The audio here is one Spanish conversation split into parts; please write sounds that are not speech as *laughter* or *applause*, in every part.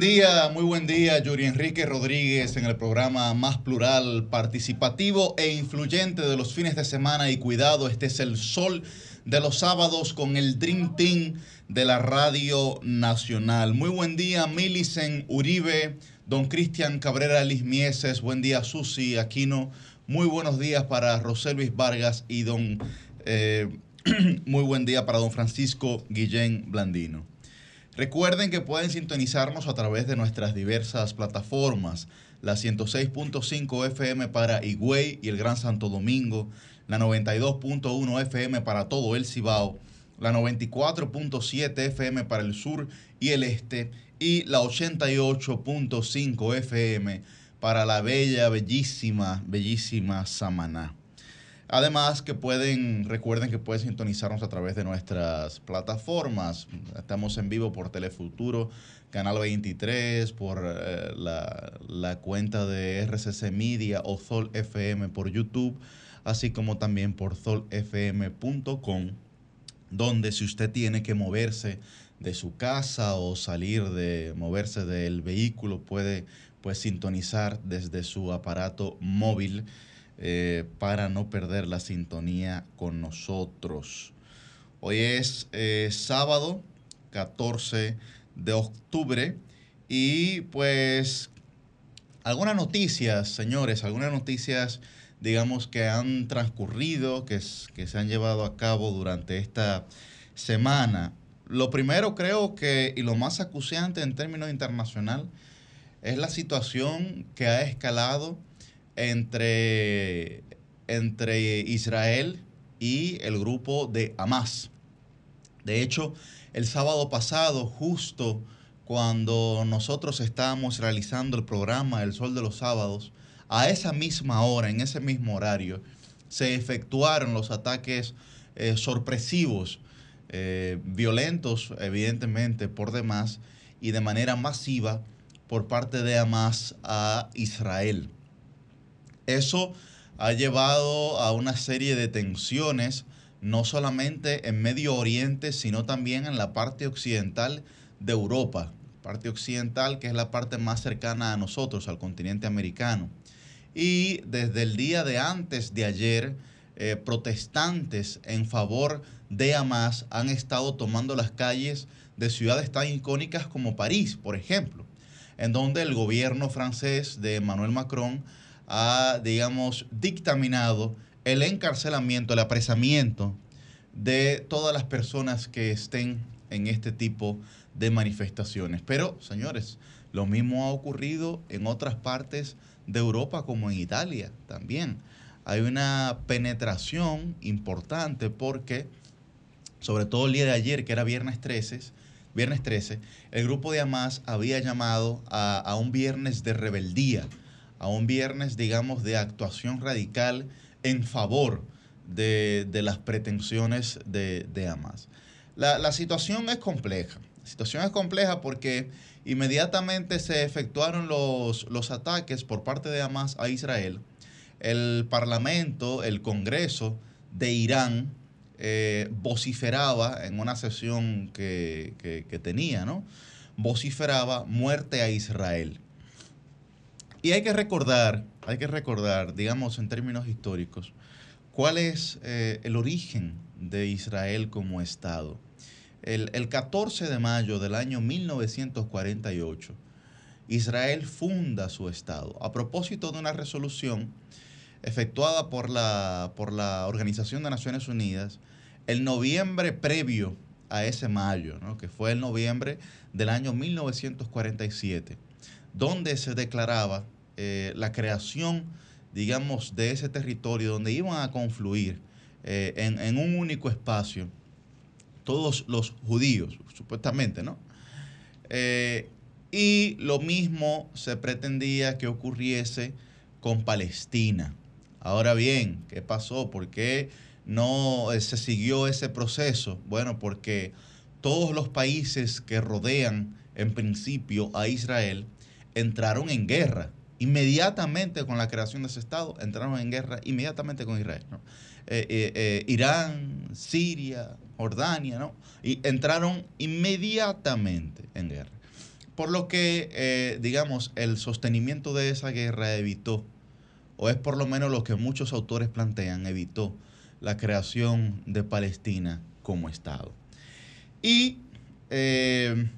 Día, muy buen día, Yuri Enrique Rodríguez en el programa más plural, participativo e influyente de los fines de semana y cuidado, este es el sol de los sábados con el Dream Team de la Radio Nacional. Muy buen día, Milicen Uribe, don Cristian Cabrera Lismieses, buen día, Susi Aquino, muy buenos días para José Luis Vargas y don, eh, *clears throat* muy buen día para don Francisco Guillén Blandino. Recuerden que pueden sintonizarnos a través de nuestras diversas plataformas, la 106.5 FM para Higüey y el Gran Santo Domingo, la 92.1 FM para todo el Cibao, la 94.7 FM para el sur y el este y la 88.5 FM para la bella, bellísima, bellísima Samaná. Además que pueden, recuerden que pueden sintonizarnos a través de nuestras plataformas. Estamos en vivo por Telefuturo, Canal 23, por eh, la, cuenta de RCC Media o Sol FM por YouTube, así como también por solfm.com, donde si usted tiene que moverse de su casa o salir de moverse del vehículo, puede pues sintonizar desde su aparato móvil eh, para no perder la sintonía con nosotros. Hoy es eh, sábado 14 de octubre y pues algunas noticias, señores, algunas noticias digamos que han transcurrido, que, se han llevado a cabo durante esta semana. Lo primero creo que, y lo más acuciante en términos internacional, es la situación que ha escalado entre, entre Israel y el grupo de Hamas. De hecho, el sábado pasado, justo cuando nosotros estábamos realizando el programa El Sol de los Sábados, a esa misma hora, en ese mismo horario, se efectuaron los ataques eh, sorpresivos, eh, violentos, evidentemente, por demás, y de manera masiva por parte de Hamas a Israel. Eso ha llevado a una serie de tensiones, no solamente en Medio Oriente, sino también en la parte occidental de Europa, parte occidental que es la parte más cercana a nosotros, al continente americano. Y desde el día de antes de ayer, eh, protestantes en favor de Hamas han estado tomando las calles de ciudades tan icónicas como París, por ejemplo, en donde el gobierno francés de Emmanuel Macron ha, digamos, dictaminado el encarcelamiento, el apresamiento de todas las personas que estén en este tipo de manifestaciones. Pero, señores, lo mismo ha ocurrido en otras partes de Europa como en Italia también. Hay una penetración importante porque, sobre todo el día de ayer, que era viernes 13, viernes 13 el grupo de Hamas había llamado a, a un viernes de rebeldía a un viernes, digamos, de actuación radical en favor de, las pretensiones de, de Hamas. La, situación es compleja. La situación es compleja porque inmediatamente se efectuaron los, los ataques por parte de Hamas a Israel. El Parlamento, el Congreso de Irán, eh, vociferaba en una sesión que, que tenía, ¿no? Vociferaba muerte a Israel. Y hay que recordar, hay que recordar, digamos en términos históricos, cuál es eh, el origen de Israel como Estado. El, el 14 de mayo del año 1948, Israel funda su Estado. A propósito de una resolución efectuada por la, por la Organización de Naciones Unidas el noviembre previo a ese mayo, que fue el noviembre del año 1947 donde se declaraba eh, la creación, digamos, de ese territorio donde iban a confluir eh, en, un único espacio todos los judíos, supuestamente, ¿no? Eh, y lo mismo se pretendía que ocurriese con Palestina. Ahora bien, ¿qué pasó? ¿Por qué no se siguió ese proceso? Bueno, porque todos los países que rodean en principio a Israel entraron en guerra. Inmediatamente con la creación de ese Estado, entraron en guerra inmediatamente con Israel. Eh, eh, eh, Irán, Siria, Jordania, ¿no? Y entraron inmediatamente en guerra. por lo que, digamos, el sostenimiento de esa guerra evitó, o es por lo menos lo que muchos autores plantean, evitó la creación de Palestina como Estado. Y eh,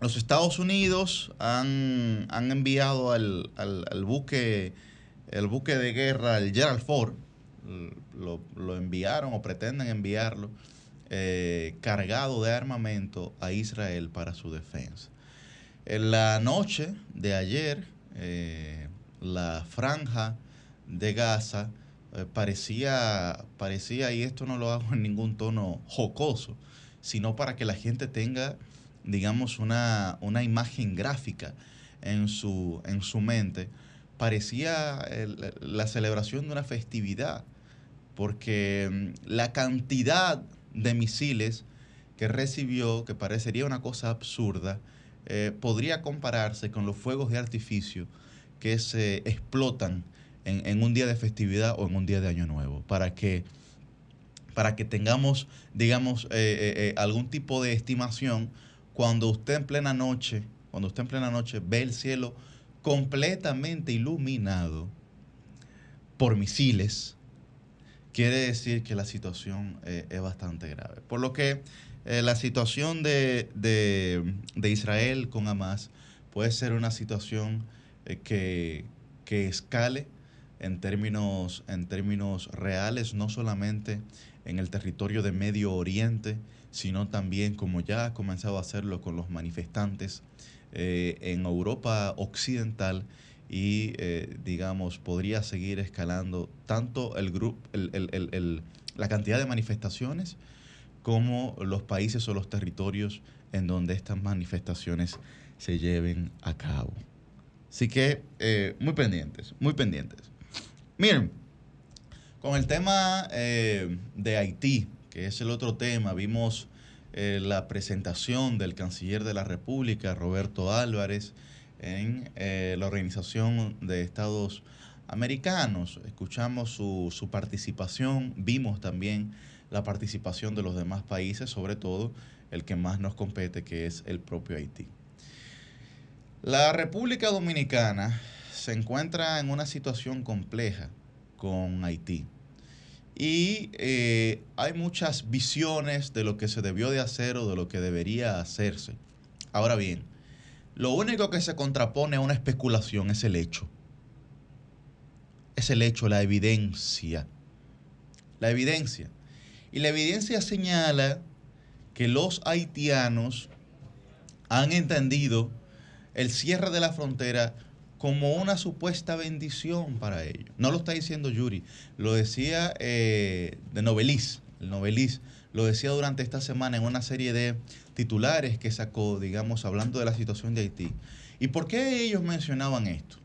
los Estados Unidos han, enviado al, buque, el buque de guerra, el Gerald Ford, lo, enviaron o pretenden enviarlo eh, cargado de armamento a Israel para su defensa. En la noche de ayer, eh, la franja de Gaza eh, parecía, parecía, y esto no lo hago en ningún tono jocoso, sino para que la gente tenga, digamos, una, una imagen gráfica en su, en su mente, parecía la celebración de una festividad, porque mm, la cantidad de misiles que recibió, que parecería una cosa absurda, eh, podría compararse con los fuegos de artificio que se explotan en, un día de festividad o en un día de Año Nuevo, para que, para que tengamos, digamos, eh, eh, algún tipo de estimación cuando usted en plena noche, cuando usted en plena noche ve el cielo completamente iluminado por misiles, quiere decir que la situación es bastante grave. Por lo que eh, la situación de, Israel con Hamas puede ser una situación eh, que, escale en términos, en términos reales, no solamente en el territorio de Medio Oriente, sino también, como ya ha comenzado a hacerlo con los manifestantes eh, en Europa Occidental y, digamos, podría seguir escalando tanto el grupo, la cantidad de manifestaciones como los países o los territorios en donde estas manifestaciones se lleven a cabo. Así que eh, muy pendientes, muy pendientes. Miren, con el tema eh, de Haití, que es el otro tema, vimos eh, la presentación del canciller de la República, Roberto Álvarez, en la Organización de Estados Americanos. Escuchamos su, su participación, vimos también la participación de los demás países, sobre todo el que más nos compete, que es el propio Haití. La República Dominicana se encuentra en una situación compleja con Haití. Y eh, hay muchas visiones de lo que se debió de hacer o de lo que debería hacerse. Ahora bien, lo único que se contrapone a una especulación es el hecho. Es el hecho, la evidencia. La evidencia. Y la evidencia señala que los haitianos han entendido el cierre de la frontera como una supuesta bendición para ellos. No lo está diciendo Yuri, lo decía eh, de Novelis, el Novelis lo decía durante esta semana en una serie de titulares que sacó, digamos, hablando de la situación de Haití. ¿Y por qué ellos mencionaban esto?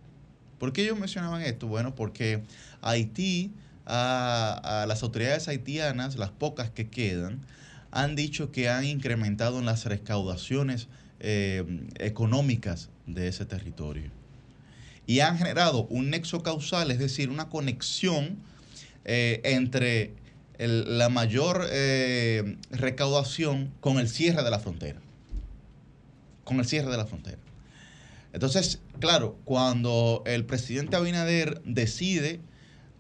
¿Por qué ellos mencionaban esto? Bueno, porque Haití a, las autoridades haitianas, las pocas que quedan, han dicho que han incrementado en las recaudaciones eh, económicas de ese territorio. Y han generado un nexo causal, es decir, una conexión eh, entre la mayor eh, recaudación con el cierre de la frontera. Con el cierre de la frontera. Entonces, claro, cuando el presidente Abinader decide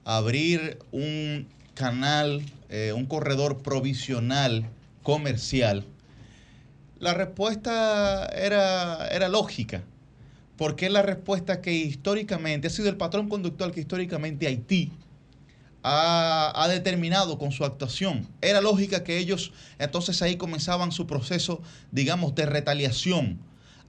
abrir un canal, eh, un corredor provisional comercial, la respuesta era, era lógica, porque es la respuesta que históricamente, ha sido el patrón conductual que históricamente Haití ha, determinado con su actuación. Era lógica que ellos entonces ahí comenzaban su proceso, digamos, de retaliación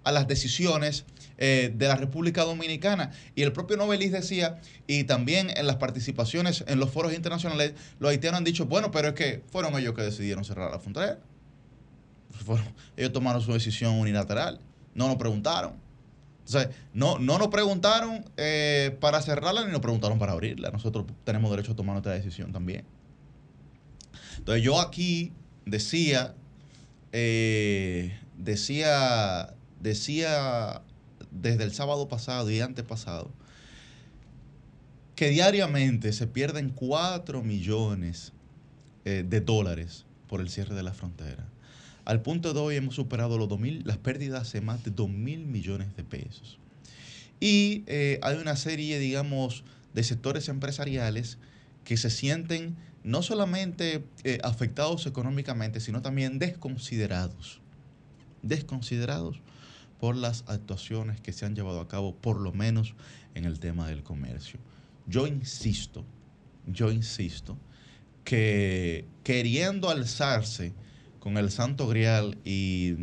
a las decisiones eh, de la República Dominicana. Y el propio Novelis decía, y también en las participaciones en los foros internacionales, los haitianos han dicho, bueno, pero es que fueron ellos que decidieron cerrar la frontera. ellos tomaron su decisión unilateral, no nos preguntaron. No, no nos preguntaron eh, para cerrarla ni nos preguntaron para abrirla. Nosotros tenemos derecho a tomar nuestra decisión también. Entonces, yo aquí decía, eh, decía decía desde el sábado pasado y antepasado que diariamente se pierden 4 millones eh, de dólares por el cierre de la frontera. Al punto de hoy hemos superado los 2000, las pérdidas de más de 2 mil millones de pesos. Y eh, hay una serie, digamos, de sectores empresariales que se sienten no solamente eh, afectados económicamente, sino también desconsiderados. Desconsiderados por las actuaciones que se han llevado a cabo, por lo menos en el tema del comercio. Yo insisto, yo insisto, que queriendo alzarse con el santo grial y,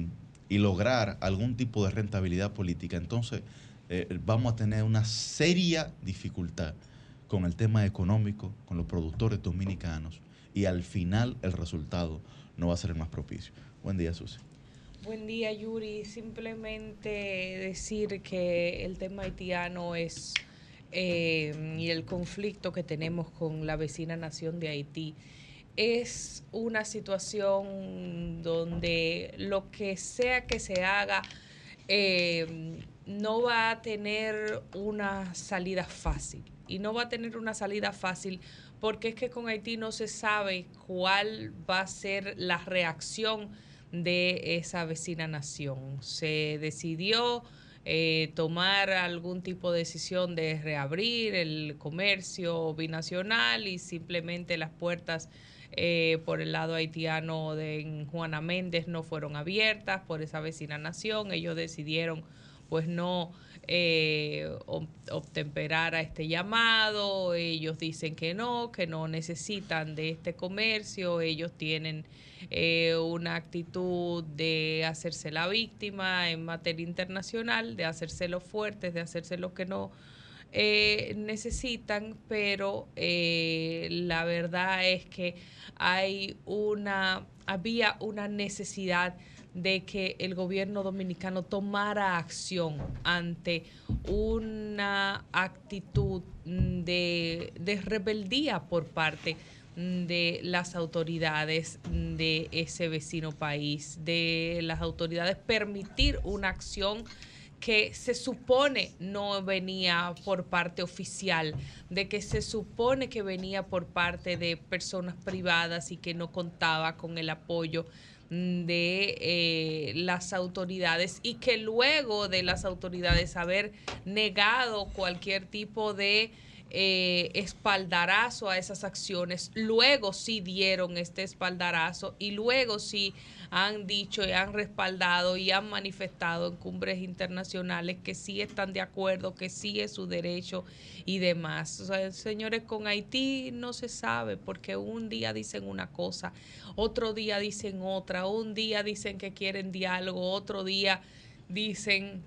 lograr algún tipo de rentabilidad política, entonces eh, vamos a tener una seria dificultad con el tema económico, con los productores dominicanos, y al final el resultado no va a ser el más propicio. Buen día, Susi. Buen día, Yuri. Simplemente decir que el tema haitiano es eh, y el conflicto que tenemos con la vecina nación de Haití es una situación donde lo que sea que se haga eh, no va a tener una salida fácil. Y no va a tener una salida fácil porque es que con Haití no se sabe cuál va a ser la reacción de esa vecina nación. Se decidió eh, tomar algún tipo de decisión de reabrir el comercio binacional y simplemente las puertas eh, por el lado haitiano de Juana Méndez no fueron abiertas por esa vecina nación. Ellos decidieron pues no eh, obtemperar a este llamado. Ellos dicen que no, que no necesitan de este comercio. Ellos tienen eh, una actitud de hacerse la víctima en materia internacional, de hacerse los fuertes, de hacerse lo que no eh, necesitan, pero eh, la verdad es que hay una, había una necesidad de que el gobierno dominicano tomara acción ante una actitud de, de rebeldía por parte de las autoridades de ese vecino país, de las autoridades permitir una acción que se supone no venía por parte oficial, de que se supone que venía por parte de personas privadas y que no contaba con el apoyo de eh, las autoridades y que luego de las autoridades haber negado cualquier tipo de eh, espaldarazo a esas acciones, luego sí dieron este espaldarazo y luego sí han dicho y han respaldado y han manifestado en cumbres internacionales que sí están de acuerdo, que sí es su derecho y demás. señores, con Haití no se sabe porque un día dicen una cosa, otro día dicen otra, un día dicen que quieren diálogo, otro día dicen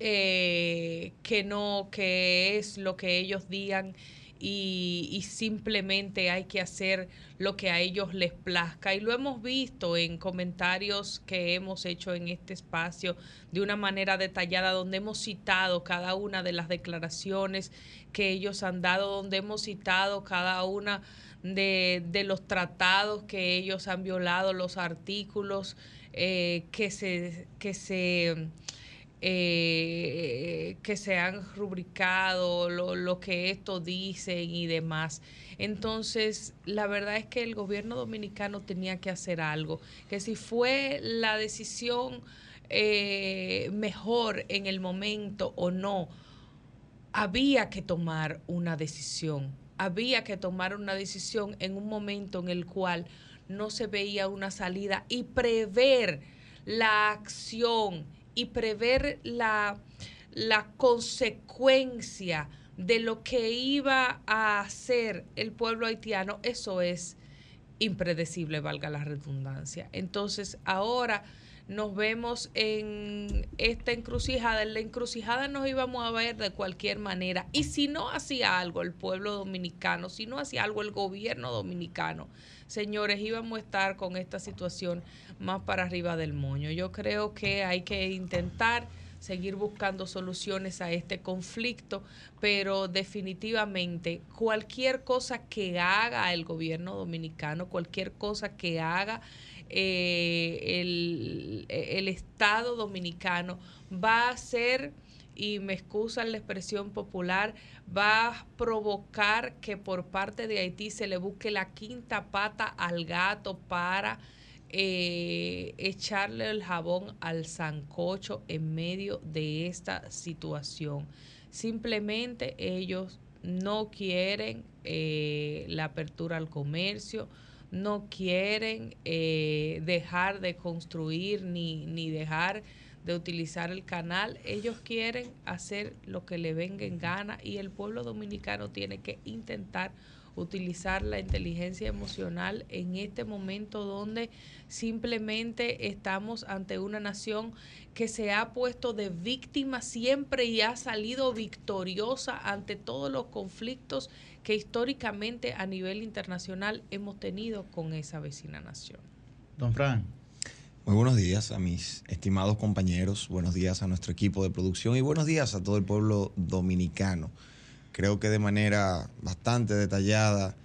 eh, que no, que es lo que ellos digan y, simplemente hay que hacer lo que a ellos les plazca. Y lo hemos visto en comentarios que hemos hecho en este espacio de una manera detallada, donde hemos citado cada una de las declaraciones que ellos han dado, donde hemos citado cada una de, de los tratados que ellos han violado, los artículos eh, que se... Que se eh, que se han rubricado, lo, que esto dicen y demás. Entonces, la verdad es que el gobierno dominicano tenía que hacer algo, que si fue la decisión eh, mejor en el momento o no, había que tomar una decisión, había que tomar una decisión en un momento en el cual no se veía una salida y prever la acción y prever la, la consecuencia de lo que iba a hacer el pueblo haitiano, eso es impredecible, valga la redundancia. Entonces, ahora nos vemos en esta encrucijada. En la encrucijada nos íbamos a ver de cualquier manera. Y si no hacía algo el pueblo dominicano, si no hacía algo el gobierno dominicano, señores, íbamos a estar con esta situación más para arriba del moño. Yo creo que hay que intentar seguir buscando soluciones a este conflicto, pero definitivamente cualquier cosa que haga el gobierno dominicano, cualquier cosa que haga eh, el, el Estado dominicano va a ser y me excusan la expresión popular, va a provocar que por parte de Haití se le busque la quinta pata al gato para eh, echarle el jabón al zancocho en medio de esta situación. Simplemente ellos no quieren eh, la apertura al comercio, no quieren eh, dejar de construir ni, ni dejar de utilizar el canal. Ellos quieren hacer lo que le venga en gana y el pueblo dominicano tiene que intentar utilizar la inteligencia emocional en este momento donde simplemente estamos ante una nación que se ha puesto de víctima siempre y ha salido victoriosa ante todos los conflictos que históricamente a nivel internacional hemos tenido con esa vecina nación. Don Fran. Muy buenos días a mis estimados compañeros, buenos días a nuestro equipo de producción y buenos días a todo el pueblo dominicano. Creo que de manera bastante detallada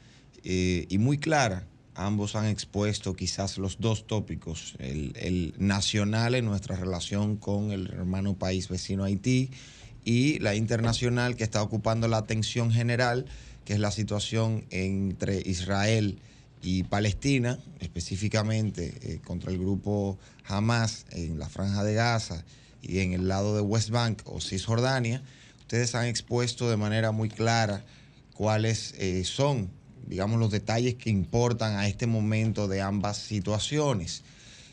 eh, y muy clara, ambos han expuesto quizás los dos tópicos, el, el, nacional en nuestra relación con el hermano país vecino Haití y la internacional que está ocupando la atención general, que es la situación entre Israel y Palestina, específicamente eh, contra el grupo Hamas en la franja de Gaza y en el lado de West Bank o Cisjordania, ustedes han expuesto de manera muy clara cuáles eh, son, digamos, los detalles que importan a este momento de ambas situaciones.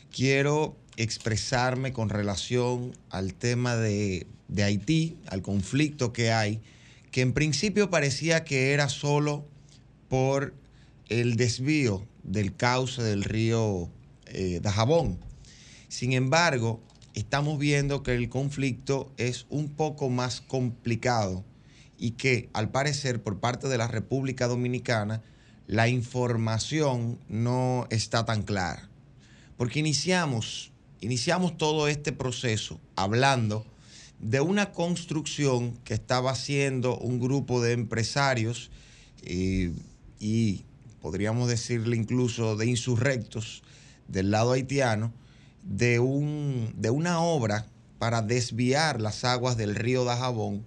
Quiero expresarme con relación al tema de Haití, al conflicto que hay, que en principio parecía que era solo por el desvío del cauce del río eh, Dajabón. Sin embargo, estamos viendo que el conflicto es un poco más complicado y que al parecer por parte de la República Dominicana la información no está tan clara. Porque iniciamos, iniciamos todo este proceso hablando de una construcción que estaba haciendo un grupo de empresarios eh, y podríamos decirle incluso de insurrectos del lado haitiano, de, un, de una obra para desviar las aguas del río Dajabón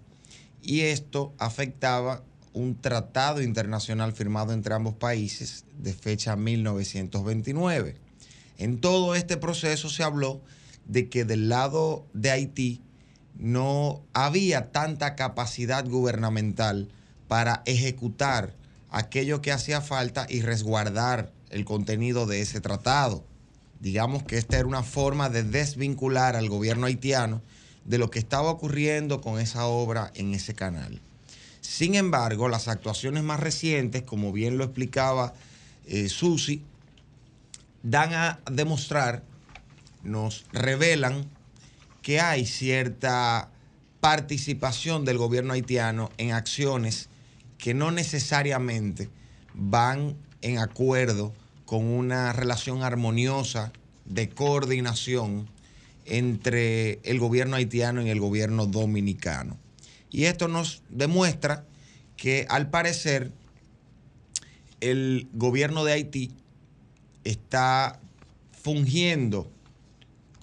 y esto afectaba un tratado internacional firmado entre ambos países de fecha 1929. En todo este proceso se habló de que del lado de Haití no había tanta capacidad gubernamental para ejecutar aquello que hacía falta y resguardar el contenido de ese tratado. Digamos que esta era una forma de desvincular al gobierno haitiano de lo que estaba ocurriendo con esa obra en ese canal. Sin embargo, las actuaciones más recientes, como bien lo explicaba eh, Susi, dan a demostrar, nos revelan que hay cierta participación del gobierno haitiano en acciones que no necesariamente van en acuerdo con una relación armoniosa de coordinación entre el gobierno haitiano y el gobierno dominicano. Y esto nos demuestra que al parecer el gobierno de Haití está fungiendo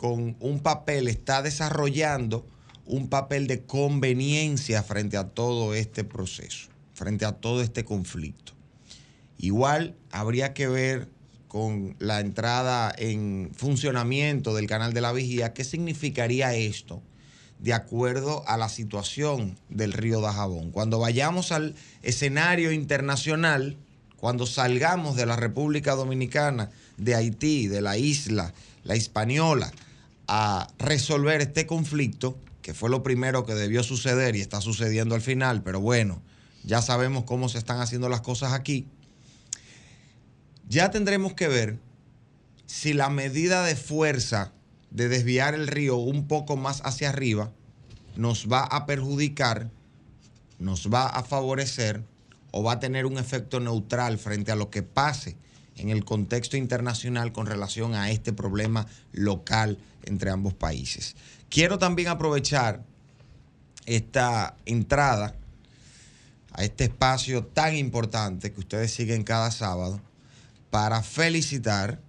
con un papel, está desarrollando un papel de conveniencia frente a todo este proceso frente a todo este conflicto. Igual habría que ver con la entrada en funcionamiento del canal de la vigía, ¿qué significaría esto de acuerdo a la situación del río Dajabón? Cuando vayamos al escenario internacional, cuando salgamos de la República Dominicana, de Haití, de la isla, la Hispaniola, a resolver este conflicto, que fue lo primero que debió suceder y está sucediendo al final, pero bueno, ya sabemos cómo se están haciendo las cosas aquí, ya tendremos que ver si la medida de fuerza de desviar el río un poco más hacia arriba nos va a perjudicar, nos va a favorecer o va a tener un efecto neutral frente a lo que pase en el contexto internacional con relación a este problema local entre ambos países. Quiero también aprovechar esta entrada a este espacio tan importante que ustedes siguen cada sábado para felicitar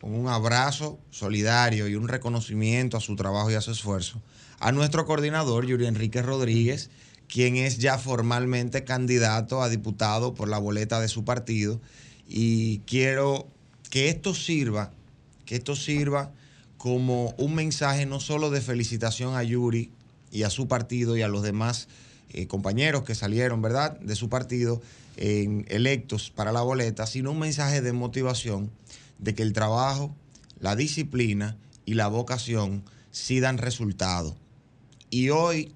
con un abrazo solidario y un reconocimiento a su trabajo y a su esfuerzo a nuestro coordinador Yuri Enrique Rodríguez, quien es ya formalmente candidato a diputado por la boleta de su partido. Y quiero que esto sirva, que esto sirva como un mensaje no solo de felicitación a Yuri y a su partido y a los demás eh, compañeros que salieron, ¿verdad?, de su partido electos para la boleta, sino un mensaje de motivación de que el trabajo, la disciplina y la vocación sí dan resultado. Y hoy,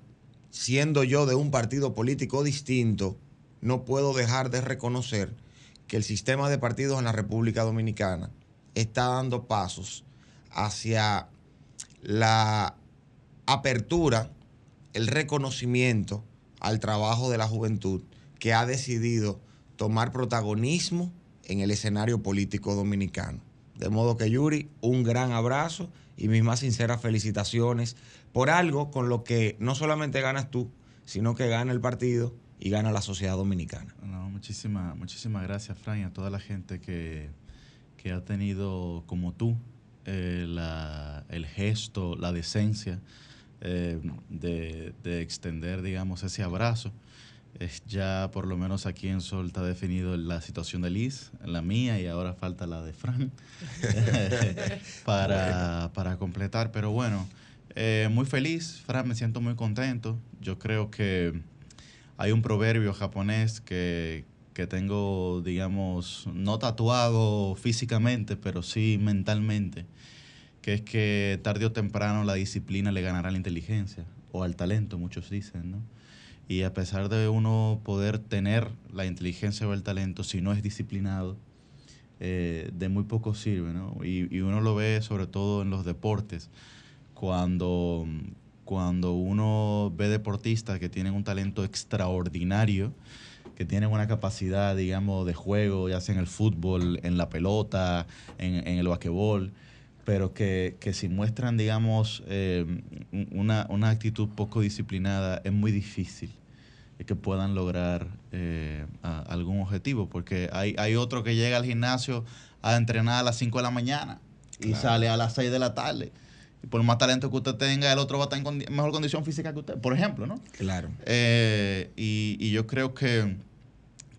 siendo yo de un partido político distinto, no puedo dejar de reconocer que el sistema de partidos en la República Dominicana está dando pasos hacia la apertura, el reconocimiento al trabajo de la juventud que ha decidido tomar protagonismo en el escenario político dominicano. De modo que Yuri, un gran abrazo y mis más sinceras felicitaciones por algo con lo que no solamente ganas tú, sino que gana el partido y gana la sociedad dominicana. No, muchísimas, muchísimas gracias, Fran, y a toda la gente que, que ha tenido como tú eh, el gesto, la decencia eh, de, de, extender, digamos, ese abrazo. Es ya por lo menos aquí en Sol está definido la situación de Liz, la mía, y ahora falta la de Fran *laughs* *laughs* para, para, completar. Pero bueno, eh, muy feliz, Fran, me siento muy contento. Yo creo que hay un proverbio japonés que, que tengo, digamos, no tatuado físicamente, pero sí mentalmente, que es que tarde o temprano la disciplina le ganará la inteligencia o al talento, muchos dicen, ¿no? Y a pesar de uno poder tener la inteligencia o el talento, si no es disciplinado, eh, de muy poco sirve, ¿no? Y, y, uno lo ve sobre todo en los deportes, cuando, cuando uno ve deportistas que tienen un talento extraordinario, que tienen una capacidad, digamos, de juego, ya sea en el fútbol, en la pelota, en, en el basquetbol, pero que, si muestran, digamos, eh, una, actitud poco disciplinada, es muy difícil que puedan lograr eh, algún objetivo, porque hay, hay otro que llega al gimnasio a entrenar a las 5 de la mañana y sale a las 6 de la tarde. Y por más talento que usted tenga, el otro va a estar en mejor condición física que usted, por ejemplo, ¿no? Claro. Eh, y, y, yo creo que,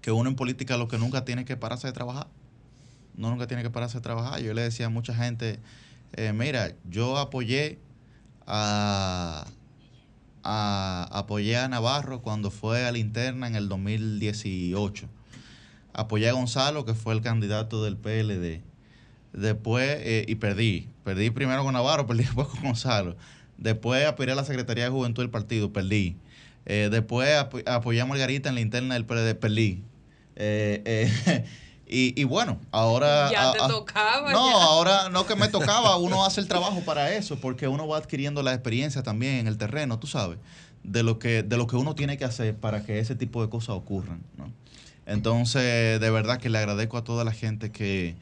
que uno en política lo que nunca tiene que pararse de trabajar no nunca tiene que pararse a trabajar. Yo le decía a mucha gente, eh, mira, yo apoyé a, a, apoyé a Navarro cuando fue a la interna en el 2018. Apoyé a Gonzalo, que fue el candidato del PLD. Después, eh, y perdí. Perdí primero con Navarro, *laughs* perdí después con Gonzalo. Después apoyé a la Secretaría de Juventud del partido, perdí. Eh, después apoyé a Margarita en la interna del PLD, perdí. Eh, *laughs* Y, bueno, ahora... *laughs* Ya te tocaba. No, ahora no que me tocaba, uno hace el trabajo para eso, porque uno va adquiriendo la experiencia también en el terreno, tú sabes, de lo que, de lo que uno tiene que hacer para que ese tipo de cosas ocurran. ¿no? Entonces, de verdad que le agradezco a toda la gente que,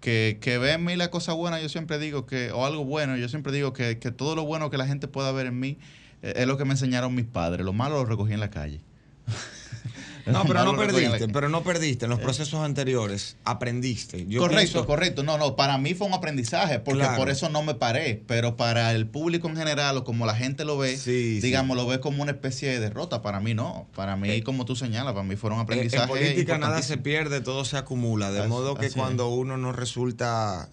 que, que ve en mí la cosa buena, yo siempre digo que, o algo bueno, yo siempre digo que, que todo lo bueno que la gente pueda ver en mí eh, es lo que me enseñaron mis padres, lo malo lo recogí en la calle. *laughs* *laughs* No, pero no perdiste, pero no perdiste. En los eh. procesos anteriores aprendiste. correcto, correcto. No, no, para mí fue un aprendizaje, porque por eso no me paré. Pero para el público en general, o como la gente lo ve, digamos, lo ve como una especie de derrota. Para mí no. Para mí, eh. como tú señalas, para mí fueron aprendizajes. En política nada se pierde, todo se acumula. De modo que cuando uno no resulta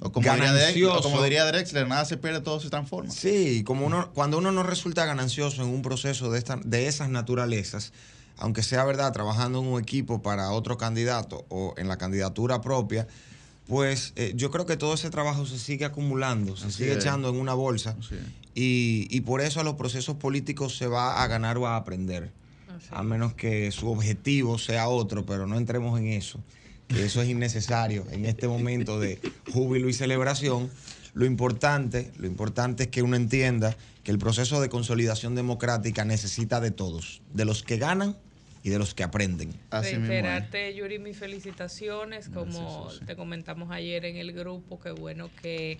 o como, ganancioso. Diría, como diría Drexler, nada se pierde, todo se transforma. Sí, como uno, cuando uno no resulta ganancioso en un proceso de, esta, de esas naturalezas, aunque sea verdad, trabajando en un equipo para otro candidato o en la candidatura propia, pues eh, yo creo que todo ese trabajo se sigue acumulando, se sigue echando en una bolsa y, y, por eso a los procesos políticos se va a ganar o a aprender, a menos que su objetivo sea otro, pero no entremos en eso, que eso es innecesario en este momento de júbilo y celebración. Lo importante, lo importante es que uno entienda que el proceso de consolidación democrática necesita de todos, de los que ganan y de los que aprenden. Reiterarte, Yuri, mis felicitaciones, como te comentamos ayer en el grupo, qué bueno que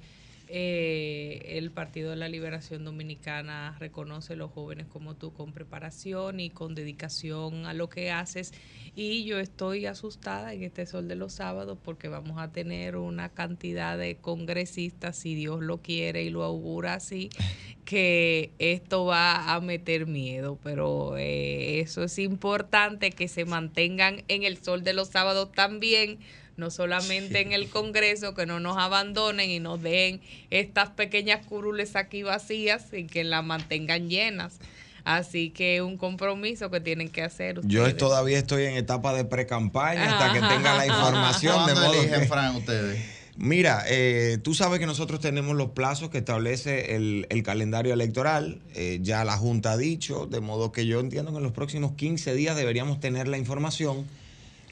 eh, el Partido de la Liberación Dominicana reconoce a los jóvenes como tú con preparación y con dedicación a lo que haces. Y yo estoy asustada en este sol de los sábados porque vamos a tener una cantidad de congresistas, si Dios lo quiere y lo augura así, *laughs* que esto va a meter miedo. Pero eh, eso es importante que se mantengan en el sol de los sábados también no solamente en el Congreso, que no nos abandonen y nos den estas pequeñas curules aquí vacías y que las mantengan llenas. Así que un compromiso que tienen que hacer ustedes. Yo todavía estoy en etapa de pre-campaña hasta que tenga la información. de modo eligen, Fran, ustedes? Mira, eh, tú sabes que nosotros tenemos los plazos que establece el, calendario electoral. Eh, ya la Junta ha dicho, de modo que yo entiendo que en los próximos 15 días deberíamos tener la información.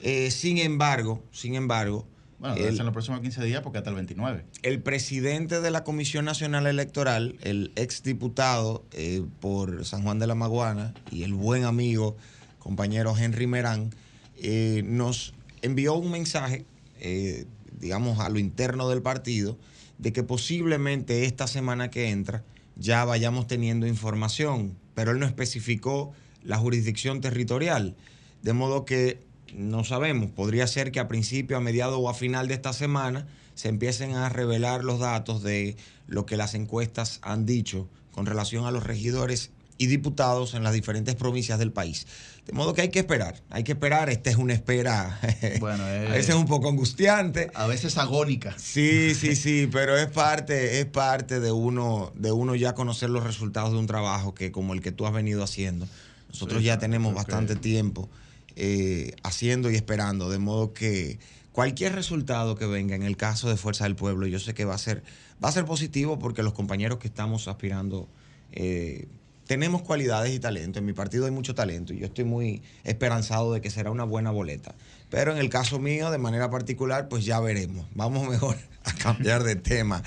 Eh, sin embargo, sin embargo, bueno, debe en los próximos 15 días porque hasta el 29. El presidente de la Comisión Nacional Electoral, el exdiputado eh, por San Juan de la Maguana y el buen amigo, compañero Henry Merán, eh, nos envió un mensaje, eh, digamos, a lo interno del partido, de que posiblemente esta semana que entra ya vayamos teniendo información, pero él no especificó la jurisdicción territorial. De modo que no sabemos. Podría ser que a principio, a mediado o a final de esta semana se empiecen a revelar los datos de lo que las encuestas han dicho con relación a los regidores y diputados en las diferentes provincias del país. De modo que hay que esperar, hay que esperar. Esta es una espera *laughs* bueno, a veces un poco angustiante. A veces agónica. Sí, sí, *laughs* sí, pero es parte, es parte de uno, de uno ya conocer los resultados de un trabajo que como el que tú has venido haciendo. Nosotros ya tenemos bastante tiempo eh, haciendo y esperando, de modo que cualquier resultado que venga en el caso de Fuerza del Pueblo, yo sé que va a ser, va a ser positivo porque los compañeros que estamos aspirando eh, tenemos cualidades y talento. En mi partido hay mucho talento y yo estoy muy esperanzado de que será una buena boleta. Pero en el caso mío, de manera particular, pues ya veremos. Vamos *laughs* mejor a cambiar de tema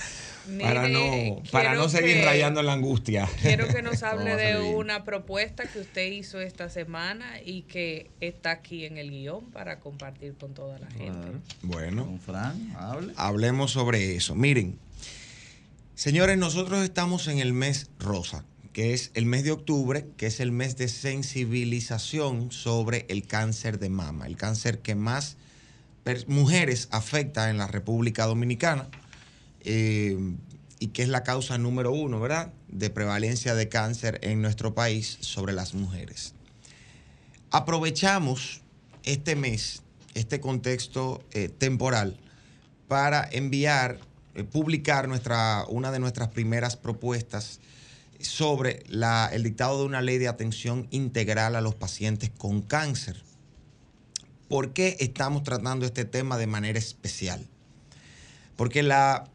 para no, para no seguir rayando en la angustia. Quiero que nos *laughs* hable de una propuesta que usted hizo esta semana y que está aquí en el guion para compartir con toda la gente. Bueno, hablemos sobre eso. Miren, señores, nosotros estamos en el mes rosa, que es el mes de octubre, que es el mes de sensibilización sobre el cáncer de mama, el cáncer que más mujeres afecta en la República Dominicana eh, y que es la causa número uno, ¿verdad?, de prevalencia de cáncer en nuestro país sobre las mujeres. Aprovechamos este mes, este contexto eh, temporal, para enviar, eh, publicar nuestra, una de nuestras primeras propuestas sobre el dictado de una ley de atención integral a los pacientes con cáncer. ¿Por qué estamos tratando este tema de manera especial? Porque la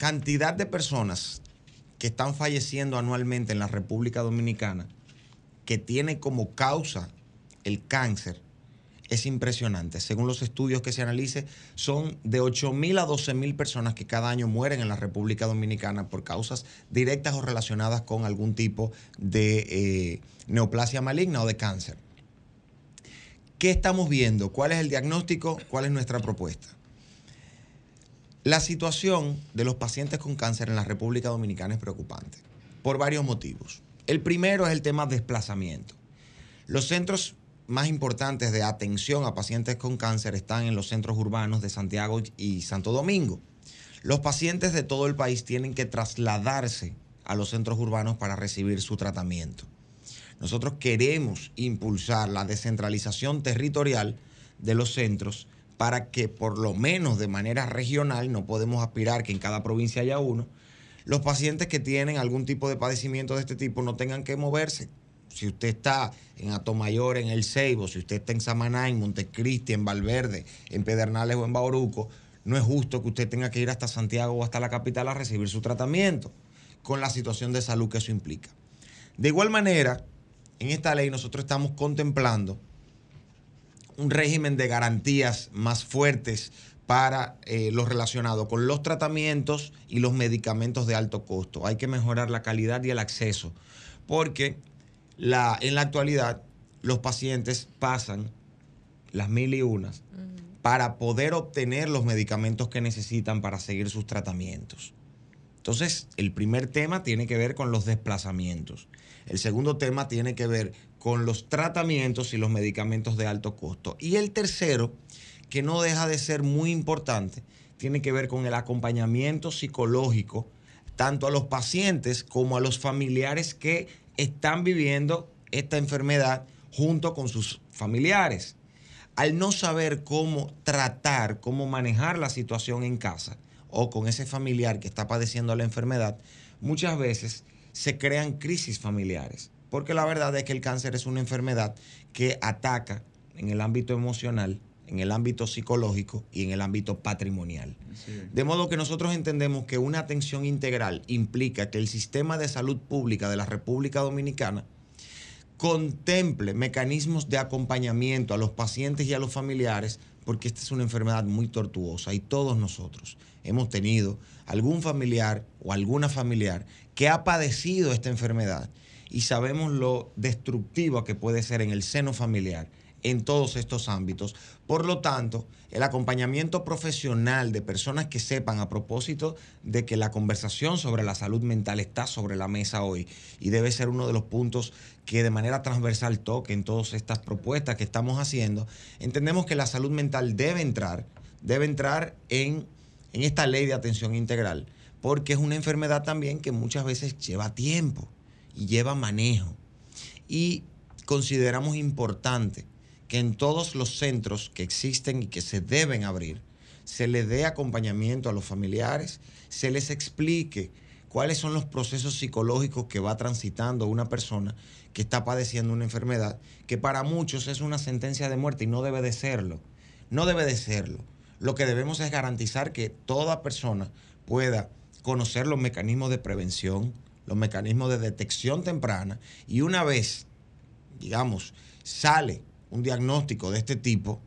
cantidad de personas que están falleciendo anualmente en la República Dominicana, que tiene como causa el cáncer, es impresionante. Según los estudios que se analicen, son de 8 mil a 12 mil personas que cada año mueren en la República Dominicana por causas directas o relacionadas con algún tipo de eh, neoplasia maligna o de cáncer. ¿Qué estamos viendo? ¿Cuál es el diagnóstico? ¿Cuál es nuestra propuesta? La situación de los pacientes con cáncer en la República Dominicana es preocupante por varios motivos. El primero es el tema desplazamiento. Los centros más importantes de atención a pacientes con cáncer están en los centros urbanos de Santiago y Santo Domingo. Los pacientes de todo el país tienen que trasladarse a los centros urbanos para recibir su tratamiento. Nosotros queremos impulsar la descentralización territorial de los centros para que por lo menos de manera regional, no podemos aspirar que en cada provincia haya uno, los pacientes que tienen algún tipo de padecimiento de este tipo no tengan que moverse. Si usted está en Atomayor, en El Ceibo, si usted está en Samaná, en Montecristi, en Valverde, en Pedernales o en Bauruco, no es justo que usted tenga que ir hasta Santiago o hasta la capital a recibir su tratamiento, con la situación de salud que eso implica. De igual manera, en esta ley nosotros estamos contemplando un régimen de garantías más fuertes para eh, lo relacionado con los tratamientos y los medicamentos de alto costo. Hay que mejorar la calidad y el acceso, porque la, en la actualidad los pacientes pasan las mil y unas para poder obtener los medicamentos que necesitan para seguir sus tratamientos. Entonces, el primer tema tiene que ver con los desplazamientos. El segundo tema tiene que ver con los tratamientos y los medicamentos de alto costo. Y el tercero, que no deja de ser muy importante, tiene que ver con el acompañamiento psicológico, tanto a los pacientes como a los familiares que están viviendo esta enfermedad junto con sus familiares. al no saber cómo tratar, cómo manejar la situación en casa o con ese familiar que está padeciendo la enfermedad, muchas veces se crean crisis familiares. Porque la verdad es que el cáncer es una enfermedad que ataca en el ámbito emocional, en el ámbito psicológico y en el ámbito patrimonial. De modo que nosotros entendemos que una atención integral implica que el sistema de salud pública de la República Dominicana contemple mecanismos de acompañamiento a los pacientes y a los familiares, porque esta es una enfermedad muy tortuosa y todos nosotros hemos tenido algún familiar o alguna familiar que ha padecido esta enfermedad y sabemos lo destructiva que puede ser en el seno familiar en todos estos ámbitos. Por lo tanto, el acompañamiento profesional de personas que sepan a propósito de que la conversación sobre la salud mental está sobre la mesa hoy y debe ser uno de los puntos que de manera transversal toque en todas estas propuestas que estamos haciendo, entendemos que la salud mental debe entrar, debe entrar en, en esta ley de atención integral, porque es una enfermedad también que muchas veces lleva tiempo y lleva manejo. Y consideramos importante que en todos los centros que existen y que se deben abrir, se le dé acompañamiento a los familiares, se les explique cuáles son los procesos psicológicos que va transitando una persona que está padeciendo una enfermedad, que para muchos es una sentencia de muerte y no debe de serlo. No debe de serlo. Lo que debemos es garantizar que toda persona pueda conocer los mecanismos de prevención, los mecanismos de detección temprana y una vez, digamos, sale un diagnóstico de este tipo,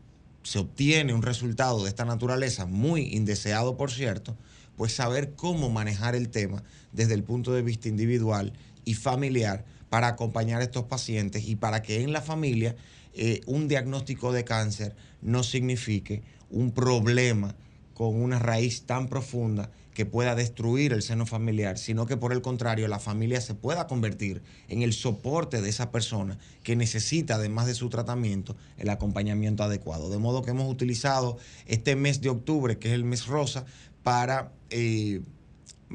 se obtiene un resultado de esta naturaleza, muy indeseado por cierto, pues saber cómo manejar el tema desde el punto de vista individual y familiar para acompañar a estos pacientes y para que en la familia eh, un diagnóstico de cáncer no signifique un problema con una raíz tan profunda que pueda destruir el seno familiar, sino que por el contrario la familia se pueda convertir en el soporte de esa persona que necesita, además de su tratamiento, el acompañamiento adecuado. De modo que hemos utilizado este mes de octubre, que es el mes rosa, para... Eh,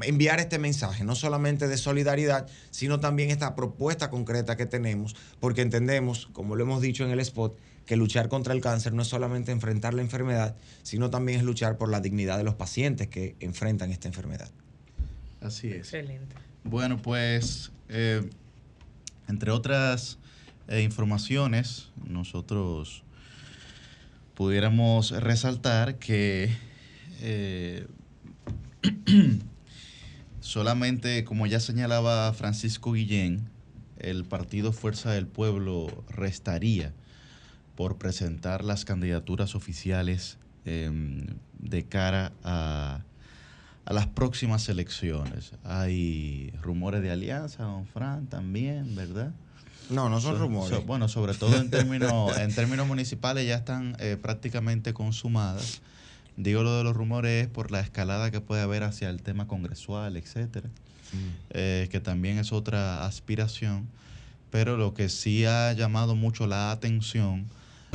enviar este mensaje, no solamente de solidaridad, sino también esta propuesta concreta que tenemos, porque entendemos, como lo hemos dicho en el spot, que luchar contra el cáncer no es solamente enfrentar la enfermedad, sino también es luchar por la dignidad de los pacientes que enfrentan esta enfermedad. Así es. Excelente. Bueno, pues, eh, entre otras eh, informaciones, nosotros pudiéramos resaltar que eh, *clears throat* solamente, como ya señalaba Francisco Guillén, el partido Fuerza del Pueblo restaría por presentar las candidaturas oficiales em, de cara a, las próximas elecciones. Hay rumores de alianza, don Fran, también, ¿verdad? No, no son rumores. bueno, sobre todo en términos, *laughs* en términos municipales ya están eh, prácticamente consumadas. Digo lo de los rumores es por la escalada que puede haber hacia el tema congresual, etcétera, mm. eh, que también es otra aspiración. Pero lo que sí ha llamado mucho la atención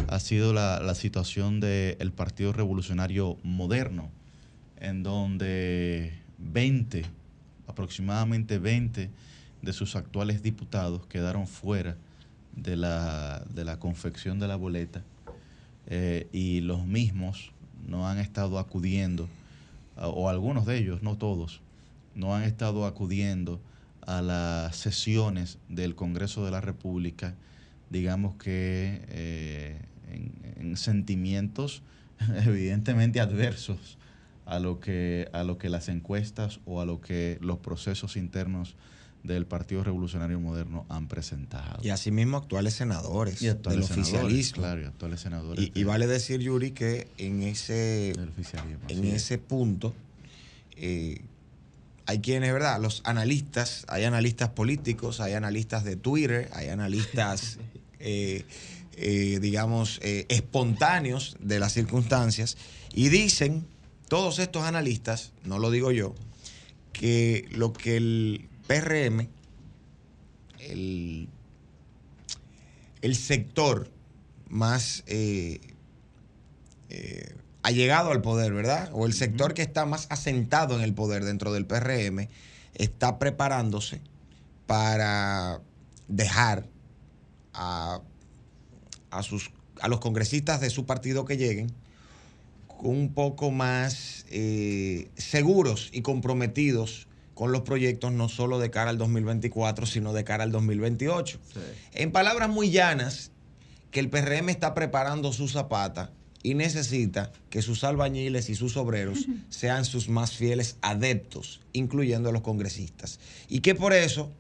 ha sido la, situación del Partido Revolucionario Moderno, en donde 20, aproximadamente 20 de sus actuales diputados quedaron fuera de la, confección de la boleta eh, y los mismos no han estado acudiendo, o algunos de ellos, no todos, no han estado acudiendo a las sesiones del Congreso de la República digamos que eh, en, sentimientos *laughs* evidentemente adversos a lo que a lo que las encuestas o a lo que los procesos internos del Partido Revolucionario Moderno han presentado. Y asimismo actuales senadores del oficialismo. Claro, y actuales senadores. Y, vale decir, Yuri, que en ese, en ese punto eh, hay quienes, ¿verdad? Los analistas, hay analistas políticos, hay analistas de Twitter, hay analistas *laughs* Eh, eh, digamos, eh, espontáneos de las circunstancias y dicen todos estos analistas, no lo digo yo, que lo que el PRM, el, el sector más ha llegado al poder, ¿verdad? O el sector que está más asentado en el poder dentro del PRM está preparándose para dejar a, sus a los congresistas de su partido que lleguen un poco más eh, seguros y comprometidos con los proyectos, no solo de cara al 2024, sino de cara al 2028. En palabras muy llanas, que el PRM está preparando su zapata y necesita que sus albañiles y sus obreros *laughs* sean sus más fieles adeptos, incluyendo a los congresistas. Y que por eso,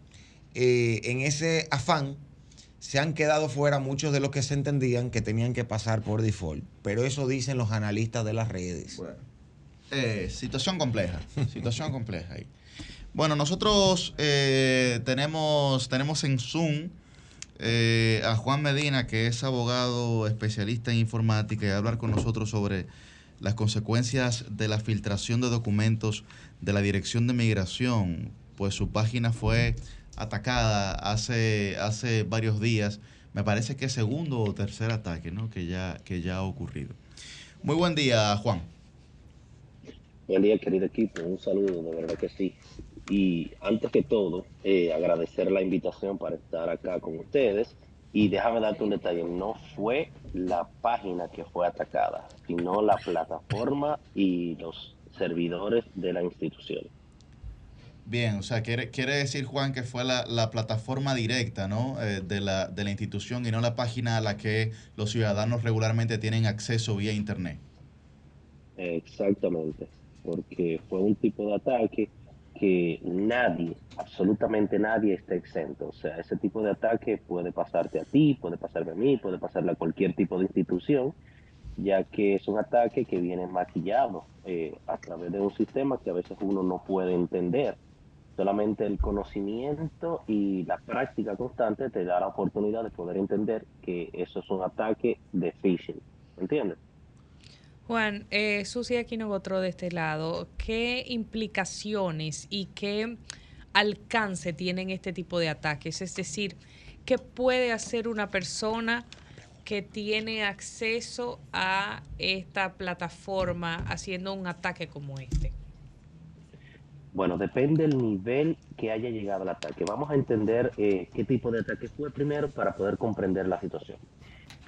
eh, en ese afán, se han quedado fuera muchos de los que se entendían que tenían que pasar por default. Pero eso dicen los analistas de las redes. Bueno, eh, situación compleja, situación *laughs* compleja. Bueno, nosotros eh, tenemos, tenemos en Zoom eh, a Juan Medina, que es abogado especialista en informática, y a hablar con nosotros sobre las consecuencias de la filtración de documentos de la Dirección de Migración. Pues su página fue atacada hace, hace varios días. Me parece que segundo o tercer ataque ¿no? que, ya, que ya ha ocurrido. Muy buen día, Juan. Buen día, querido equipo. Un saludo, de verdad que sí. Y antes que todo, eh, agradecer la invitación para estar acá con ustedes. Y déjame darte un detalle, no fue la página que fue atacada, sino la plataforma y los servidores de la institución. Bien, o sea, quiere, quiere decir, Juan, que fue la, plataforma directa ¿no? Eh, de, la, de la institución y no la página a la que los ciudadanos regularmente tienen acceso vía Internet. Exactamente, porque fue un tipo de ataque que nadie, absolutamente nadie está exento. O sea, ese tipo de ataque puede pasarte a ti, puede pasarme a mí, puede pasarle a cualquier tipo de institución, ya que es un ataque que viene maquillado eh, a través de un sistema que a veces uno no puede entender. Solamente el conocimiento y la práctica constante te da la oportunidad de poder entender que eso es un ataque de phishing. ¿Entiendes? Juan, eh, Susi Aquinogotro de este lado, ¿qué implicaciones y qué alcance tienen este tipo de ataques? Es decir, ¿qué puede hacer una persona que tiene acceso a esta plataforma haciendo un ataque como este? Bueno, depende del nivel que haya llegado el ataque. Vamos a entender eh, qué tipo de ataque fue primero para poder comprender la situación.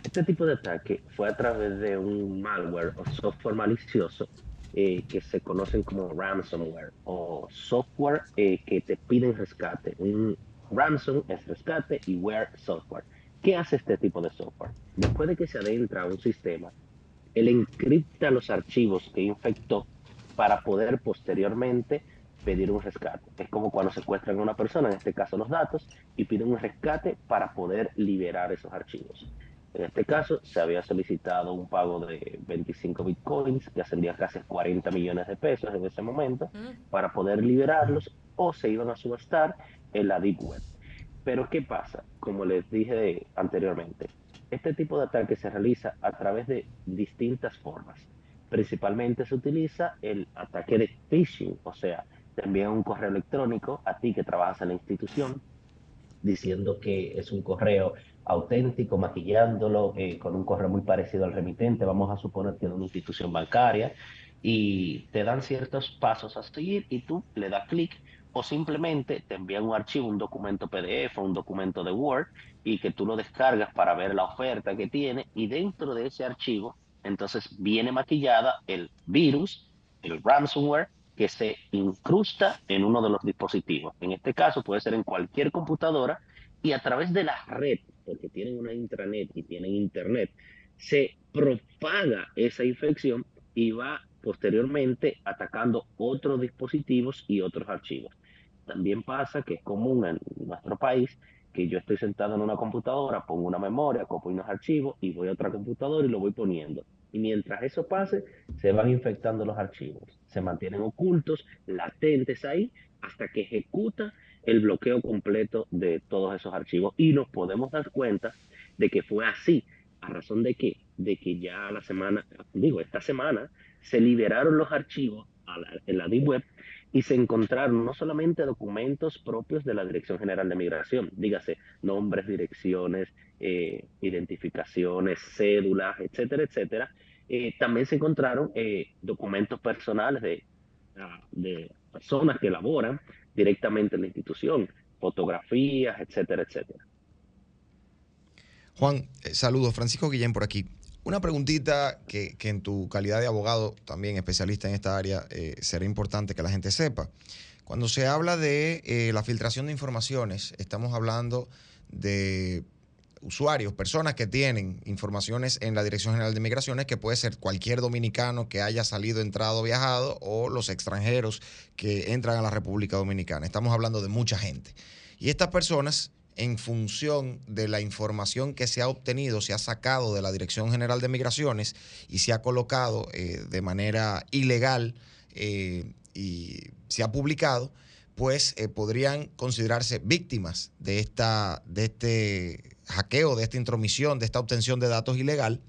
Este tipo de ataque fue a través de un malware o software malicioso eh, que se conocen como ransomware o software eh, que te piden rescate. Un ransom es rescate y ware software. ¿Qué hace este tipo de software? Después de que se adentra a un sistema, él encripta los archivos que infectó para poder posteriormente pedir un rescate. Es como cuando secuestran a una persona, en este caso los datos, y piden un rescate para poder liberar esos archivos. En este caso, se había solicitado un pago de 25 bitcoins, que ascendía casi 40 millones de pesos en ese momento, mm. para poder liberarlos o se iban a subastar en la Deep Web. Pero ¿qué pasa? Como les dije anteriormente, este tipo de ataque se realiza a través de distintas formas. Principalmente se utiliza el ataque de phishing, o sea, te envían un correo electrónico a ti que trabajas en la institución diciendo que es un correo auténtico, maquillándolo eh, con un correo muy parecido al remitente, vamos a suponer que es una institución bancaria, y te dan ciertos pasos a seguir y tú le das clic o simplemente te envían un archivo, un documento PDF, un documento de Word y que tú lo descargas para ver la oferta que tiene y dentro de ese archivo entonces viene maquillada el virus, el ransomware que se incrusta en uno de los dispositivos. En este caso puede ser en cualquier computadora y a través de la red, porque tienen una intranet y tienen internet, se propaga esa infección y va posteriormente atacando otros dispositivos y otros archivos. También pasa que es común en nuestro país que yo estoy sentado en una computadora, pongo una memoria, copio unos archivos y voy a otra computadora y lo voy poniendo. Y mientras eso pase, se van infectando los archivos. Se mantienen ocultos, latentes ahí, hasta que ejecuta el bloqueo completo de todos esos archivos. Y nos podemos dar cuenta de que fue así. ¿A razón de qué? De que ya la semana, digo, esta semana, se liberaron los archivos en la Deep Web y se encontraron no solamente documentos propios de la Dirección General de Migración, dígase nombres, direcciones, eh, identificaciones, cédulas, etcétera, etcétera, eh, también se encontraron eh, documentos personales de, personas que laboran directamente en la institución, fotografías, etcétera, etcétera. Juan, saludos. Francisco Guillén por aquí. Una preguntita que, en tu calidad de abogado, también especialista en esta área, será importante que la gente sepa. Cuando se habla de la filtración de informaciones, estamos hablando de usuarios, personas que tienen informaciones en la Dirección General de Migraciones, que puede ser cualquier dominicano que haya salido, entrado, viajado, o los extranjeros que entran a la República Dominicana. Estamos hablando de mucha gente. Y estas personas, en función de la información que se ha obtenido, se ha sacado de la Dirección General de Migraciones y se ha colocado eh, de manera ilegal eh, y se ha publicado, pues eh, podrían considerarse víctimas de, esta, de este hackeo, de esta intromisión, de esta obtención de datos ilegal.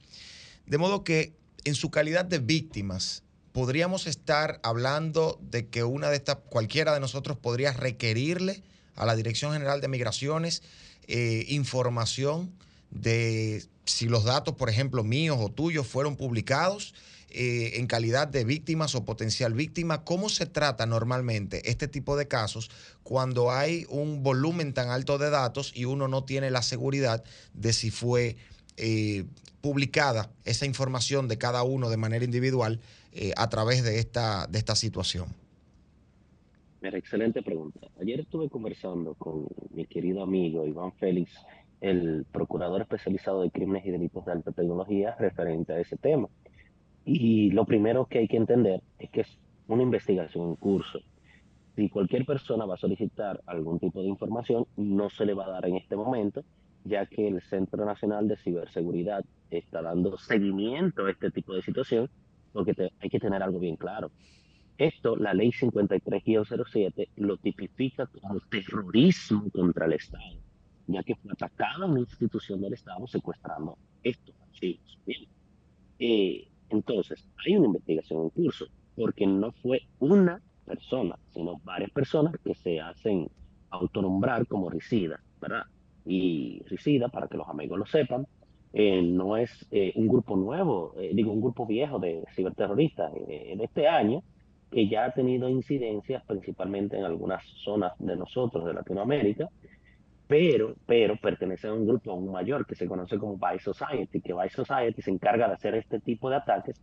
De modo que en su calidad de víctimas, podríamos estar hablando de que una de estas, cualquiera de nosotros podría requerirle a la Dirección General de Migraciones eh, información de si los datos, por ejemplo, míos o tuyos fueron publicados eh, en calidad de víctimas o potencial víctima. ¿Cómo se trata normalmente este tipo de casos cuando hay un volumen tan alto de datos y uno no tiene la seguridad de si fue eh, publicada esa información de cada uno de manera individual eh, a través de esta, de esta situación? Mira, excelente pregunta. Ayer estuve conversando con mi querido amigo Iván Félix, el procurador especializado de crímenes y delitos de alta tecnología, referente a ese tema. Y lo primero que hay que entender es que es una investigación en curso. Si cualquier persona va a solicitar algún tipo de información, no se le va a dar en este momento, ya que el Centro Nacional de Ciberseguridad está dando seguimiento a este tipo de situación, porque hay que tener algo bien claro. Esto, la ley 53-07, lo tipifica como terrorismo contra el Estado, ya que fue atacada una institución del Estado secuestrando estos archivos. Bien. Eh, entonces, hay una investigación en curso, porque no fue una persona, sino varias personas que se hacen autonombrar como ricida, ¿verdad? Y ricida, para que los amigos lo sepan, eh, no es eh, un grupo nuevo, eh, digo, un grupo viejo de ciberterroristas en este año, que ya ha tenido incidencias principalmente en algunas zonas de nosotros, de Latinoamérica, pero, pero pertenece a un grupo aún mayor que se conoce como Vice Society, que Vice Society se encarga de hacer este tipo de ataques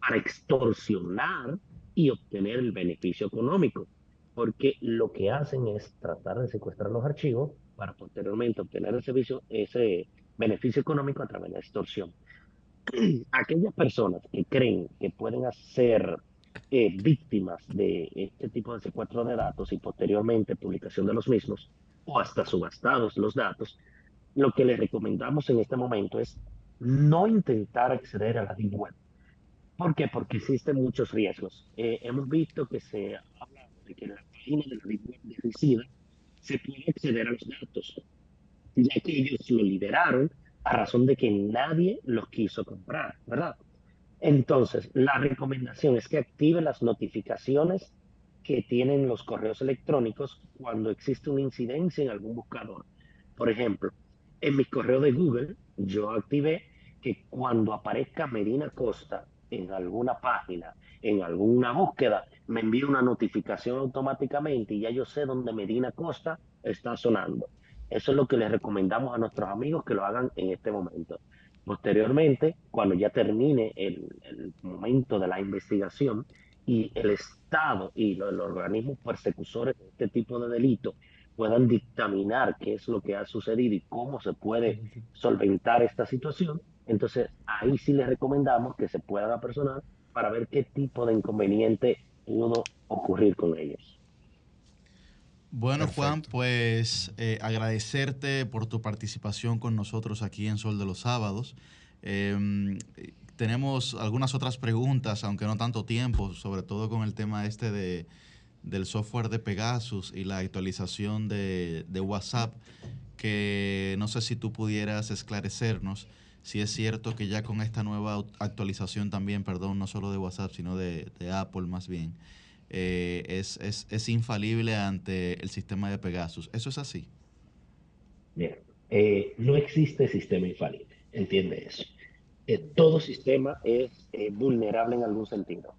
para extorsionar y obtener el beneficio económico, porque lo que hacen es tratar de secuestrar los archivos para posteriormente obtener ese beneficio económico a través de la extorsión. *clears throat* Aquellas personas que creen que pueden ser eh, víctimas de este tipo de secuestro de datos y posteriormente publicación de los mismos, o hasta subastados los datos, lo que les recomendamos en este momento es no intentar acceder a la Deep Web. ¿Por qué? Porque existen muchos riesgos. Eh, hemos visto que se habla de que en la página de la Deep Web de se puede acceder a los datos, ya que ellos lo liberaron a razón de que nadie los quiso comprar, ¿verdad? Entonces, la recomendación es que active las notificaciones que tienen los correos electrónicos cuando existe una incidencia en algún buscador. Por ejemplo, en mi correo de Google, yo activé que cuando aparezca Medina Costa en alguna página, en alguna búsqueda, me envíe una notificación automáticamente y ya yo sé dónde Medina Costa está sonando. Eso es lo que les recomendamos a nuestros amigos que lo hagan en este momento. Posteriormente, cuando ya termine el momento de la investigación, y el Estado y los, organismos persecutorios de este tipo de delitos puedan dictaminar qué es lo que ha sucedido y cómo se puede solventar esta situación, entonces ahí sí les recomendamos que se puedan apersonar para ver qué tipo de inconveniente pudo ocurrir con ellos. Bueno, Juan, pues eh, agradecerte por tu participación con nosotros aquí en Sol de los Sábados. Em, tenemos algunas otras preguntas, aunque no tanto tiempo, sobre todo con el tema este de, del software de Pegasus y la actualización de, WhatsApp, que no sé si tú pudieras esclarecernos si es cierto que ya con esta nueva actualización también, perdón, no solo de WhatsApp, sino de, Apple más bien, eh, es, es, infalible ante el sistema de Pegasus. ¿Eso es así? Bien, eh, no existe sistema infalible, entiende eso todo sistema es eh, vulnerable en algún sentido.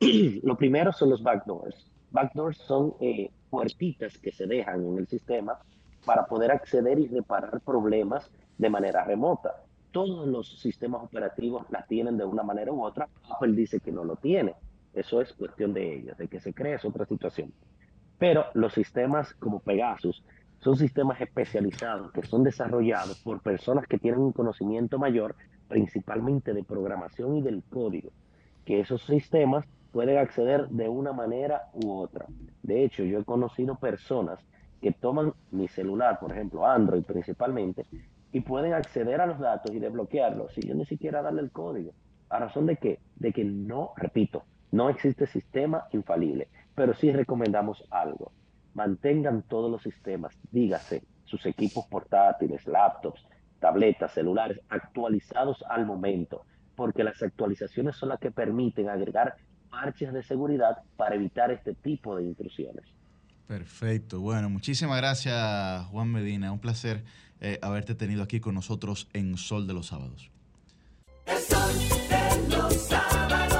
*clears throat* Lo primero son los backdoors. Backdoors son eh, puertitas que se dejan en el sistema para poder acceder y reparar problemas de manera remota. Todos los sistemas operativos la tienen de una manera u otra. Apple dice que no lo tiene. Eso es cuestión de ellos, de que se cree es otra situación. Pero los sistemas como Pegasus son sistemas especializados que son desarrollados por personas que tienen un conocimiento mayor, principalmente de programación y del código, que esos sistemas pueden acceder de una manera u otra. De hecho, yo he conocido personas que toman mi celular, por ejemplo, Android principalmente, y pueden acceder a los datos y desbloquearlos sin yo ni siquiera darle el código. ¿A razón de qué? De que no, repito, no existe sistema infalible, pero sí recomendamos algo. Mantengan todos los sistemas, dígase, sus equipos portátiles, laptops, tabletas, celulares, actualizados al momento, porque las actualizaciones son las que permiten agregar parches de seguridad para evitar este tipo de intrusiones. Perfecto. Bueno, muchísimas gracias Juan Medina. Un placer eh, haberte tenido aquí con nosotros en Sol de los Sábados. El sol de los sábados.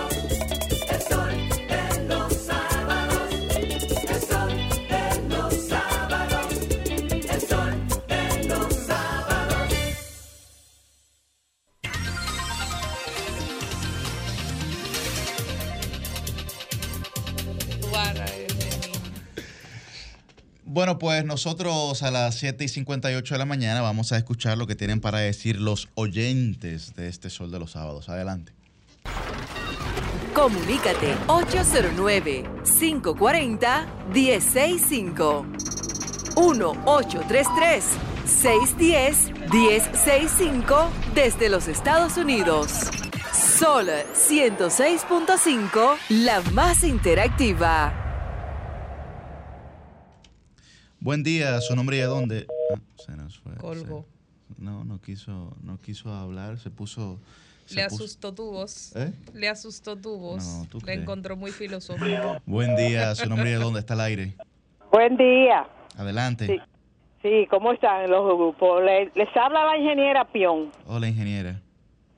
Bueno, pues nosotros a las 7 y 58 de la mañana vamos a escuchar lo que tienen para decir los oyentes de este Sol de los Sábados. Adelante. Comunícate 809-540-1065. 1-833-610-1065 desde los Estados Unidos. Sol 106.5, la más interactiva. Buen día, su nombre y de dónde. Ah, se nos fue. Colgó. se- no, no quiso, no quiso hablar, se puso. se Le puso- asustó tu voz. ¿Eh? Le asustó tu voz. No, ¿tú Le crees? encontró muy filosófico. Buen día, su nombre y de dónde está el aire. Buen día. Adelante. Sí. Sí, ¿cómo están los grupos? Le- les habla la ingeniera Pion. Hola, ingeniera.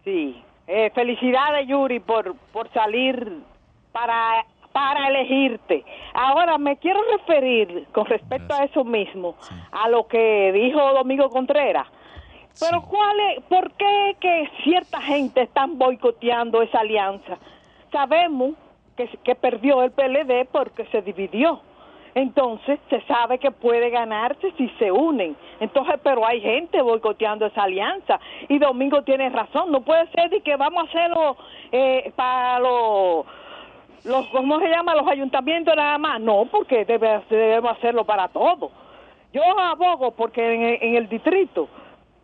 Sí. Eh, felicidades, Yuri, por, por salir para, para elegirte. Ahora, me quiero referir con respecto a eso mismo, Sí. a lo que dijo Domingo Contreras. Pero. ¿cuál es, ¿por qué que cierta gente están boicoteando esa alianza? Sabemos que, que perdió el PLD porque se dividió. Entonces, se sabe que puede ganarse si se unen. Entonces, pero hay gente boicoteando esa alianza. Y Domingo tiene razón. No puede ser de que vamos a hacerlo eh, para los, los, ¿cómo se llama? Los ayuntamientos nada más. No, porque debe- debemos hacerlo para todos. Yo abogo porque en, el- en el distrito,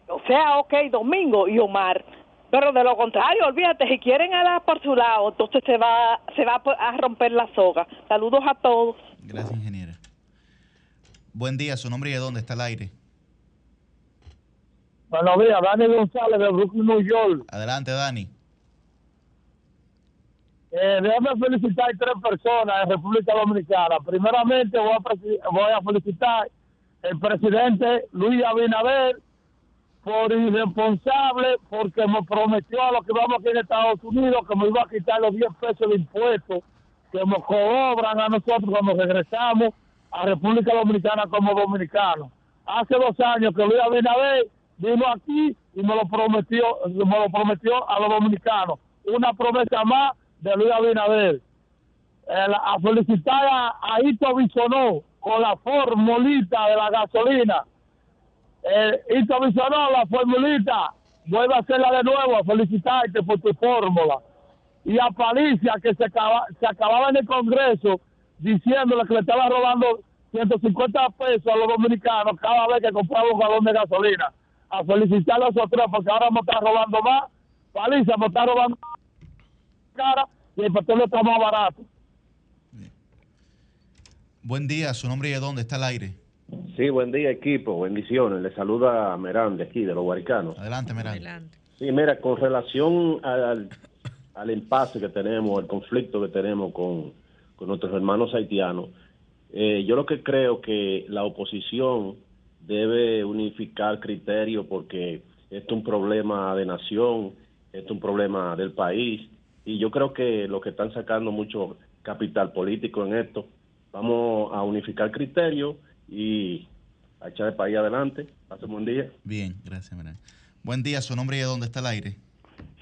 o sea, ok, Domingo y Omar, pero de lo contrario, olvídate, si quieren a por su lado, entonces se va, se va a romper la soga. Saludos a todos. Gracias, ingeniera. Buen día, su nombre y de dónde está el aire. Buenos días, Dani González de Brooklyn, New York. Adelante, Dani. Eh, déjame felicitar a tres personas en República Dominicana. Primeramente voy a, felicitar al presidente Luis Abinader por irresponsable, porque me prometió a los que vamos aquí en Estados Unidos que me iba a quitar los 10 pesos de impuestos que nos cobran a nosotros cuando regresamos a República Dominicana como dominicanos. Hace dos años que Luis Abinader vino aquí y me lo prometió, me lo prometió a los dominicanos. Una promesa más de Luis Abinader. A felicitar a, a Ito Bisonó con la formulita de la gasolina. Eh, Ito Bisonó, la formulita, vuelve a hacerla de nuevo, a felicitarte por tu fórmula. Y a Palicia, que se, acaba, se acababa en el Congreso diciéndole que le estaba robando 150 pesos a los dominicanos cada vez que compraba un galón de gasolina. A felicitar a esos tres, porque ahora me está robando más. Palicia me está robando cara y el petróleo está más barato. Buen día, su nombre y de dónde está el aire. Sí, buen día equipo, bendiciones. Le saluda Merán de aquí, de los Guaricanos. Adelante, Merán. Adelante. Sí, mira, con relación al, al impasse que tenemos, al conflicto que tenemos con, con nuestros hermanos haitianos, eh, yo lo que creo que la oposición debe unificar criterios porque esto es un problema de nación, esto es un problema del país y yo creo que lo que están sacando mucho capital político en esto, vamos a unificar criterios y a echar el país adelante. Hace un buen día. Bien, gracias, Merán. Buen día, su nombre y de dónde está el aire.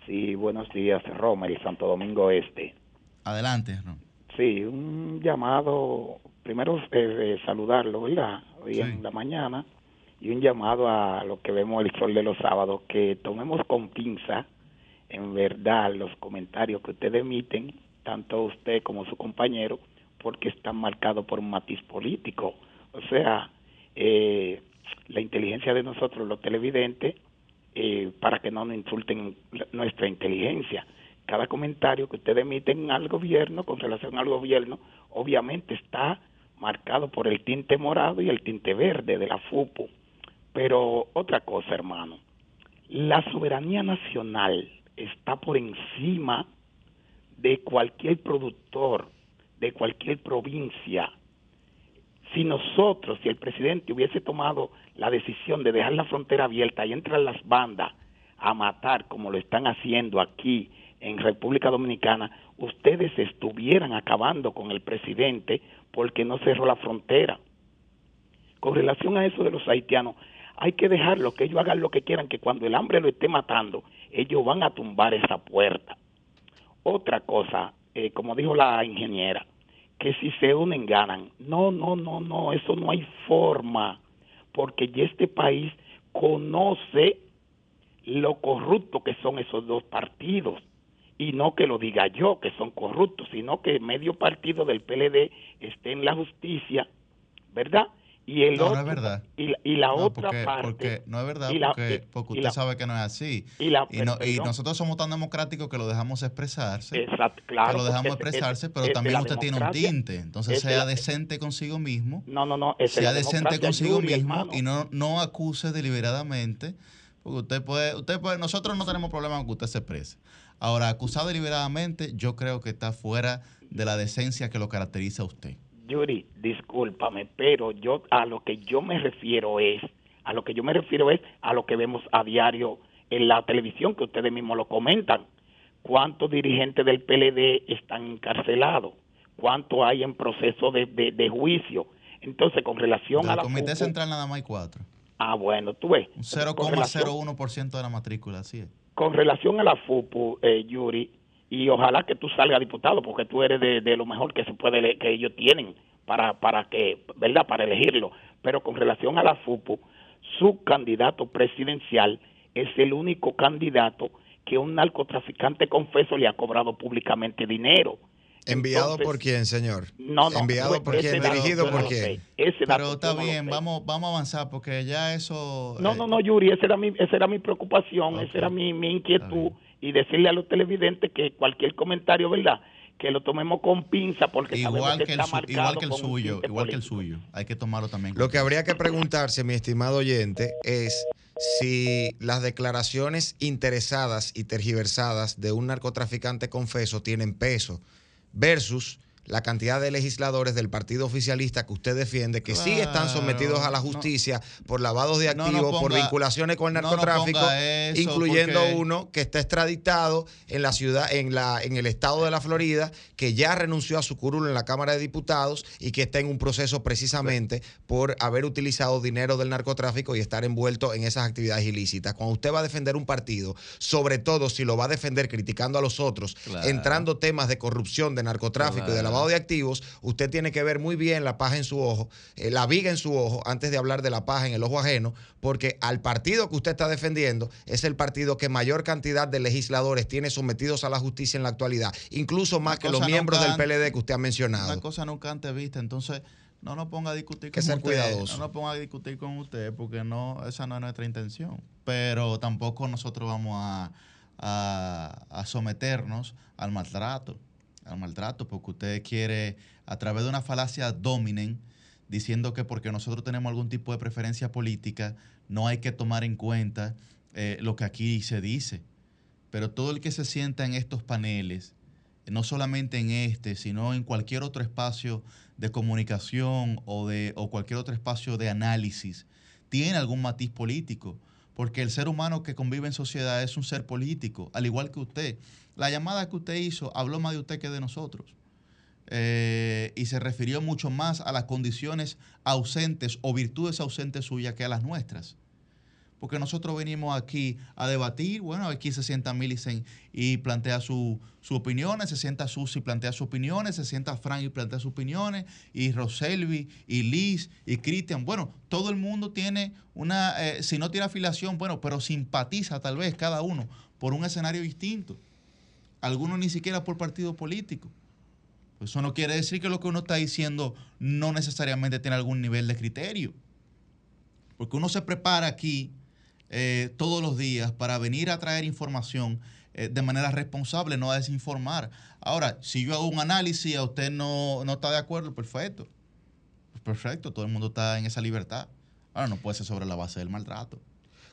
Sí, buenos días, Romer y Santo Domingo Este. Adelante, Ron. Sí, un llamado, primero eh, eh, saludarlo, ¿verdad? Hoy en la mañana, y un llamado a lo que vemos el sol de los sábados, que tomemos con pinza, en verdad, los comentarios que ustedes emiten, tanto usted como su compañero, porque están marcados por un matiz político. O sea, eh, la inteligencia de nosotros, los televidentes, eh, para que no nos insulten nuestra inteligencia. Cada comentario que ustedes emiten al gobierno, con relación al gobierno, obviamente está marcado por el tinte morado y el tinte verde de la FUPU. Pero otra cosa, hermano, la soberanía nacional está por encima de cualquier productor, de cualquier provincia. Si nosotros, si el presidente hubiese tomado la decisión de dejar la frontera abierta y entran las bandas a matar como lo están haciendo aquí en República Dominicana, ustedes estuvieran acabando con el presidente porque no cerró la frontera. Con relación a eso de los haitianos, hay que dejarlo, que ellos hagan lo que quieran, que cuando el hambre lo esté matando, ellos van a tumbar esa puerta. Otra cosa, eh, como dijo la ingeniera, que si se unen ganan. No, no, no, no, eso no hay forma, porque ya este país conoce lo corrupto que son esos dos partidos. Y no que lo diga yo, que son corruptos, sino que medio partido del PLD esté en la justicia, ¿verdad? Y el No, no otro, es verdad. Y, la- y la No, otra porque, parte. porque no es verdad, la- porque, usted la- sabe que no es así. y no- nosotros somos tan democráticos que lo dejamos expresarse. Exacto, claro, que lo dejamos expresarse, es- pero es también usted tiene un tinte. Entonces sea decente consigo mismo. No, no, no. Sea decente consigo Yuri, mismo hermano. y no, no acuse deliberadamente. Porque usted puede, usted puede, nosotros no tenemos problema con que usted se exprese. Ahora, acusar deliberadamente, yo creo que está fuera de la decencia que lo caracteriza a usted. Yuri, discúlpame, pero yo a lo que yo me refiero es, a lo que yo me refiero es a lo que vemos a diario en la televisión, que ustedes mismos lo comentan. ¿Cuántos dirigentes del PLD están encarcelados? ¿Cuánto hay en proceso de, de- de juicio? Entonces, con relación a la Comité Central nada más hay cuatro. Ah, bueno, tú ves. Un Con relación- 0,01% de la matrícula, así es. con relación a la FUPU, eh, Yuri, y ojalá que tú salgas diputado, porque tú eres de, de lo mejor que se puede que ellos tienen para para que, ¿verdad? Para elegirlo. Pero con relación a la FUPU, su candidato presidencial es el único candidato que un narcotraficante confeso le ha cobrado públicamente dinero. ¿Enviado Entonces, por quién, señor? No, no. ¿Enviado por ese quién? dato ¿Dirigido por no quién? Pero está no bien, vamos, vamos a avanzar porque ya eso... No, eh, no, no, Yuri, esa era mi, esa era mi preocupación, esa era mi, mi inquietud y decirle a los televidentes que cualquier comentario, ¿verdad? Que lo tomemos con pinza porque Igual que, el, está su- marcado igual que el suyo, igual que el suyo. Hay que tomarlo también. Lo que habría que preguntarse, mi estimado oyente, es si las declaraciones interesadas y tergiversadas de un narcotraficante confeso tienen peso versus la cantidad de legisladores del partido oficialista que usted defiende que sí están sometidos a la justicia por lavados de no activos, por vinculaciones con el no narcotráfico, eso, incluyendo porque- uno que está extraditado en la ciudad, en la, en el estado de la Florida, que ya renunció a su curul en la Cámara de Diputados y que está en un proceso precisamente por haber utilizado dinero del narcotráfico y estar envuelto en esas actividades ilícitas. Cuando usted va a defender un partido, sobre todo si lo va a defender criticando a los otros, Claro. entrando temas de corrupción, de narcotráfico y de Claro. Lavado de activos, usted tiene que ver muy bien la paja en su ojo, eh, la viga en su ojo, antes de hablar de la paja en el ojo ajeno, porque al partido que usted está defendiendo es el partido que mayor cantidad de legisladores tiene sometidos a la justicia en la actualidad, incluso más Una que los miembros nunca del PLD que usted ha mencionado. Una cosa nunca antes vista, entonces no nos ponga a discutir que con ser usted. cuidadoso. No nos ponga a discutir con usted porque no, esa no es nuestra intención. Pero tampoco nosotros vamos a, a- a someternos al maltrato, al maltrato, porque usted quiere, a través de una falacia dominen, diciendo que porque nosotros tenemos algún tipo de preferencia política, no hay que tomar en cuenta eh, lo que aquí se dice. Pero todo el que se sienta en estos paneles, no solamente en este, sino en cualquier otro espacio de comunicación o, de, o cualquier otro espacio de análisis, tiene algún matiz político, porque el ser humano que convive en sociedad es un ser político, al igual que usted. La llamada que usted hizo habló más de usted que de nosotros. Eh, y se refirió mucho más a las condiciones ausentes o virtudes ausentes suyas que a las nuestras. porque nosotros venimos aquí a debatir. Bueno, aquí se sienta Millicent y plantea su, sus opiniones, se sienta Susi y plantea sus opiniones, se sienta Frank y plantea sus opiniones, y Roselvi, y Liz, y Cristian. Bueno, todo el mundo tiene una, eh, si no tiene afiliación, bueno, pero simpatiza tal vez cada uno por un escenario distinto. Algunos ni siquiera por partido político. Eso no quiere decir que lo que uno está diciendo no necesariamente tiene algún nivel de criterio. Porque uno se prepara aquí eh, todos los días para venir a traer información eh, de manera responsable, no a desinformar. Ahora, si yo hago un análisis y a usted no, no está de acuerdo, perfecto. Pues perfecto, todo el mundo está en esa libertad. Ahora no puede ser sobre la base del maltrato.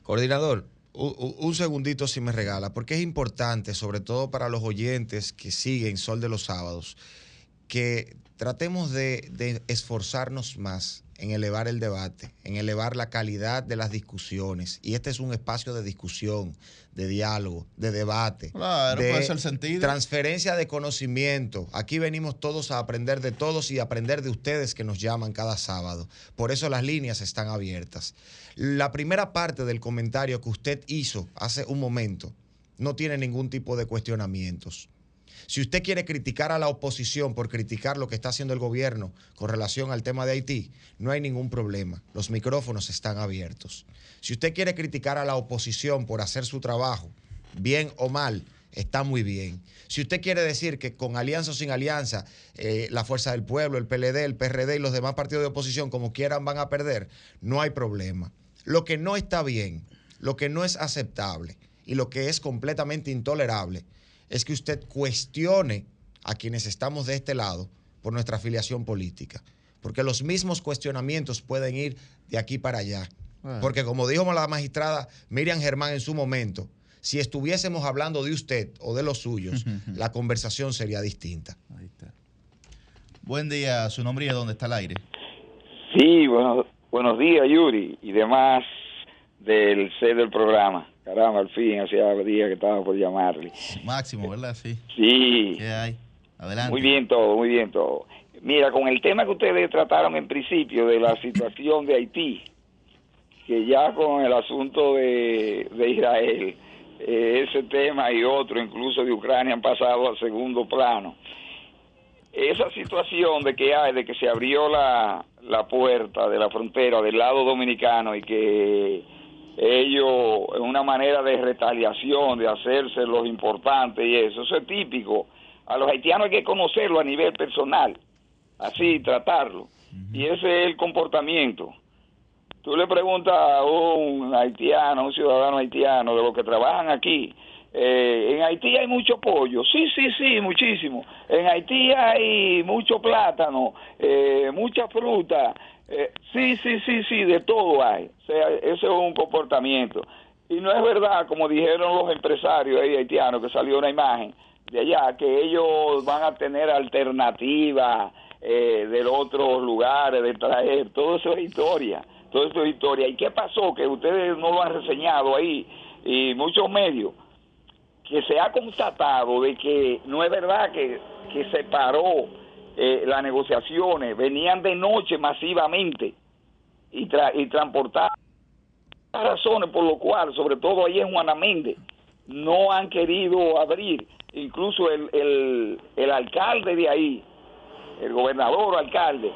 Coordinador, un segundito si me regala, porque es importante, sobre todo para los oyentes que siguen Sol de los Sábados, que tratemos de, de esforzarnos más en elevar el debate, en elevar la calidad de las discusiones. Y este es un espacio de discusión, de diálogo, de debate. Claro, de puede ser sentido. Transferencia de conocimiento. Aquí venimos todos a aprender de todos y aprender de ustedes que nos llaman cada sábado. Por eso las líneas están abiertas. La primera parte del comentario que usted hizo hace un momento no tiene ningún tipo de cuestionamientos. Si usted quiere criticar a la oposición por criticar lo que está haciendo el gobierno con relación al tema de Haití, no hay ningún problema. Los micrófonos están abiertos. Si usted quiere criticar a la oposición por hacer su trabajo, bien o mal, está muy bien. Si usted quiere decir que con alianza o sin alianza, eh, la Fuerza del Pueblo, el PLD, el PRD y los demás partidos de oposición, como quieran, van a perder, no hay problema. Lo que no está bien, lo que no es aceptable y lo que es completamente intolerable es que usted cuestione a quienes estamos de este lado por nuestra afiliación política. Porque los mismos cuestionamientos pueden ir de aquí para allá. Bueno. Porque como dijo la magistrada Miriam Germán en su momento, si estuviésemos hablando de usted o de los suyos, *laughs* la conversación sería distinta. Buen día, su nombre y de dónde está el aire. Sí, bueno, buenos días, Yuri, y demás del C del programa. Caramba, al fin, hacía días que estaba por llamarle. Máximo, ¿verdad? Sí. Sí, ¿Qué hay? Adelante. muy bien todo, muy bien todo. Mira, con el tema que ustedes trataron en principio de la situación de Haití, que ya con el asunto de, de Israel, eh, ese tema y otro, incluso de Ucrania, han pasado a segundo plano. Esa situación de que hay, de que se abrió la, la puerta de la frontera del lado dominicano y que ellos, en una manera de retaliación, de hacerse los importantes y eso, eso es típico. A los haitianos hay que conocerlo a nivel personal, así, tratarlo. Y ese es el comportamiento. Tú le preguntas a un haitiano, a un ciudadano haitiano de los que trabajan aquí, eh, en Haití hay mucho pollo, sí, sí, sí, muchísimo. En Haití hay mucho plátano, eh, mucha fruta, eh, sí, sí, sí, sí, de todo hay. O ese es un comportamiento. Y no es verdad, como dijeron los empresarios ahí haitianos, que salió una imagen de allá, que ellos van a tener alternativas eh, de otros lugares, de traer, todo eso es historia, todo eso es historia. ¿Y qué pasó? Que ustedes no lo han reseñado ahí, y muchos medios, que se ha constatado de que no es verdad que, que se paró eh, las negociaciones, venían de noche masivamente y, tra y transportaban las razones por lo cual, sobre todo ahí en Juana Méndez, no han querido abrir. Incluso el, el, el alcalde de ahí, el gobernador o alcalde,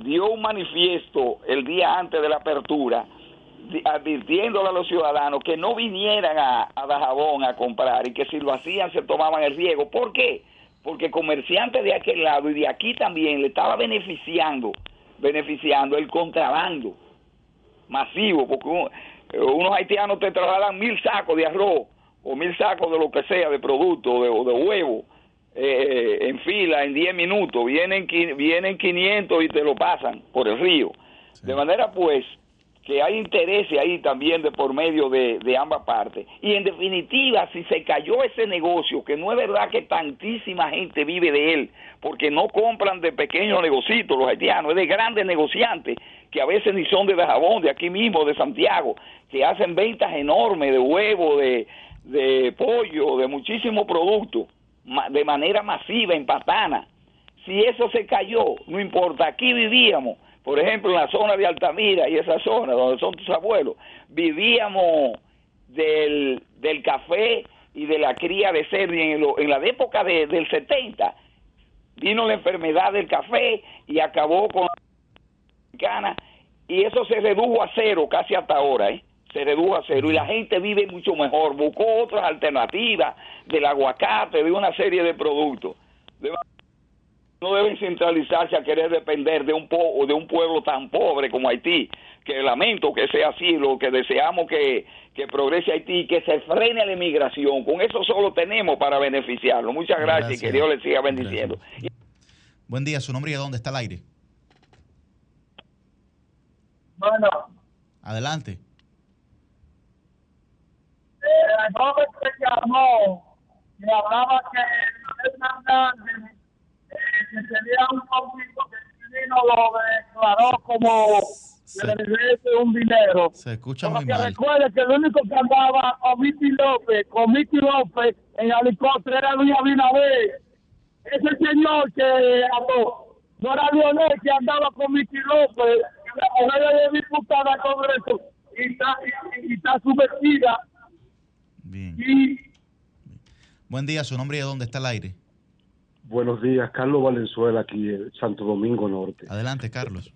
dio un manifiesto el día antes de la apertura advirtiéndole a los ciudadanos que no vinieran a, a Dajabón a comprar y que si lo hacían se tomaban el riesgo. ¿Por qué? Porque comerciantes de aquel lado y de aquí también le estaba beneficiando, beneficiando el contrabando masivo, porque un- eh, unos haitianos te trasladan mil sacos de arroz o mil sacos de lo que sea, de producto de, o de huevo, eh, en fila en 10 minutos, vienen, vienen 500 y te lo pasan por el río. De manera pues que hay intereses ahí también de por medio de, ambas partes. Y en definitiva, si se cayó ese negocio, que no es verdad que tantísima gente vive de él, porque no compran de pequeños negocios los haitianos, es de grandes negociantes, que a veces ni son de Dajabón, de aquí mismo, de Santiago, que hacen ventas enormes de huevo, de, de pollo, de muchísimos productos, de manera masiva en Patana. Si eso se cayó, no importa, aquí vivíamos Por ejemplo, en la zona de Altamira y esa zona donde son tus abuelos, vivíamos del, del café y de la cría de cerdo en, en la época de- del 70 vino la enfermedad del café y acabó con la y eso se redujo a cero casi hasta ahora, ¿eh? Se redujo a cero y la gente vive mucho mejor, buscó otras alternativas del aguacate, de una serie de productos. No deben centralizarse a querer depender de un po o de un pueblo tan pobre como Haití, que lamento que sea así, lo que deseamos que, que progrese Haití y que se frene la inmigración. Con eso solo tenemos para beneficiarlo. Muchas gracias, y que. Dios les siga bendiciendo. Buen día, su nombre y de dónde está el aire. Bueno, Adelante. eh, el joven que llamó y hablaba que que tenía un conflicto que el vino lo declaró como le debe un dinero. Se escucha muy que mal. recuerde que el único que andaba con Miki López, con Miki López en helicóptero era Luis Abinader. Ese señor que habló, no era Lionel que andaba con Miki López, la de diputada al Congreso y está, y, y está subvertida. Y Buen día, su nombre y de dónde está el aire. Buenos días, Carlos Valenzuela, aquí en Santo Domingo Norte. Adelante, Carlos.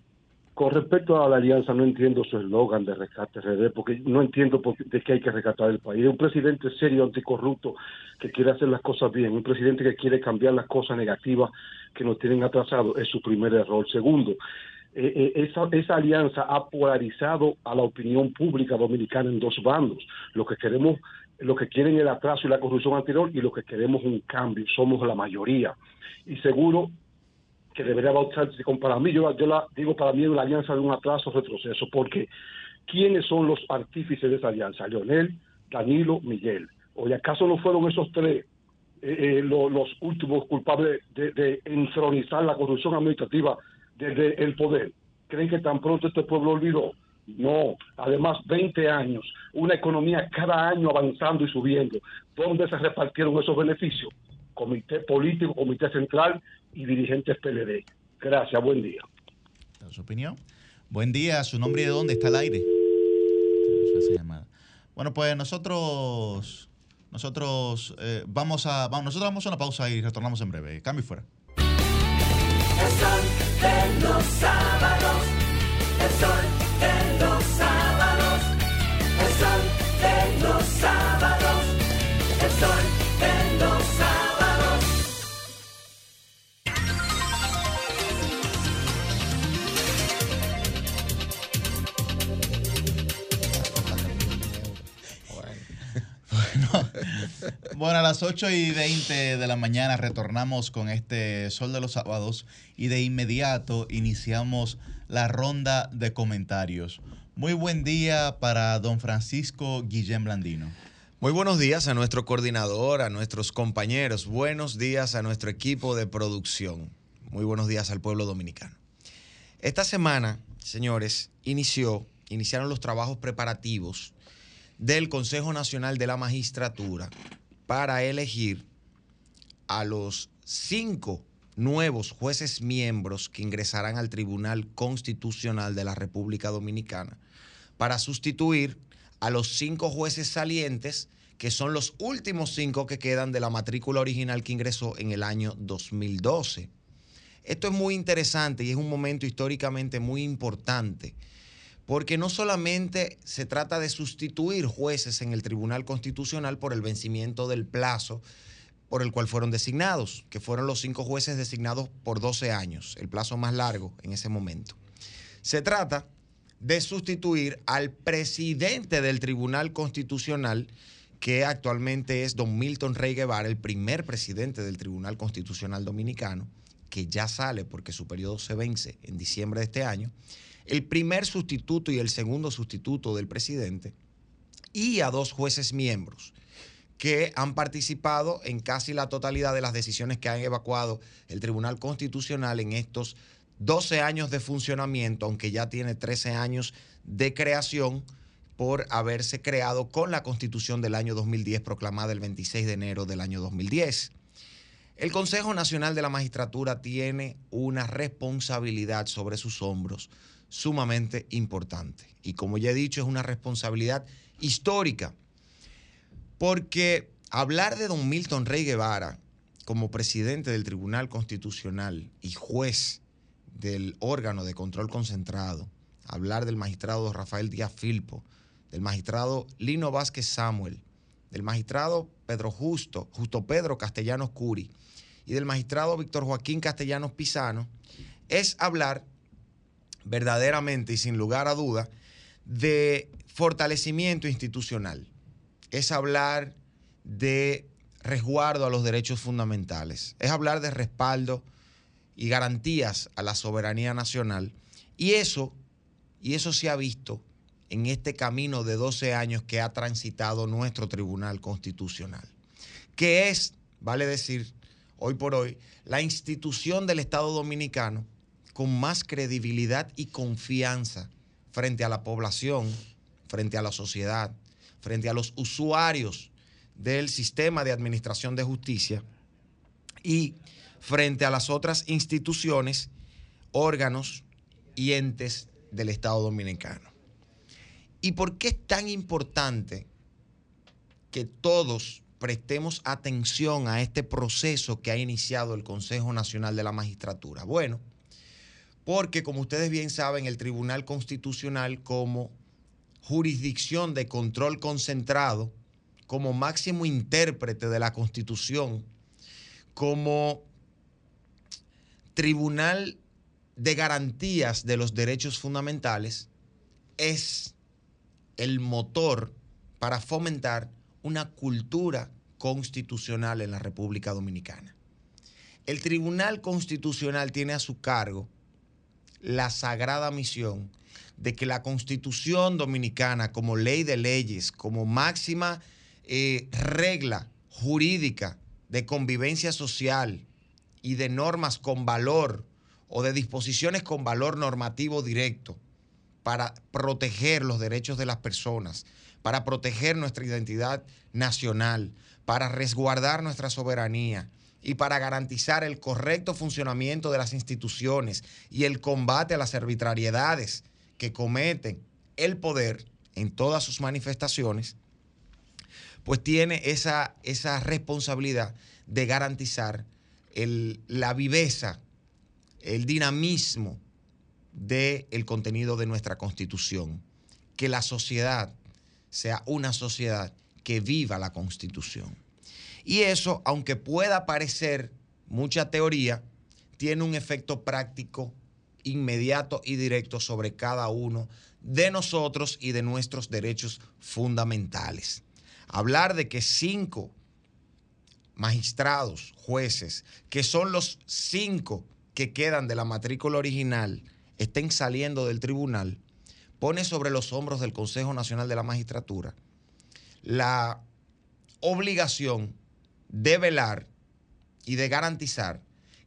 Con respecto a la alianza, no entiendo su eslogan de rescate RD, porque no entiendo por qué, de qué hay que rescatar el país. Un presidente serio, anticorrupto, que quiere hacer las cosas bien, un presidente que quiere cambiar las cosas negativas que nos tienen atrasados, es su primer error. Segundo, eh, eh, esa, esa alianza ha polarizado a la opinión pública dominicana en dos bandos. Lo que queremos, lo que quieren el atraso y la corrupción anterior y lo que queremos un cambio. Somos la mayoría. Y seguro que debería bautizarse como para mí, yo, la- digo para mí es la alianza de un atraso retroceso, porque ¿quiénes son los artífices de esa alianza? Leonel, Danilo, Miguel. ¿O acaso no fueron esos tres eh, eh, lo- los últimos culpables de, de entronizar la corrupción administrativa desde el poder? ¿Creen que tan pronto este pueblo olvidó? No, además 20 años, una economía cada año avanzando y subiendo. ¿Dónde se repartieron esos beneficios? Comité político, comité central y dirigentes PLD. Gracias, buen día. su opinión. Buen día, su nombre y de dónde está el aire. Bueno, pues nosotros, nosotros eh, vamos a, vamos, nosotros vamos a una pausa y retornamos en breve. Cambio y fuera. El sol de los sábados, el sol *laughs* Bueno, a las 8 y 20 de la mañana retornamos con este Sol de los Sábados y de inmediato iniciamos la ronda de comentarios. Muy buen día para don Francisco Guillén Blandino. Muy buenos días a nuestro coordinador, a nuestros compañeros. Buenos días a nuestro equipo de producción. Muy buenos días al pueblo dominicano. Esta semana, señores, inició, iniciaron los trabajos preparativos del Consejo Nacional de la Magistratura para elegir a los cinco nuevos jueces miembros que ingresarán al Tribunal Constitucional de la República Dominicana para sustituir a los cinco jueces salientes, que son los últimos cinco que quedan de la matrícula original que ingresó en el año 2012. Esto es muy interesante y es un momento históricamente muy importante, porque no solamente se trata de sustituir jueces en el Tribunal Constitucional por el vencimiento del plazo por el cual fueron designados, que fueron los cinco jueces designados por 12 años, el plazo más largo en ese momento. Se trata de sustituir al presidente del Tribunal Constitucional, que actualmente es don Milton Rey Guevara, el primer presidente del Tribunal Constitucional Dominicano, que ya sale porque su periodo se vence en diciembre de este año, el primer sustituto y el segundo sustituto del presidente, y a dos jueces miembros que han participado en casi la totalidad de las decisiones que han evacuado el Tribunal Constitucional en estos 12 años de funcionamiento, aunque ya tiene 13 años de creación por haberse creado con la Constitución del año 2010 proclamada el 26 de enero del año 2010. El Consejo Nacional de la Magistratura tiene una responsabilidad sobre sus hombros sumamente importante. Y como ya he dicho, es una responsabilidad histórica. Porque hablar de don Milton Rey Guevara como presidente del Tribunal Constitucional y juez del órgano de control concentrado, hablar del magistrado Rafael Díaz Filpo, del magistrado Lino Vázquez Samuel, del magistrado Pedro Justo, Justo Pedro Castellanos Curi y del magistrado Víctor Joaquín Castellanos Pisano, es hablar verdaderamente y sin lugar a duda de fortalecimiento institucional. Es hablar de resguardo a los derechos fundamentales. Es hablar de respaldo y garantías a la soberanía nacional. Y eso, y eso se ha visto en este camino de 12 años que ha transitado nuestro Tribunal Constitucional, que es, vale decir, hoy por hoy, la institución del Estado Dominicano con más credibilidad y confianza frente a la población, frente a la sociedad, frente a los usuarios del sistema de administración de justicia y frente a las otras instituciones, órganos y entes del Estado Dominicano. ¿Y por qué es tan importante que todos prestemos atención a este proceso que ha iniciado el Consejo Nacional de la Magistratura? Bueno, porque como ustedes bien saben, el Tribunal Constitucional como jurisdicción de control concentrado, como máximo intérprete de la Constitución, como tribunal de garantías de los derechos fundamentales, es el motor para fomentar una cultura constitucional en la República Dominicana. El Tribunal Constitucional tiene a su cargo la sagrada misión de que la Constitución Dominicana, como ley de leyes, como máxima eh, regla jurídica de convivencia social y de normas con valor o de disposiciones con valor normativo directo para proteger los derechos de las personas, para proteger nuestra identidad nacional, para resguardar nuestra soberanía y para garantizar el correcto funcionamiento de las instituciones y el combate a las arbitrariedades que cometen el poder en todas sus manifestaciones, pues tiene esa, esa responsabilidad de garantizar el- la viveza, el dinamismo del contenido de nuestra constitución. Que la sociedad sea una sociedad que viva la constitución. Y eso, aunque pueda parecer mucha teoría, tiene un efecto práctico inmediato y directo sobre cada uno de nosotros y de nuestros derechos fundamentales. Hablar de que cinco magistrados, jueces, que son los cinco que quedan de la matrícula original, estén saliendo del tribunal, pone sobre los hombros del Consejo Nacional de la Magistratura la obligación de velar y de garantizar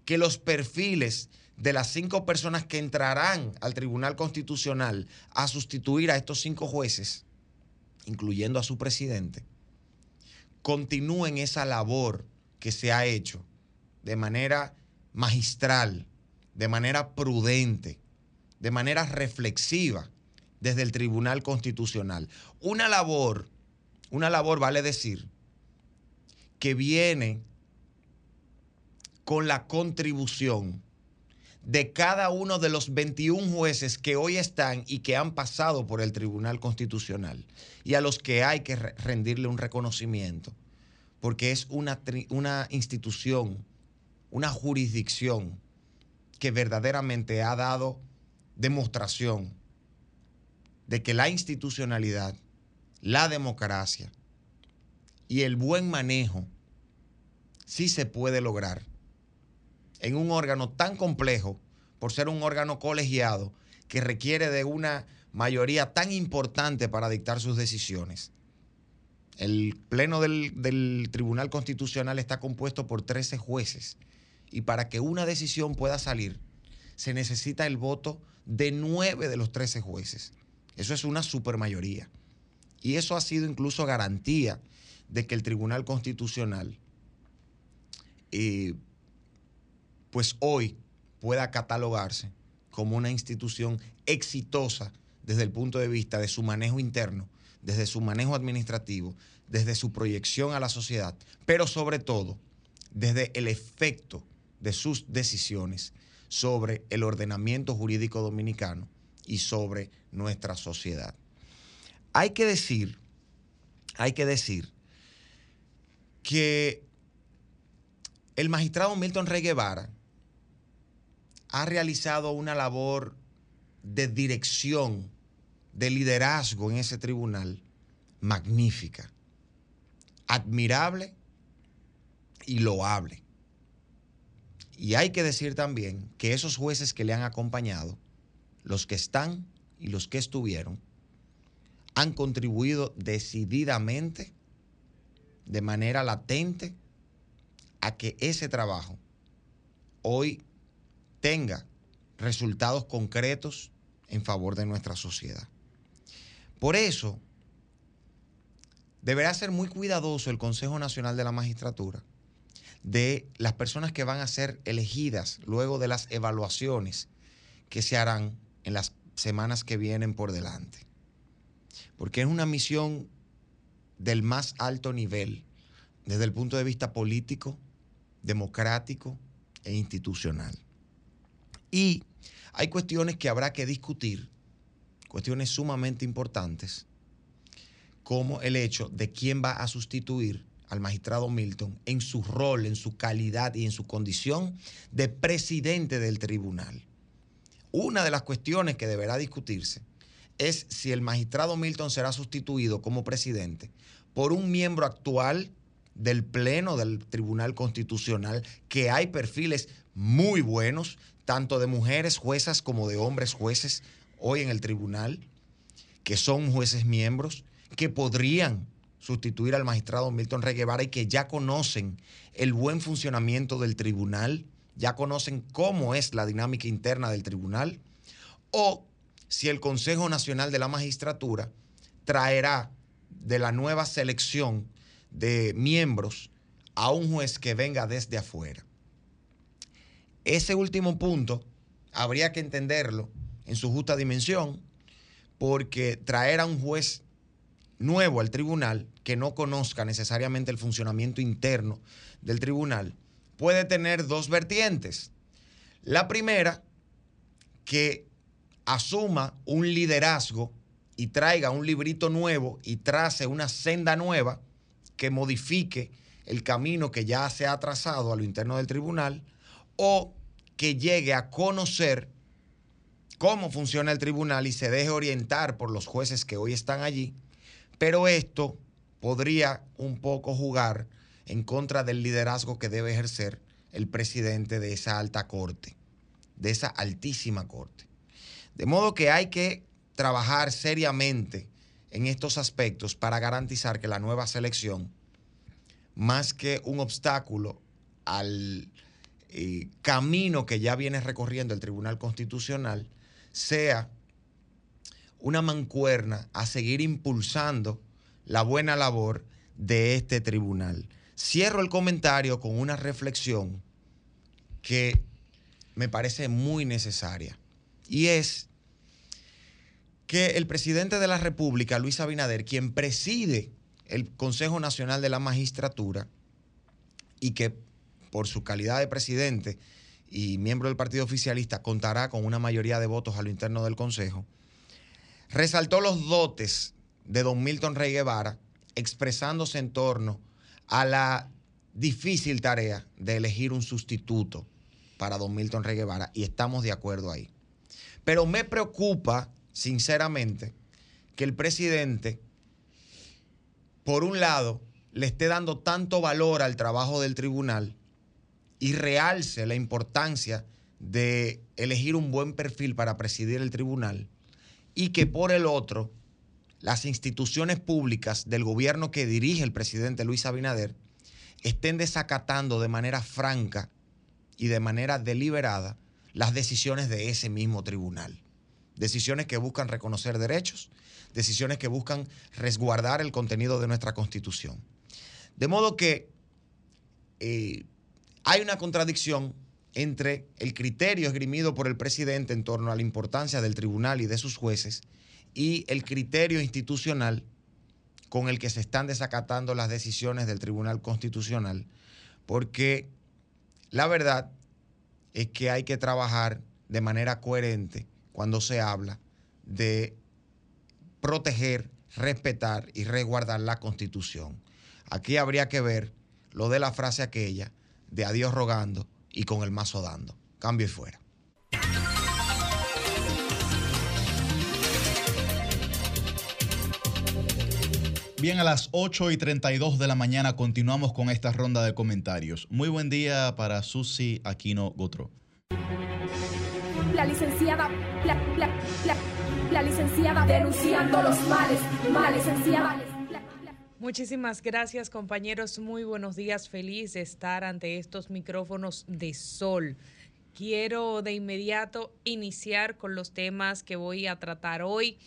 que los perfiles de las cinco personas que entrarán al Tribunal Constitucional a sustituir a estos cinco jueces, incluyendo a su presidente, continúen esa labor que se ha hecho de manera magistral, de manera prudente, de manera reflexiva desde el Tribunal Constitucional. Una labor, una labor vale decir, que viene con la contribución de cada uno de los 21 jueces que hoy están y que han pasado por el Tribunal Constitucional y a los que hay que re- rendirle un reconocimiento, porque es una, una institución, una jurisdicción que verdaderamente ha dado demostración de que la institucionalidad, la democracia y el buen manejo sí se puede lograr en un órgano tan complejo, por ser un órgano colegiado, que requiere de una mayoría tan importante para dictar sus decisiones. El Pleno del, Tribunal Constitucional está compuesto por 13 jueces y para que una decisión pueda salir se necesita el voto de 9 de los 13 jueces. Eso es una supermayoría. Y eso ha sido incluso garantía de que el Tribunal Constitucional eh, pues hoy pueda catalogarse como una institución exitosa desde el punto de vista de su manejo interno, desde su manejo administrativo, desde su proyección a la sociedad, pero sobre todo desde el efecto de sus decisiones sobre el ordenamiento jurídico dominicano y sobre nuestra sociedad. Hay que decir, hay que decir que el magistrado Milton Rey Guevara ha realizado una labor de dirección, de liderazgo en ese tribunal magnífica, admirable y loable. Y hay que decir también que esos jueces que le han acompañado, los que están y los que estuvieron, han contribuido decididamente, de manera latente, a que ese trabajo hoy tenga resultados concretos en favor de nuestra sociedad. Por eso, deberá ser muy cuidadoso el Consejo Nacional de la Magistratura de las personas que van a ser elegidas luego de las evaluaciones que se harán en las semanas que vienen por delante. Porque es una misión del más alto nivel desde el punto de vista político, democrático e institucional. Y hay cuestiones que habrá que discutir, cuestiones sumamente importantes, como el hecho de quién va a sustituir al magistrado Milton en su rol, en su calidad y en su condición de presidente del tribunal. Una de las cuestiones que deberá discutirse es si el magistrado Milton será sustituido como presidente por un miembro actual del Pleno del Tribunal Constitucional, que hay perfiles muy buenos, tanto de mujeres juezas como de hombres jueces hoy en el tribunal, que son jueces miembros, que podrían sustituir al magistrado Milton Rey Guevara y que ya conocen el buen funcionamiento del tribunal, ya conocen cómo es la dinámica interna del tribunal, o si el Consejo Nacional de la Magistratura traerá de la nueva selección de miembros a un juez que venga desde afuera. Ese último punto habría que entenderlo en su justa dimensión, porque traer a un juez nuevo al tribunal que no conozca necesariamente el funcionamiento interno del tribunal puede tener dos vertientes. La primera, que asuma un liderazgo y traiga un librito nuevo y trace una senda nueva que modifique el camino que ya se ha trazado a lo interno del tribunal o que llegue a conocer cómo funciona el tribunal y se deje orientar por los jueces que hoy están allí, pero esto podría un poco jugar en contra del liderazgo que debe ejercer el presidente de esa alta corte, de esa altísima corte. De modo que hay que trabajar seriamente en estos aspectos para garantizar que la nueva selección, más que un obstáculo al eh, camino que ya viene recorriendo el Tribunal Constitucional, sea una mancuerna a seguir impulsando la buena labor de este tribunal. Cierro el comentario con una reflexión que me parece muy necesaria y es que el presidente de la República, Luis Abinader, quien preside el Consejo Nacional de la Magistratura y que por su calidad de presidente y miembro del partido oficialista contará con una mayoría de votos a lo interno del Consejo, resaltó los dotes de don Milton Rey Guevara, expresándose en torno a la difícil tarea de elegir un sustituto para don Milton Rey Guevara, y estamos de acuerdo ahí. Pero me preocupa, sinceramente, que el presidente, por un lado, le esté dando tanto valor al trabajo del tribunal y realce la importancia de elegir un buen perfil para presidir el tribunal y que por el otro las instituciones públicas del gobierno que dirige el presidente Luis Abinader estén desacatando de manera franca y de manera deliberada las decisiones de ese mismo tribunal. Decisiones que buscan reconocer derechos, decisiones que buscan resguardar el contenido de nuestra constitución. De modo que eh, hay una contradicción entre el criterio esgrimido por el presidente en torno a la importancia del tribunal y de sus jueces y el criterio institucional con el que se están desacatando las decisiones del Tribunal Constitucional, porque la verdad es que hay que trabajar de manera coherente cuando se habla de proteger, respetar y resguardar la Constitución. Aquí habría que ver lo de la frase aquella de adiós rogando y con el mazo dando. Cambio y fuera. Bien, a las 8 y 32 de la mañana continuamos con esta ronda de comentarios. Muy buen día para Susi Aquino Gotro. La licenciada, la, la, la, la licenciada denunciando los males, males, licenciada. Muchísimas gracias compañeros, muy buenos días, feliz de estar ante estos micrófonos de sol. Quiero de inmediato iniciar con los temas que voy a tratar hoy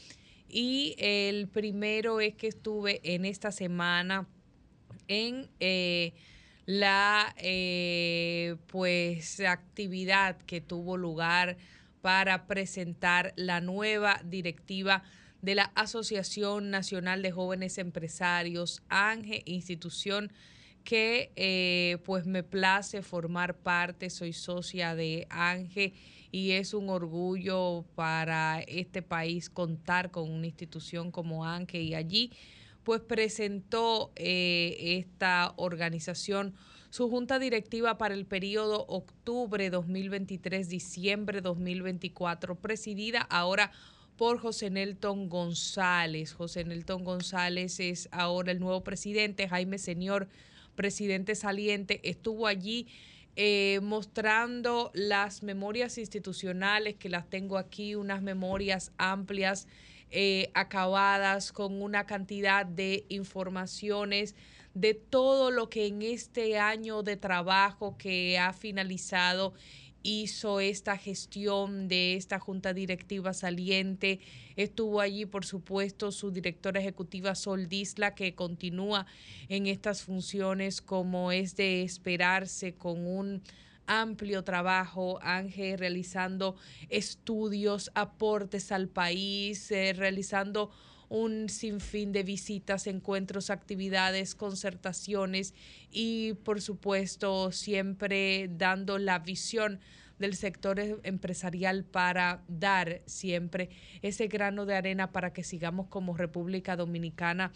y el primero es que estuve en esta semana en eh, la eh, pues actividad que tuvo lugar para presentar la nueva directiva de la Asociación Nacional de Jóvenes Empresarios, ANGE, institución que eh, pues me place formar parte, soy socia de ANGE y es un orgullo para este país contar con una institución como ANGE y allí pues presentó eh, esta organización su junta directiva para el periodo octubre 2023, diciembre 2024, presidida ahora por José Nelton González. José Nelton González es ahora el nuevo presidente, Jaime Señor, presidente saliente, estuvo allí eh, mostrando las memorias institucionales, que las tengo aquí, unas memorias amplias, eh, acabadas, con una cantidad de informaciones de todo lo que en este año de trabajo que ha finalizado hizo esta gestión de esta junta directiva saliente. Estuvo allí, por supuesto, su directora ejecutiva Sol Disla, que continúa en estas funciones como es de esperarse con un amplio trabajo, Ángel, realizando estudios, aportes al país, eh, realizando un sinfín de visitas, encuentros, actividades, concertaciones y por supuesto siempre dando la visión del sector em- empresarial para dar siempre ese grano de arena para que sigamos como República Dominicana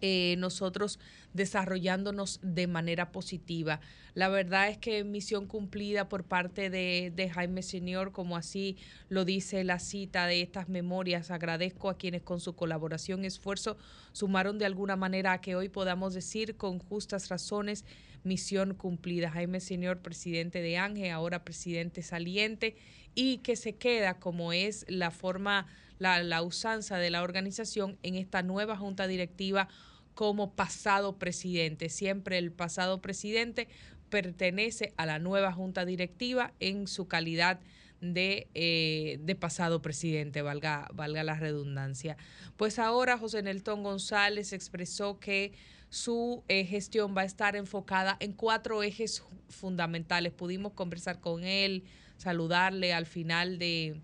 eh, nosotros desarrollándonos de manera positiva. La verdad es que misión cumplida por parte de, Jaime Señor, como así lo dice la cita de estas memorias. Agradezco a quienes con su colaboración y esfuerzo sumaron de alguna manera a que hoy podamos decir con justas razones misión cumplida. Jaime Señor, presidente de ANGE, ahora presidente saliente, y que se queda como es la forma, la usanza de la organización en esta nueva junta directiva como pasado presidente. Siempre el pasado presidente pertenece a la nueva junta directiva en su calidad de, eh, de pasado presidente, valga, valga la redundancia. Pues ahora José Nelton González expresó que su eh, gestión va a estar enfocada en cuatro ejes fundamentales. Pudimos conversar con él, saludarle al final de,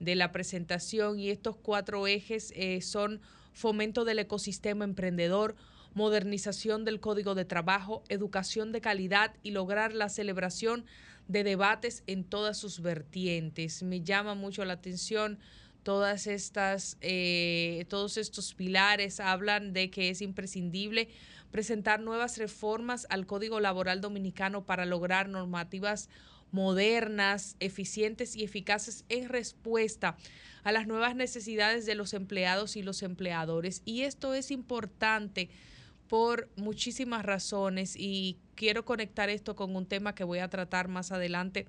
de la presentación y estos cuatro ejes eh, son fomento del ecosistema emprendedor, modernización del código de trabajo, educación de calidad y lograr la celebración de debates en todas sus vertientes. Me llama mucho la atención todas estas, eh, todos estos pilares hablan de que es imprescindible presentar nuevas reformas al Código Laboral Dominicano para lograr normativas modernas, eficientes y eficaces en respuesta a las nuevas necesidades de los empleados y los empleadores. Y esto es importante por muchísimas razones y quiero conectar esto con un tema que voy a tratar más adelante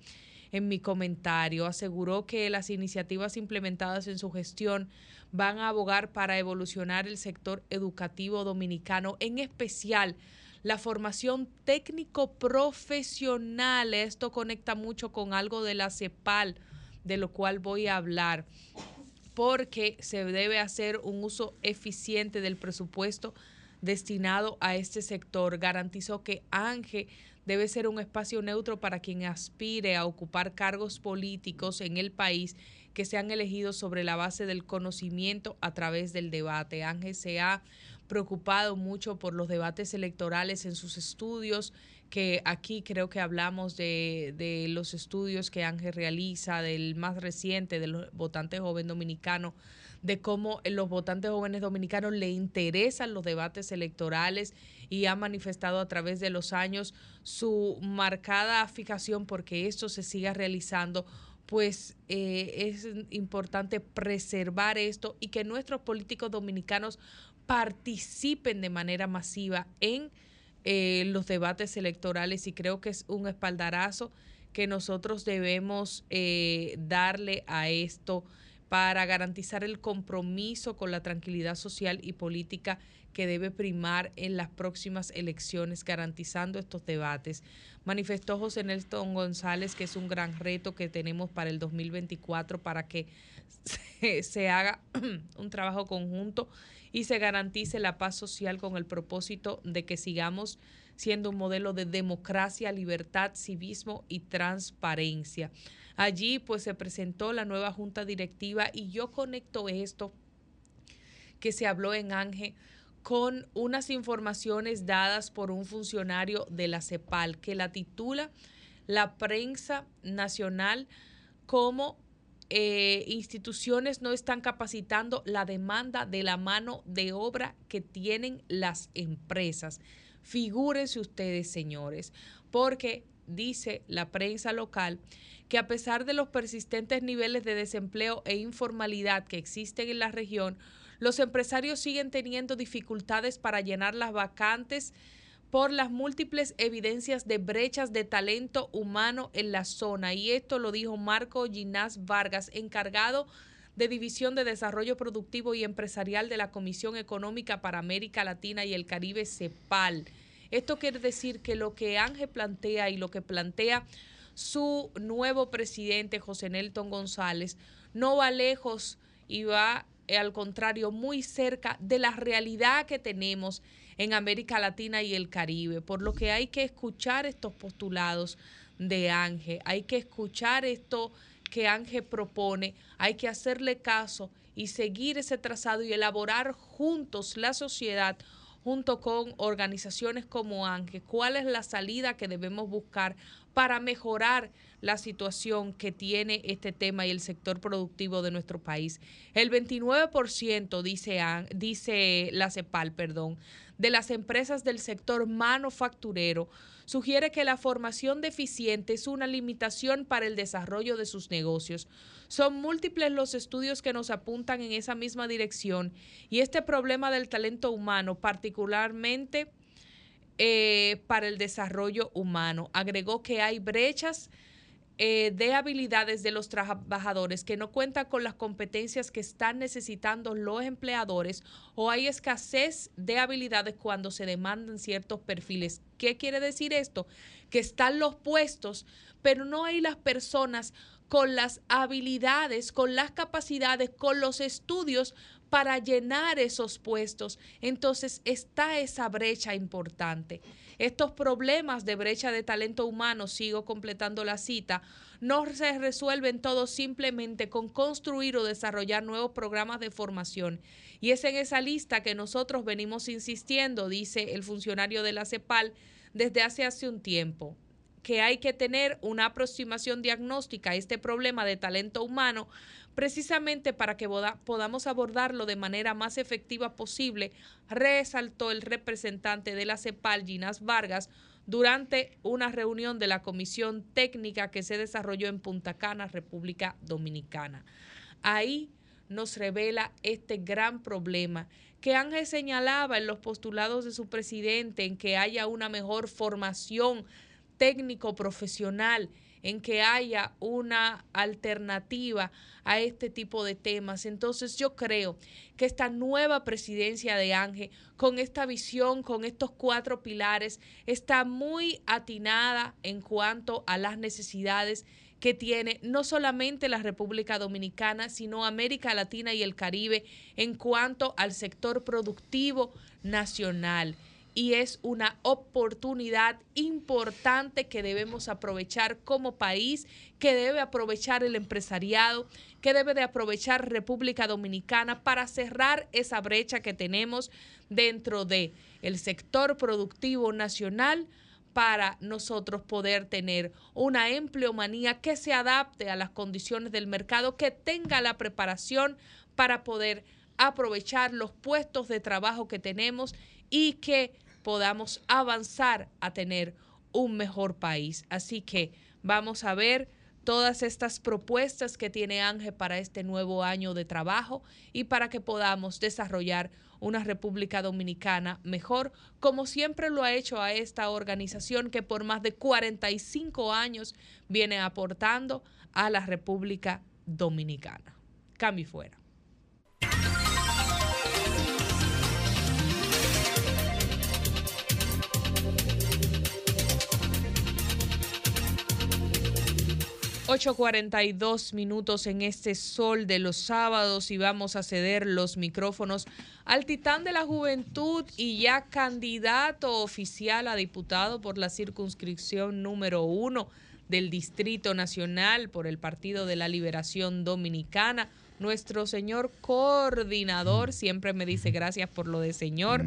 en mi comentario. Aseguró que las iniciativas implementadas en su gestión van a abogar para evolucionar el sector educativo dominicano, en especial la formación técnico profesional. Esto conecta mucho con algo de la CEPAL, de lo cual voy a hablar, porque se debe hacer un uso eficiente del presupuesto destinado a este sector. Garantizó que ANGE debe ser un espacio neutro para quien aspire a ocupar cargos políticos en el país que sean elegidos sobre la base del conocimiento a través del debate. Ángel se ha preocupado mucho por los debates electorales en sus estudios, que aquí creo que hablamos de, de los estudios que Ángel realiza, del más reciente, del votante joven dominicano, de cómo los votantes jóvenes dominicanos le interesan los debates electorales y ha manifestado a través de los años su marcada fijación porque esto se siga realizando. Pues eh, es importante preservar esto y que nuestros políticos dominicanos participen de manera masiva en eh, los debates electorales y creo que es un espaldarazo que nosotros debemos eh, darle a esto para garantizar el compromiso con la tranquilidad social y política que debe primar en las próximas elecciones, garantizando estos debates. Manifestó José Nelson González que es un gran reto que tenemos para el 2024 para que se, se haga *clears throat* un trabajo conjunto y se garantice la paz social con el propósito de que sigamos siendo un modelo de democracia, libertad, civismo y transparencia. Allí pues se presentó la nueva junta directiva y yo conecto esto que se habló en Ángel con unas informaciones dadas por un funcionario de la CEPAL que la titula La prensa nacional como eh, instituciones no están capacitando la demanda de la mano de obra que tienen las empresas. Figúrense ustedes, señores, porque dice la prensa local que a pesar de los persistentes niveles de desempleo e informalidad que existen en la región, los empresarios siguen teniendo dificultades para llenar las vacantes por las múltiples evidencias de brechas de talento humano en la zona. Y esto lo dijo Marco Ginás Vargas, encargado de División de Desarrollo Productivo y Empresarial de la Comisión Económica para América Latina y el Caribe, CEPAL. Esto quiere decir que lo que Ángel plantea y lo que plantea su nuevo presidente, José Nelton González, no va lejos y va, eh, al contrario, muy cerca de la realidad que tenemos en América Latina y el Caribe, por lo que hay que escuchar estos postulados de Ángel, hay que escuchar esto que Ángel propone, hay que hacerle caso y seguir ese trazado y elaborar juntos la sociedad junto con organizaciones como Ángel, cuál es la salida que debemos buscar para mejorar la situación que tiene este tema y el sector productivo de nuestro país. El 29% dice, dice la CEPAL, perdón, de las empresas del sector manufacturero sugiere que la formación deficiente es una limitación para el desarrollo de sus negocios. Son múltiples los estudios que nos apuntan en esa misma dirección y este problema del talento humano, particularmente eh, para el desarrollo humano. Agregó que hay brechas eh, de habilidades de los trabajadores que no cuentan con las competencias que están necesitando los empleadores o hay escasez de habilidades cuando se demandan ciertos perfiles. ¿Qué quiere decir esto? Que están los puestos, pero no hay las personas con las habilidades, con las capacidades, con los estudios para llenar esos puestos. Entonces está esa brecha importante. Estos problemas de brecha de talento humano, sigo completando la cita, no se resuelven todos simplemente con construir o desarrollar nuevos programas de formación. Y es en esa lista que nosotros venimos insistiendo, dice el funcionario de la CEPAL, desde hace hace un tiempo que hay que tener una aproximación diagnóstica a este problema de talento humano precisamente para que podamos abordarlo de manera más efectiva posible, resaltó el representante de la CEPAL, Ginas Vargas, durante una reunión de la comisión técnica que se desarrolló en Punta Cana, República Dominicana. Ahí nos revela este gran problema que Ángel señalaba en los postulados de su presidente, en que haya una mejor formación técnico profesional en que haya una alternativa a este tipo de temas. Entonces yo creo que esta nueva presidencia de Ángel, con esta visión, con estos cuatro pilares, está muy atinada en cuanto a las necesidades que tiene no solamente la República Dominicana, sino América Latina y el Caribe en cuanto al sector productivo nacional. Y es una oportunidad importante que debemos aprovechar como país, que debe aprovechar el empresariado, que debe de aprovechar República Dominicana para cerrar esa brecha que tenemos dentro de el sector productivo nacional para nosotros poder tener una empleomanía que se adapte a las condiciones del mercado, que tenga la preparación para poder aprovechar los puestos de trabajo que tenemos y que podamos avanzar a tener un mejor país. Así que vamos a ver todas estas propuestas que tiene Ángel para este nuevo año de trabajo y para que podamos desarrollar una República Dominicana mejor, como siempre lo ha hecho a esta organización que por más de 45 años viene aportando a la República Dominicana. Cambio fuera. ...8.42 minutos en este sol de los sábados... ...y vamos a ceder los micrófonos al titán de la juventud... ...y ya candidato oficial a diputado por la circunscripción número uno... ...del Distrito Nacional por el Partido de la Liberación Dominicana... ...nuestro señor coordinador... ...siempre me dice gracias por lo de señor...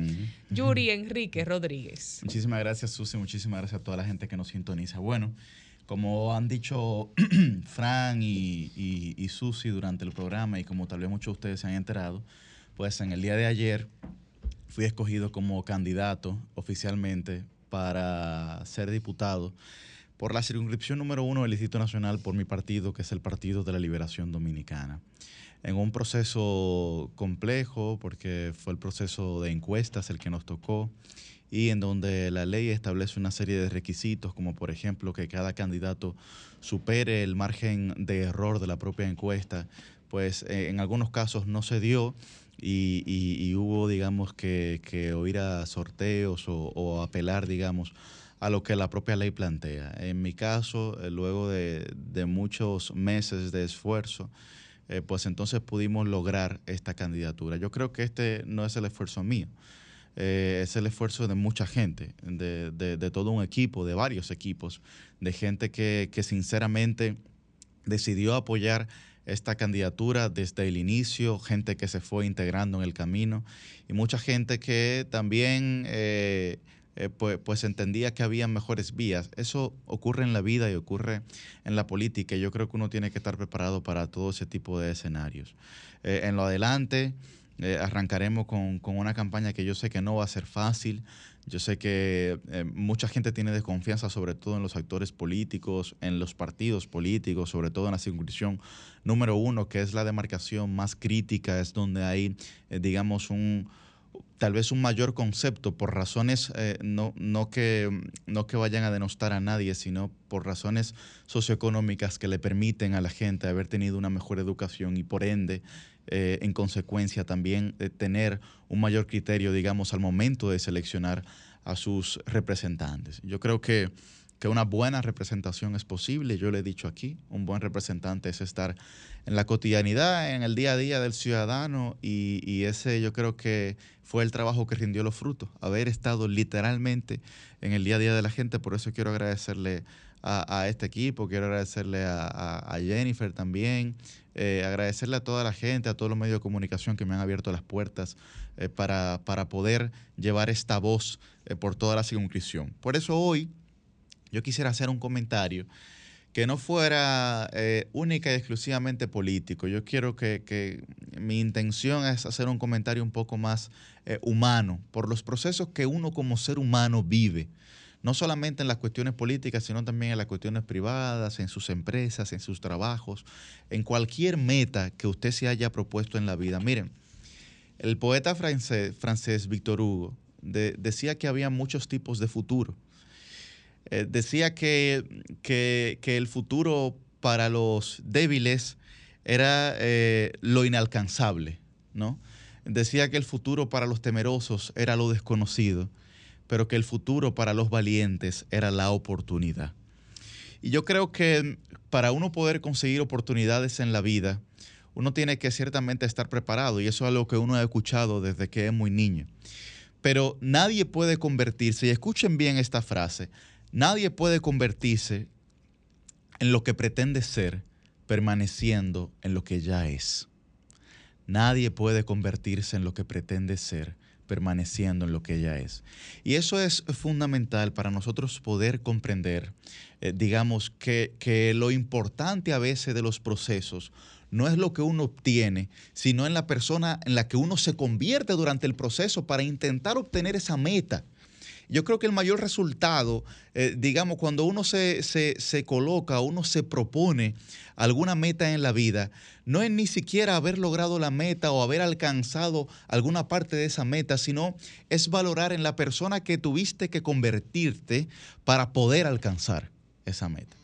...Yuri Enrique Rodríguez. Muchísimas gracias, Susi. Muchísimas gracias a toda la gente que nos sintoniza. Bueno, como han dicho *clears throat* Fran y, y, y Susi durante el programa y como tal vez muchos de ustedes se han enterado, pues en el día de ayer fui escogido como candidato oficialmente para ser diputado por la circunscripción número uno del Distrito Nacional por mi partido, que es el Partido de la Liberación Dominicana. En un proceso complejo, porque fue el proceso de encuestas el que nos tocó, y en donde la ley establece una serie de requisitos, como por ejemplo que cada candidato supere el margen de error de la propia encuesta, pues eh, en algunos casos no se dio y, y- hubo, digamos, que, que o ir a sorteos o, o apelar, digamos, a lo que la propia ley plantea. En mi caso, eh, luego de, de muchos meses de esfuerzo, eh, pues entonces pudimos lograr esta candidatura. Yo creo que este no es el esfuerzo mío, eh, es el esfuerzo de mucha gente, de, de- todo un equipo, de varios equipos, de gente que, que sinceramente decidió apoyar esta candidatura desde el inicio, gente que se fue integrando en el camino y mucha gente que también eh, eh, pues, pues entendía que había mejores vías. Eso ocurre en la vida y ocurre en la política yo creo que uno tiene que estar preparado para todo ese tipo de escenarios. En lo adelante eh, arrancaremos con, con una campaña que yo sé que no va a ser fácil. Yo sé que eh, mucha gente tiene desconfianza, sobre todo en los actores políticos, en los partidos políticos, sobre todo en la circunscripción número uno, que es la demarcación más crítica, es donde hay, eh, digamos, un tal vez un mayor concepto por razones no, no, que, no que vayan a denostar a nadie, sino por razones socioeconómicas que le permiten a la gente haber tenido una mejor educación y por ende, eh, en consecuencia, también tener un mayor criterio, digamos, al momento de seleccionar a sus representantes. Yo creo que, que una buena representación es posible, yo le he dicho aquí, un buen representante es estar en la cotidianidad, en el día a día del ciudadano y, y ese yo creo que fue el trabajo que rindió los frutos, haber estado literalmente en el día a día de la gente, por eso quiero agradecerle a, este equipo, quiero agradecerle a, a- Jennifer también, eh, agradecerle a toda la gente, a todos los medios de comunicación que me han abierto las puertas eh, para, para poder llevar esta voz eh, por toda la circunscripción. Por eso hoy yo quisiera hacer un comentario que no fuera única y exclusivamente político. Yo quiero que, que mi intención es hacer un comentario un poco más humano por los procesos que uno como ser humano vive, no solamente en las cuestiones políticas, sino también en las cuestiones privadas, en sus empresas, en sus trabajos, en cualquier meta que usted se haya propuesto en la vida. Miren, el poeta francés, francés Victor Hugo de- decía que había muchos tipos de futuro. Eh, decía que, que- que el futuro para los débiles era eh, lo inalcanzable, ¿no? Decía que el futuro para los temerosos era lo desconocido, pero que el futuro para los valientes era la oportunidad. Y yo creo que para uno poder conseguir oportunidades en la vida, uno tiene que ciertamente estar preparado y eso es algo que uno ha escuchado desde que es muy niño. Pero nadie puede convertirse, y escuchen bien esta frase, nadie puede convertirse en lo que pretende ser permaneciendo en lo que ya es. Nadie puede convertirse en lo que pretende ser permaneciendo en lo que ya es. Y eso es fundamental para nosotros poder comprender, eh, digamos, que, que lo importante a veces de los procesos no es lo que uno obtiene, sino en la persona en la que uno se convierte durante el proceso para intentar obtener esa meta. Yo creo que el mayor resultado, eh, digamos, cuando uno se, se, se coloca, uno se propone alguna meta en la vida, no es ni siquiera haber logrado la meta o haber alcanzado alguna parte de esa meta, sino es valorar en la persona que tuviste que convertirte para poder alcanzar esa meta.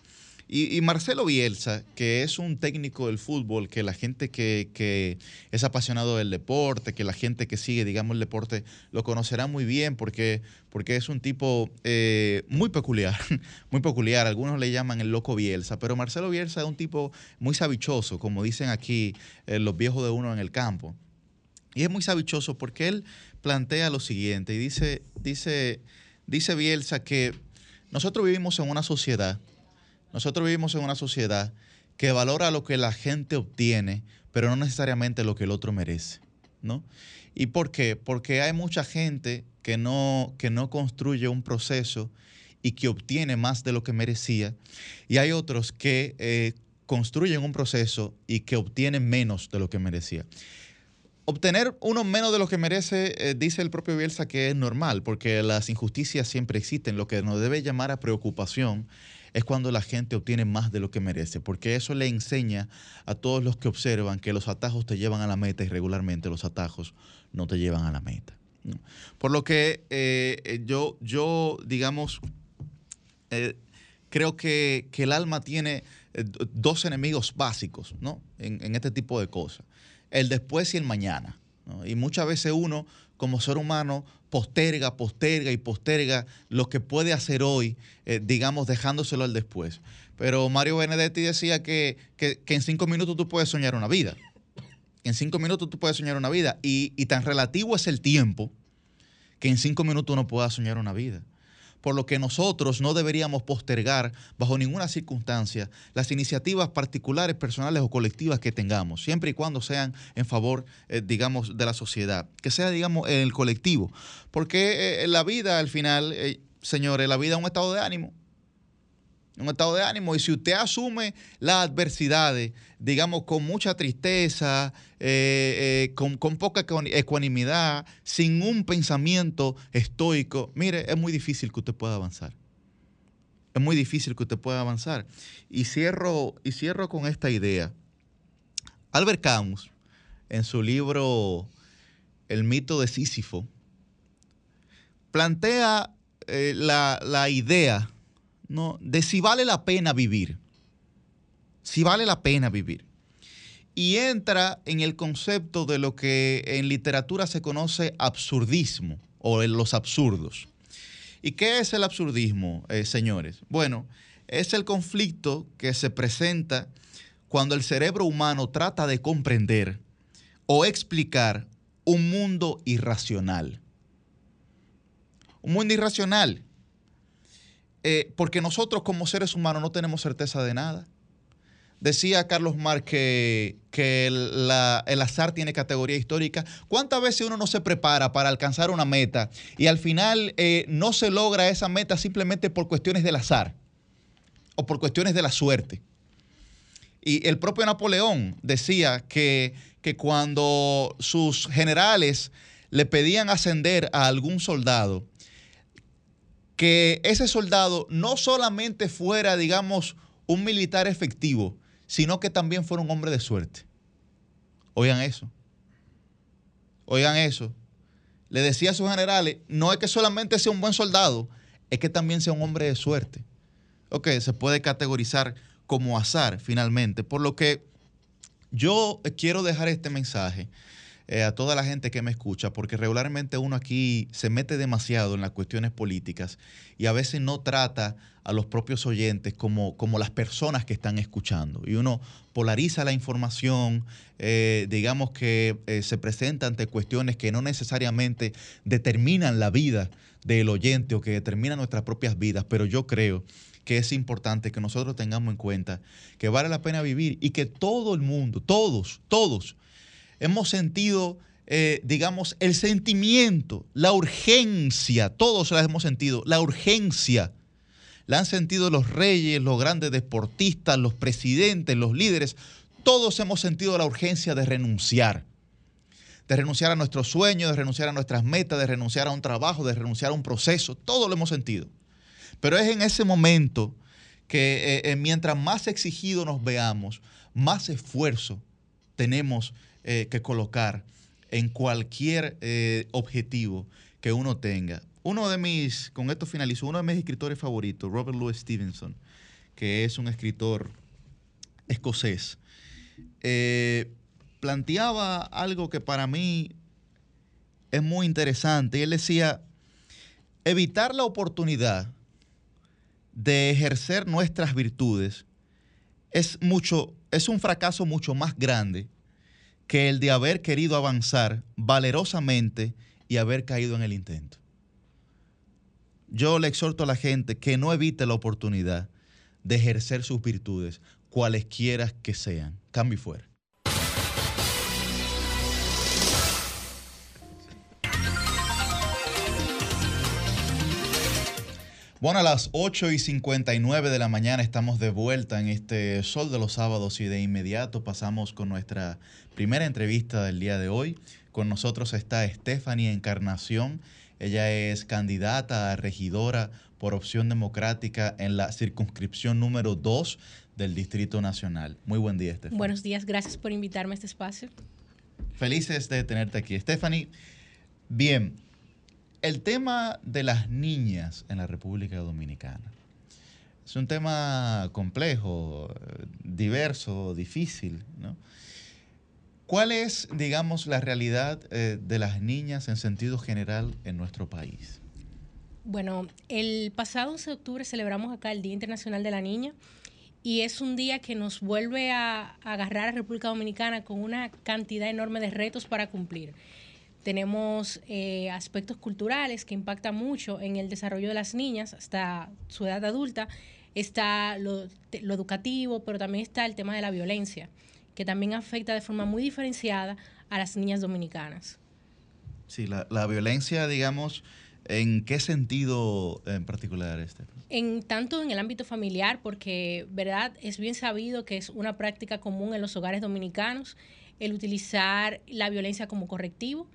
Y, Marcelo Bielsa, que es un técnico del fútbol, que la gente que, que es apasionado del deporte, que la gente que sigue, digamos, el deporte, lo conocerá muy bien porque, porque es un tipo eh, muy peculiar, *laughs* muy peculiar. Algunos le llaman el loco Bielsa, pero Marcelo Bielsa es un tipo muy sabichoso, como dicen aquí eh, los viejos de uno en el campo. Y es muy sabichoso porque él plantea lo siguiente y dice, dice, dice Bielsa que nosotros vivimos en una sociedad nosotros vivimos en una sociedad que valora lo que la gente obtiene, pero no necesariamente lo que el otro merece, ¿no? ¿Y por qué? Porque hay mucha gente que no, que no construye un proceso y que obtiene más de lo que merecía, y hay otros que eh, construyen un proceso y que obtienen menos de lo que merecía. Obtener uno menos de lo que merece, eh, dice el propio Bielsa, que es normal, porque las injusticias siempre existen. Lo que nos debe llamar a preocupación es cuando la gente obtiene más de lo que merece, porque eso le enseña a todos los que observan que los atajos te llevan a la meta y regularmente los atajos no te llevan a la meta. Por lo que eh, yo, yo, digamos, eh, creo que, que, el alma tiene eh, dos enemigos básicos ¿no? en, este tipo de cosas, el después y el mañana. Y muchas veces uno, como ser humano, posterga, posterga y posterga lo que puede hacer hoy, eh, digamos, dejándoselo al después. Pero Mario Benedetti decía que, que, que, en cinco minutos tú puedes soñar una vida. En cinco minutos tú puedes soñar una vida. Y, y tan relativo es el tiempo que en cinco minutos uno pueda soñar una vida por lo que nosotros no deberíamos postergar bajo ninguna circunstancia las iniciativas particulares, personales o colectivas que tengamos, siempre y cuando sean en favor, eh, digamos, de la sociedad, que sea, digamos, el colectivo. Porque eh, la vida, al final, eh, señores, la vida es un estado de ánimo un estado de ánimo. Y si usted asume las adversidades, digamos, con mucha tristeza, eh, eh, con, con, poca ecuanimidad, sin un pensamiento estoico, mire, es muy difícil que usted pueda avanzar. Es muy difícil que usted pueda avanzar. Y cierro, y cierro con esta idea. Albert Camus, en su libro El mito de Sísifo, plantea eh, la, la idea ¿no? de si vale la pena vivir. Si vale la pena vivir. Y entra en el concepto de lo que en literatura se conoce absurdismo o en los absurdos. ¿Y qué es el absurdismo, eh, señores? Bueno, es el conflicto que se presenta cuando el cerebro humano trata de comprender o explicar un mundo irracional. Un mundo irracional eh, porque nosotros como seres humanos no tenemos certeza de nada. Decía Carlos Marx que, que el, azar tiene categoría histórica. ¿Cuántas veces uno no se prepara para alcanzar una meta y al final eh, no se logra esa meta simplemente por cuestiones del azar o por cuestiones de la suerte? Y el propio Napoleón decía que, que cuando sus generales le pedían ascender a algún soldado, que ese soldado no solamente fuera, digamos, un militar efectivo, sino que también fuera un hombre de suerte. Oigan eso. Oigan eso. Le decía a sus generales, no es que solamente sea un buen soldado, es que también sea un hombre de suerte. Ok, se puede categorizar como azar finalmente. Por lo que yo quiero dejar este mensaje eh, a toda la gente que me escucha, porque regularmente uno aquí se mete demasiado en las cuestiones políticas y a veces no trata a los propios oyentes como, como las personas que están escuchando. Y uno polariza la información, eh, digamos que eh, se presenta ante cuestiones que no necesariamente determinan la vida del oyente o que determinan nuestras propias vidas, pero yo creo que es importante que nosotros tengamos en cuenta que vale la pena vivir y que todo el mundo, todos, todos, hemos sentido, eh, digamos, el sentimiento, la urgencia, todos la hemos sentido, la urgencia. La han sentido los reyes, los grandes deportistas, los presidentes, los líderes. Todos hemos sentido la urgencia de renunciar. De renunciar a nuestros sueños, de renunciar a nuestras metas, de renunciar a un trabajo, de renunciar a un proceso. Todo lo hemos sentido. Pero es en ese momento que eh, eh, mientras más exigido nos veamos, más esfuerzo tenemos eh, que colocar en cualquier eh, objetivo que uno tenga. Uno de mis, con esto finalizo, uno de mis escritores favoritos, Robert Louis Stevenson, que es un escritor escocés, eh, planteaba algo que para mí es muy interesante. Y él decía, evitar la oportunidad de ejercer nuestras virtudes es mucho, es un fracaso mucho más grande que el de haber querido avanzar valerosamente y haber caído en el intento. Yo le exhorto a la gente que no evite la oportunidad de ejercer sus virtudes, cualesquiera que sean. Cambio y fuera. Bueno, a las 8 y 59 de la mañana estamos de vuelta en este Sol de los Sábados y de inmediato pasamos con nuestra primera entrevista del día de hoy. Con nosotros está Stephanie Encarnación. Ella es candidata a regidora por opción democrática en la circunscripción número 2 del Distrito Nacional. Muy buen día, Stephanie. Buenos días, gracias por invitarme a este espacio. Felices de tenerte aquí. Stephanie, bien, el tema de las niñas en la República Dominicana es un tema complejo, diverso, difícil, ¿no? ¿Cuál es, digamos, la realidad eh, de las niñas en sentido general en nuestro país? Bueno, el pasado 11 de octubre celebramos acá el Día Internacional de la Niña y es un día que nos vuelve a, a agarrar a República Dominicana con una cantidad enorme de retos para cumplir. Tenemos eh, aspectos culturales que impactan mucho en el desarrollo de las niñas hasta su edad adulta. Está lo, lo educativo, pero también está el tema de la violencia, que también afecta de forma muy diferenciada a las niñas dominicanas. Sí, la, la violencia, digamos, ¿en qué sentido en particular, Stephanie? En tanto en el ámbito familiar, porque verdad es bien sabido que es una práctica común en los hogares dominicanos el utilizar la violencia como correctivo,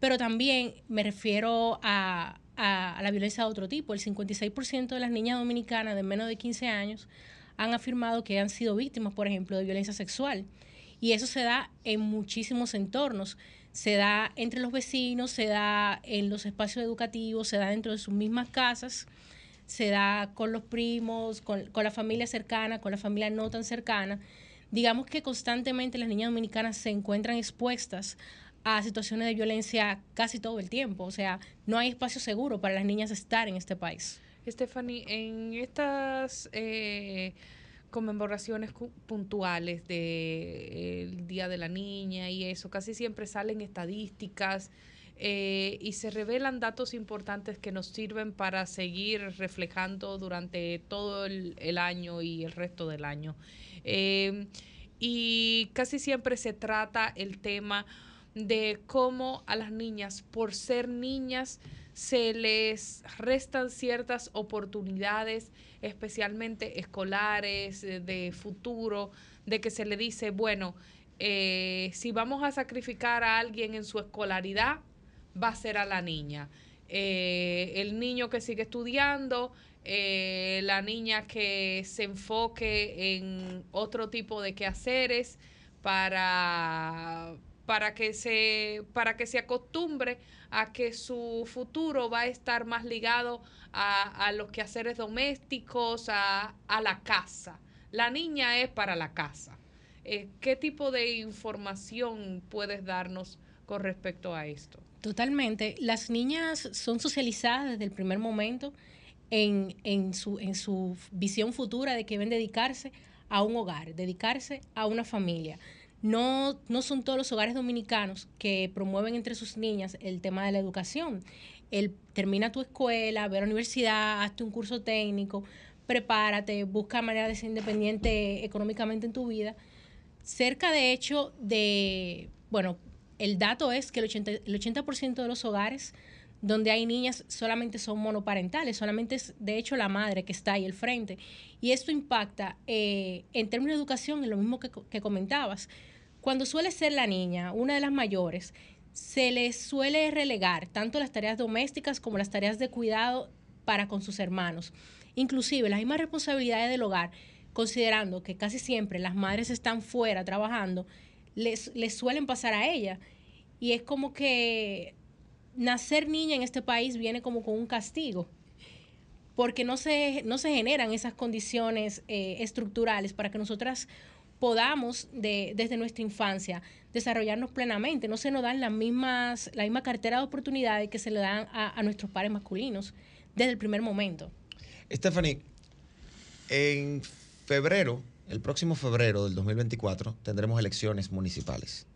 pero también me refiero a, a- la violencia de otro tipo. El 56% de las niñas dominicanas de menos de 15 años han afirmado que han sido víctimas, por ejemplo, de violencia sexual. Y eso se da en muchísimos entornos. Se da entre los vecinos, se da en los espacios educativos, se da dentro de sus mismas casas se da con los primos, con, con la familia cercana, con la familia no tan cercana. Digamos que constantemente las niñas dominicanas se encuentran expuestas a situaciones de violencia casi todo el tiempo. O sea, no hay espacio seguro para las niñas estar en este país. Stephanie, en estas eh, conmemoraciones puntuales del Día de la Niña y eso, casi siempre salen estadísticas eh, y se revelan datos importantes que nos sirven para seguir reflejando durante todo el, el año y el resto del año. Eh, y casi siempre se trata el tema de cómo a las niñas, por ser niñas, se les restan ciertas oportunidades, especialmente escolares, eh, de futuro, de que se le dice, bueno, eh, si vamos a sacrificar a alguien en su escolaridad, va a ser a la niña. Eh, el niño que sigue estudiando, la niña que se enfoque en otro tipo de quehaceres para, para, que se, para que se acostumbre a que su futuro va a estar más ligado a, a los quehaceres domésticos, a, a la casa. La niña es para la casa. Eh, ¿Qué tipo de información puedes darnos con respecto a esto. Totalmente. Las niñas son socializadas desde el primer momento en, en su, en su visión futura de que deben dedicarse a un hogar, dedicarse a una familia. No, no son todos los hogares dominicanos que promueven entre sus niñas el tema de la educación. El, termina tu escuela, ve a la universidad, hazte un curso técnico, prepárate, busca manera de ser independiente económicamente en tu vida. Cerca de hecho de, bueno, el dato es que el 80%, el 80 de los hogares donde hay niñas solamente son monoparentales, solamente es de hecho la madre que está ahí al frente. Y esto impacta eh, en términos de educación en lo mismo que, que comentabas. Cuando suele ser la niña, una de las mayores, se les suele relegar tanto las tareas domésticas como las tareas de cuidado para con sus hermanos. Inclusive las mismas responsabilidades del hogar, considerando que casi siempre las madres están fuera trabajando, les, les suelen pasar a ella. Y es como que nacer niña en este país viene como con un castigo, porque no se, no se generan esas condiciones eh, estructurales para que nosotras podamos de, desde nuestra infancia desarrollarnos plenamente. No se nos dan las mismas, la misma cartera de oportunidades que se le dan a, a nuestros pares masculinos desde el primer momento. Stephanie, en febrero, el próximo febrero del 2024, tendremos elecciones municipales.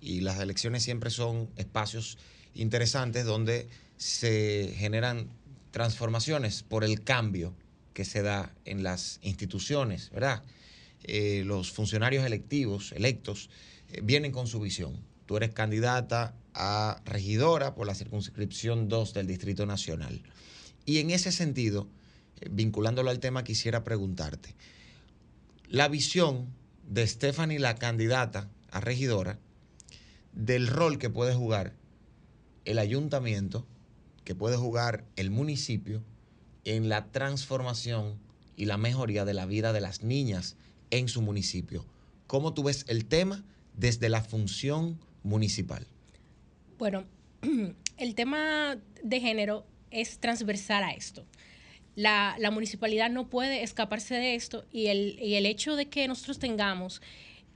Y las elecciones siempre son espacios interesantes donde se generan transformaciones por el cambio que se da en las instituciones, ¿verdad? Eh, los funcionarios electivos, electos, eh, vienen con su visión. Tú eres candidata a regidora por la circunscripción 2 del Distrito Nacional. Y en ese sentido, eh, vinculándolo al tema, quisiera preguntarte, la visión de Stephanie, la candidata a regidora, del rol que puede jugar el ayuntamiento, que puede jugar el municipio en la transformación y la mejoría de la vida de las niñas en su municipio. ¿Cómo tú ves el tema desde la función municipal? Bueno, *clears throat* el tema de género es transversal a esto. La, la municipalidad no puede escaparse de esto y el, y el hecho de que nosotros tengamos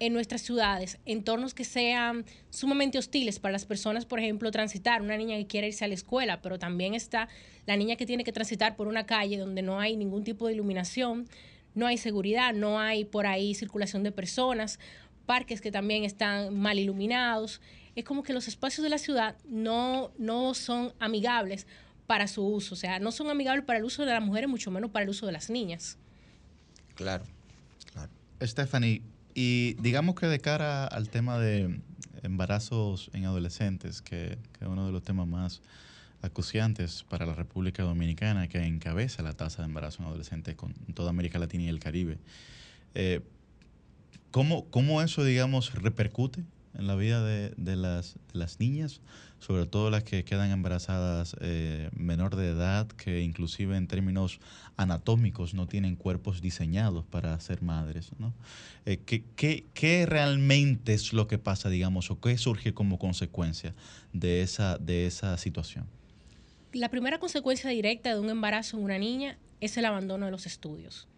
en nuestras ciudades entornos que sean sumamente hostiles para las personas, por ejemplo, transitar, una niña que quiere irse a la escuela, pero también está la niña que tiene que transitar por una calle donde no hay ningún tipo de iluminación, no hay seguridad, no hay por ahí circulación de personas, parques que también están mal iluminados. Es como que los espacios de la ciudad no, no son amigables para su uso, o sea, no son amigables para el uso de las mujeres, mucho menos para el uso de las niñas. Claro. Stephanie, y digamos que de cara al tema de embarazos en adolescentes, que, que es uno de los temas más acuciantes para la República Dominicana, que encabeza la tasa de embarazo en adolescentes con toda América Latina y el Caribe. Eh, ¿cómo, ¿Cómo eso, digamos, repercute en la vida de, de las, las niñas, sobre todo las que quedan embarazadas eh, menor de edad, que inclusive en términos anatómicos no tienen cuerpos diseñados para ser madres? ¿no? Eh, ¿qué, qué, qué realmente es lo que pasa, digamos, o qué surge como consecuencia de esa, de esa situación? La primera consecuencia directa de un embarazo en una niña es el abandono de los estudios.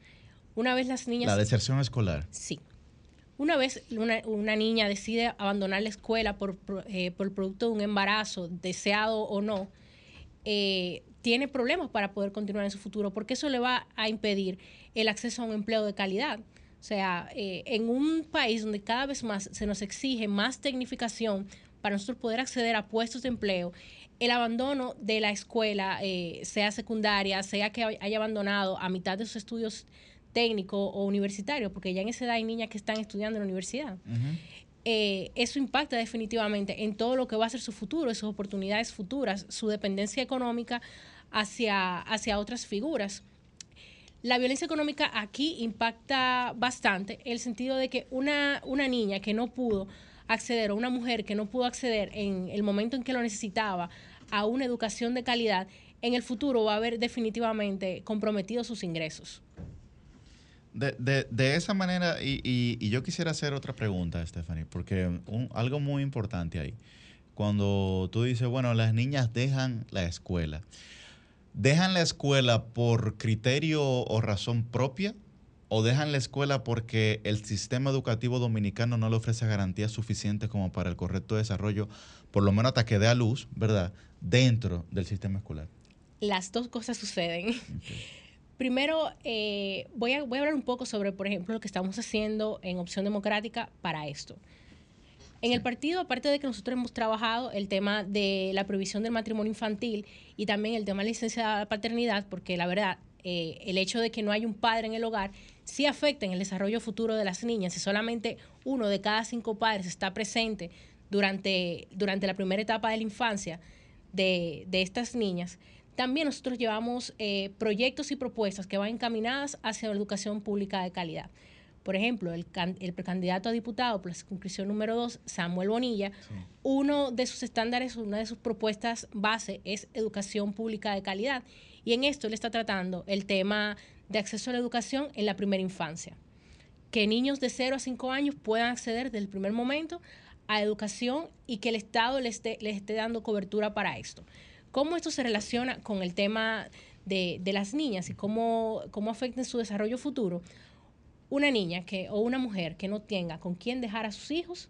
Una vez las niñas... La deserción escolar. Sí. Una vez una, una niña decide abandonar la escuela por, eh, por el producto de un embarazo, deseado o no, eh, tiene problemas para poder continuar en su futuro, porque eso le va a impedir el acceso a un empleo de calidad. O sea, eh, en un país donde cada vez más se nos exige más tecnificación para nosotros poder acceder a puestos de empleo, el abandono de la escuela, eh, sea secundaria, sea que haya abandonado a mitad de sus estudios técnicos o universitarios, porque ya en esa edad hay niñas que están estudiando en la universidad. Eh, eso impacta definitivamente en todo lo que va a ser su futuro, sus oportunidades futuras, su dependencia económica hacia, hacia otras figuras. La violencia económica aquí impacta bastante, el sentido de que una, una niña que no pudo acceder, o una mujer que no pudo acceder en el momento en que lo necesitaba a una educación de calidad, en el futuro va a haber definitivamente comprometido sus ingresos. De, de, esa manera, y, y, yo quisiera hacer otra pregunta, Stephanie, porque algo muy importante ahí. Cuando tú dices, bueno, las niñas dejan la escuela, ¿dejan la escuela por criterio o razón propia? o dejan la escuela porque el sistema educativo dominicano no le ofrece garantías suficientes como para el correcto desarrollo, por lo menos hasta que dé a luz, ¿verdad?, dentro del sistema escolar. Las dos cosas suceden. *laughs* Primero, eh, voy, a, voy a hablar un poco sobre, por ejemplo, lo que estamos haciendo en Opción Democrática para esto. En el partido, aparte de que nosotros hemos trabajado el tema de la prohibición del matrimonio infantil y también el tema de la licencia de paternidad, porque la verdad, eh, el hecho de que no hay un padre en el hogar sí afecta en el desarrollo futuro de las niñas. Si solamente uno de cada cinco padres está presente durante, durante la primera etapa de la infancia de, de estas niñas, también nosotros llevamos eh, proyectos y propuestas que van encaminadas hacia la educación pública de calidad. Por ejemplo, el, can- el precandidato a diputado por la circunscripción número 2, Samuel Bonilla, uno de sus estándares, una de sus propuestas base es educación pública de calidad. Y en esto él está tratando el tema de acceso a la educación en la primera infancia. Que niños de 0 a 5 años puedan acceder desde el primer momento a educación y que el Estado les esté, les esté dando cobertura para esto. ¿Cómo esto se relaciona con el tema de, de las niñas y cómo, cómo afecta en su desarrollo futuro? Una niña que, o una mujer que no tenga con quién dejar a sus hijos,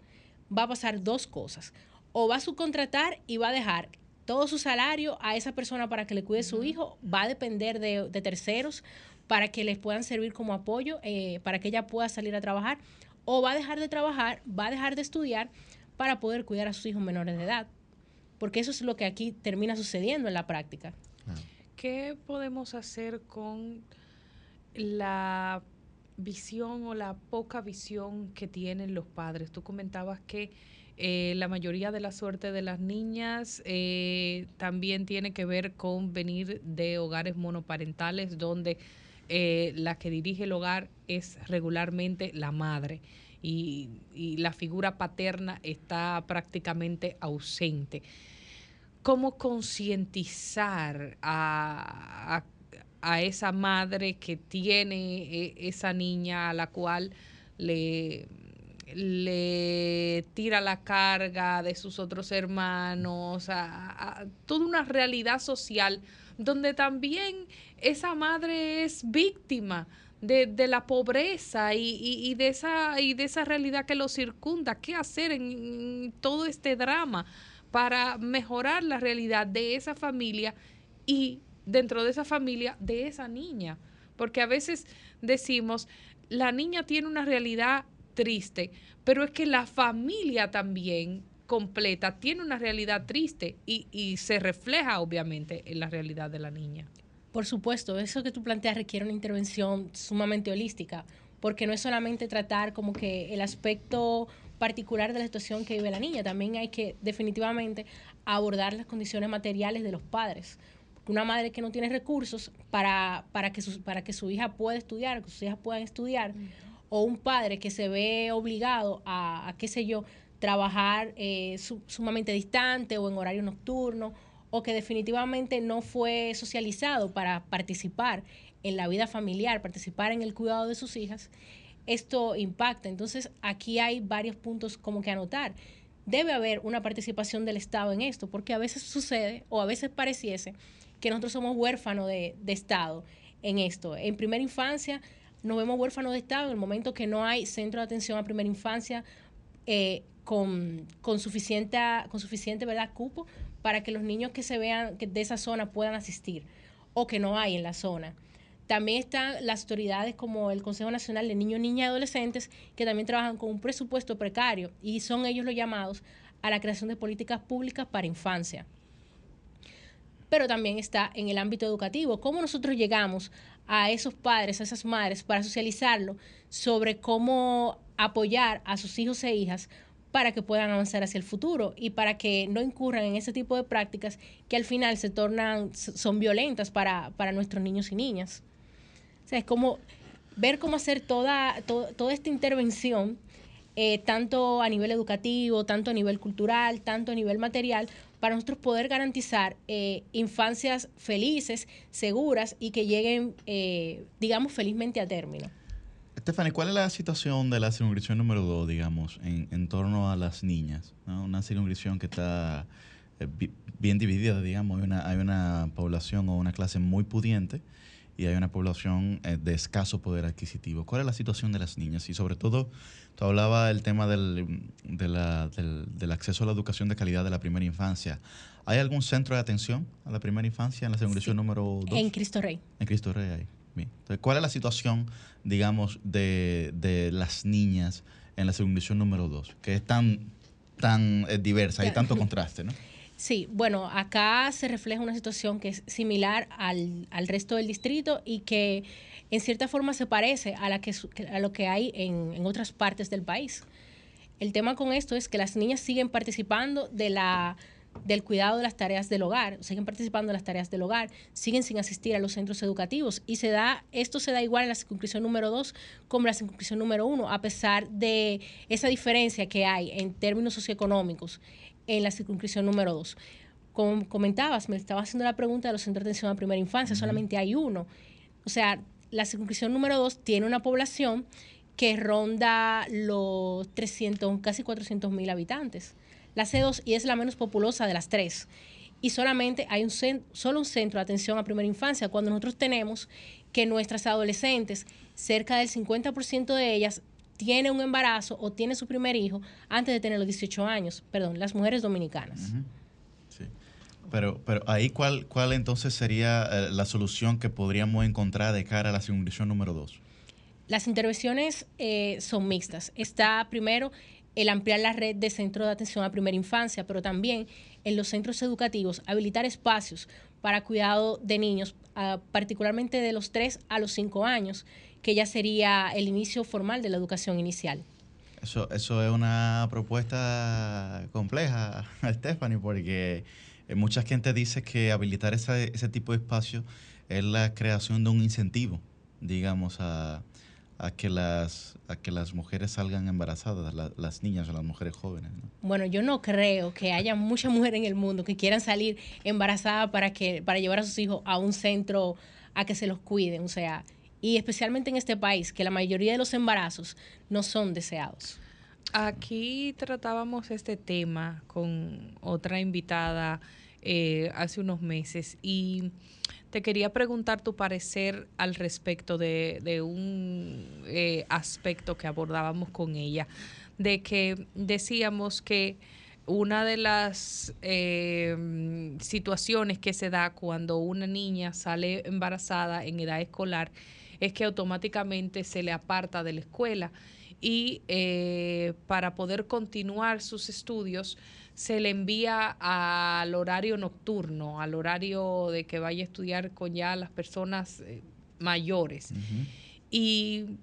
va a pasar dos cosas. O va a subcontratar y va a dejar todo su salario a esa persona para que le cuide su hijo, va a depender de, de terceros para que les puedan servir como apoyo, eh, para que ella pueda salir a trabajar, o va a dejar de trabajar, va a dejar de estudiar para poder cuidar a sus hijos menores de edad. Porque eso es lo que aquí termina sucediendo en la práctica. ¿Qué podemos hacer con la visión o la poca visión que tienen los padres? Tú comentabas que eh, la mayoría de la suerte de las niñas eh, también tiene que ver con venir de hogares monoparentales donde eh, la que dirige el hogar es regularmente la madre y, la figura paterna está prácticamente ausente. ¿Cómo concientizar a, a- esa madre que tiene eh, esa niña a la cual le, le tira la carga de sus otros hermanos, a toda una realidad social donde también esa madre es víctima de, de la pobreza y, y- y de esa, y de esa realidad que lo circunda. ¿Qué hacer en todo este drama para mejorar la realidad de esa familia y dentro de esa familia de esa niña? Porque a veces decimos, la niña tiene una realidad triste, pero es que la familia también completa tiene una realidad triste y, y se refleja obviamente en la realidad de la niña. Por supuesto, eso que tú planteas requiere una intervención sumamente holística, porque no es solamente tratar como que el aspecto particular de la situación que vive la niña, también hay que definitivamente abordar las condiciones materiales de los padres. Una madre que no tiene recursos para, para, que, su, para que su hija pueda estudiar, que sus hijas puedan estudiar, o un padre que se ve obligado a, a, qué sé yo, trabajar eh, su- sumamente distante o en horario nocturno, o que definitivamente no fue socializado para participar en la vida familiar, participar en el cuidado de sus hijas, esto impacta. Entonces, aquí hay varios puntos como que anotar. Debe haber una participación del Estado en esto, porque a veces sucede o a veces pareciese que nosotros somos huérfanos de, Estado en esto. En primera infancia nos vemos huérfanos de Estado en el momento que no hay centro de atención a primera infancia eh, con, con suficiente, con suficiente ¿verdad? cupo para que los niños que se vean que de esa zona puedan asistir o que no hay en la zona. También están las autoridades como el Consejo Nacional de Niños, Niñas y Adolescentes, que también trabajan con un presupuesto precario y son ellos los llamados a la creación de políticas públicas para infancia. Pero también está en el ámbito educativo, cómo nosotros llegamos a esos padres, a esas madres, para socializarlo sobre cómo apoyar a sus hijos e hijas para que puedan avanzar hacia el futuro y para que no incurran en ese tipo de prácticas que al final se tornan, son violentas para, para nuestros niños y niñas. O sea, es como ver cómo hacer toda, to- toda esta intervención, eh, tanto a nivel educativo, tanto a nivel cultural, tanto a nivel material, para nosotros poder garantizar eh, infancias felices, seguras y que lleguen, eh, digamos, felizmente a término. Stephanie, ¿cuál es la situación de la circunscripción número 2, digamos, en, en torno a las niñas? ¿no? Una circunscripción que está eh, bi- bien dividida, digamos, hay una, hay una población o una clase muy pudiente y hay una población eh, de escaso poder adquisitivo. ¿Cuál es la situación de las niñas? Y sobre todo, tú hablabas del tema del, de la- del, del acceso a la educación de calidad de la primera infancia. ¿Hay algún centro de atención a la primera infancia en la circunscripción número 2? En Cristo Rey. En Cristo Rey hay. Entonces, ¿cuál es la situación, digamos, de, de las niñas en la circunscripción número 2? Que es tan, tan eh, diversa, hay Ya. tanto *laughs* contraste, ¿no? Sí, bueno, acá se refleja una situación que es similar al, al resto del distrito y que en cierta forma se parece a, la que, a lo que hay en, en otras partes del país. El tema con esto es que las niñas siguen participando de la, del cuidado de las tareas del hogar, siguen participando de las tareas del hogar, siguen sin asistir a los centros educativos y se da, esto se da igual en la circunscripción número 2 como en la circunscripción número 1, a pesar de esa diferencia que hay en términos socioeconómicos en la circunscripción número 2. Como comentabas, me estaba haciendo la pregunta de los centros de atención a primera infancia, solamente hay uno. O sea, la circunscripción número 2 tiene una población que ronda los 300, casi 400 mil habitantes. La C2 y es la menos populosa de las tres. Y solamente hay un solo un centro de atención a primera infancia, cuando nosotros tenemos que nuestras adolescentes, cerca del 50% de ellas, tiene un embarazo o tiene su primer hijo antes de tener los 18 años. Perdón, las mujeres dominicanas. Pero, pero ahí, ¿cuál, ¿cuál entonces sería eh, la solución que podríamos encontrar de cara a la circunscripción número 2? Las intervenciones eh, son mixtas. Está primero el ampliar la red de centros de atención a primera infancia, pero también en los centros educativos habilitar espacios para cuidado de niños, ah, particularmente de los 3 a los 5 años, que ya sería el inicio formal de la educación inicial. Eso, eso es una propuesta compleja, *laughs* Stephanie, porque eh, mucha gente dice que habilitar ese, ese tipo de espacio es la creación de un incentivo, digamos, a, a que, las, a que las mujeres salgan embarazadas, la- las niñas o las mujeres jóvenes. ¿no? Bueno, yo no creo que haya muchas mujeres en el mundo que quieran salir embarazadas para que para llevar a sus hijos a un centro a que se los cuiden, o sea, y especialmente en este país que la mayoría de los embarazos no son deseados. Aquí tratábamos este tema con otra invitada eh, hace unos meses y te quería preguntar tu parecer al respecto de, un eh, aspecto que abordábamos con ella, de que decíamos que una de las eh, situaciones que se da cuando una niña sale embarazada en edad escolar es que automáticamente se le aparta de la escuela y eh, para poder continuar sus estudios se le envía al horario nocturno, al horario de que vaya a estudiar con ya las personas eh, mayores. Y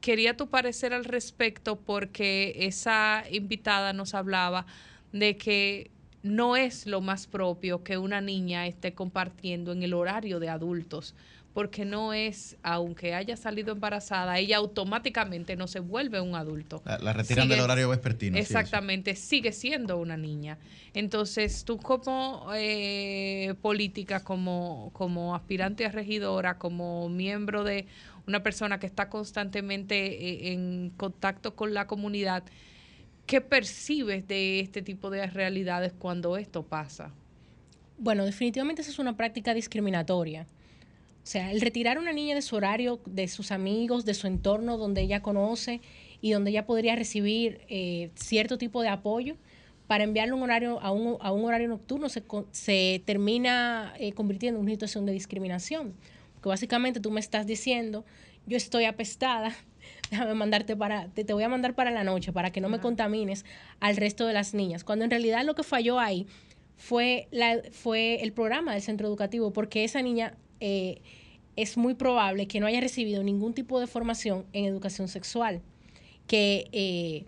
quería tu parecer al respecto porque esa invitada nos hablaba de que no es lo más propio que una niña esté compartiendo en el horario de adultos, porque no es, aunque haya salido embarazada, ella automáticamente no se vuelve un adulto. La, la retiran Sigue- del horario vespertino. sí. Exactamente, sigue siendo una niña. Entonces, tú como eh, política, como, como aspirante a regidora, como miembro de una persona que está constantemente eh, en contacto con la comunidad, ¿qué percibes de este tipo de realidades cuando esto pasa? Bueno, definitivamente eso es una práctica discriminatoria. O sea, el retirar a una niña de su horario, de sus amigos, de su entorno donde ella conoce y donde ella podría recibir eh, cierto tipo de apoyo, para enviarle un horario, a, un, a un horario nocturno se, se termina eh, convirtiendo en una situación de discriminación. Porque básicamente tú me estás diciendo, yo estoy apestada, *laughs* déjame mandarte para, te, te voy a mandar para la noche para que no me contamines al resto de las niñas. Cuando en realidad lo que falló ahí fue, la, fue el programa del centro educativo, porque esa niña eh, es muy probable que no haya recibido ningún tipo de formación en educación sexual, que eh,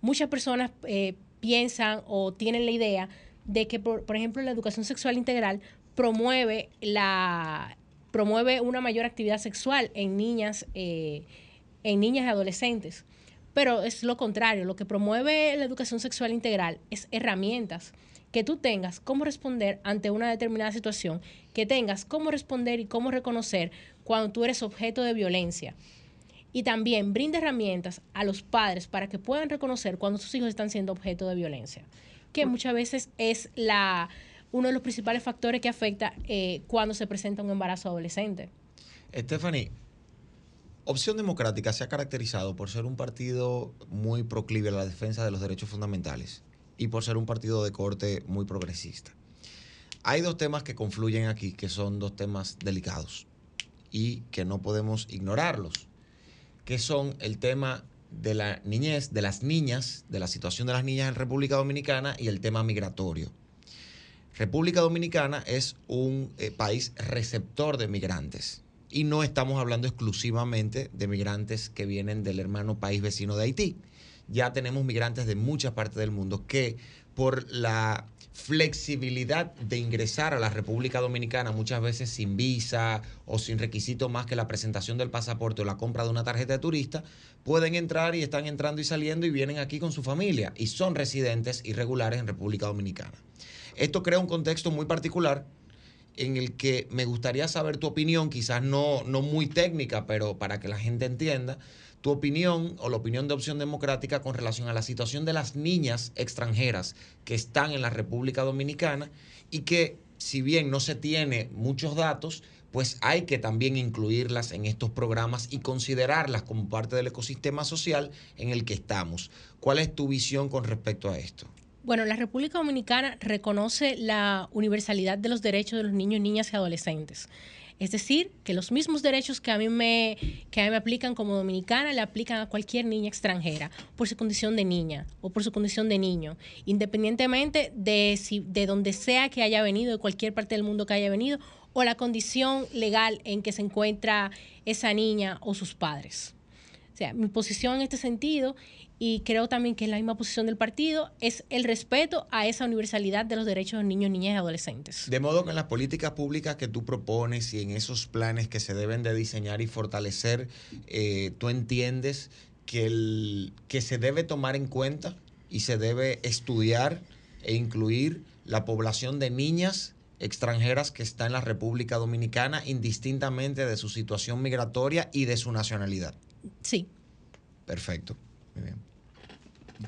muchas personas eh, piensan o tienen la idea de que, por, por ejemplo, la educación sexual integral promueve la promueve una mayor actividad sexual en niñas, eh, en niñas y adolescentes. Pero es lo contrario, lo que promueve la educación sexual integral es herramientas que tú tengas cómo responder ante una determinada situación, que tengas cómo responder y cómo reconocer cuando tú eres objeto de violencia. Y también brinda herramientas a los padres para que puedan reconocer cuando sus hijos están siendo objeto de violencia, que muchas veces es la, uno de los principales factores que afecta eh, cuando se presenta un embarazo adolescente. Stephanie, Opción Democrática se ha caracterizado por ser un partido muy proclive a la defensa de los derechos fundamentales y por ser un partido de corte muy progresista. Hay dos temas que confluyen aquí, que son dos temas delicados y que no podemos ignorarlos, que son el tema de la niñez, de las niñas, de la situación de las niñas en República Dominicana y el tema migratorio. República Dominicana es un eh, país receptor de migrantes y no estamos hablando exclusivamente de migrantes que vienen del hermano país vecino de Haití. Ya tenemos migrantes de muchas partes del mundo que por la flexibilidad de ingresar a la República Dominicana muchas veces sin visa o sin requisito más que la presentación del pasaporte o la compra de una tarjeta de turista, pueden entrar y están entrando y saliendo y vienen aquí con su familia y son residentes irregulares en República Dominicana. Esto crea un contexto muy particular en el que me gustaría saber tu opinión, quizás no, no muy técnica, pero para que la gente entienda, tu opinión o la opinión de Opción Democrática con relación a la situación de las niñas extranjeras que están en la República Dominicana y que si bien no se tiene muchos datos, pues hay que también incluirlas en estos programas y considerarlas como parte del ecosistema social en el que estamos. ¿Cuál es tu visión con respecto a esto? Bueno, la República Dominicana reconoce la universalidad de los derechos de los niños, niñas y adolescentes. Es decir, que los mismos derechos que a mí me, que a mí me aplican como dominicana le aplican a cualquier niña extranjera por su condición de niña o por su condición de niño, independientemente de, si, de donde sea que haya venido, de cualquier parte del mundo que haya venido, o la condición legal en que se encuentra esa niña o sus padres. O sea, mi posición en este sentido, y creo también que es la misma posición del partido, es el respeto a esa universalidad de los derechos de niños, niñas y adolescentes. De modo que en las políticas públicas que tú propones y en esos planes que se deben de diseñar y fortalecer, eh, tú entiendes que, el, que se debe tomar en cuenta y se debe estudiar e incluir la población de niñas extranjeras que está en la República Dominicana indistintamente de su situación migratoria y de su nacionalidad. Sí. Perfecto. Muy bien.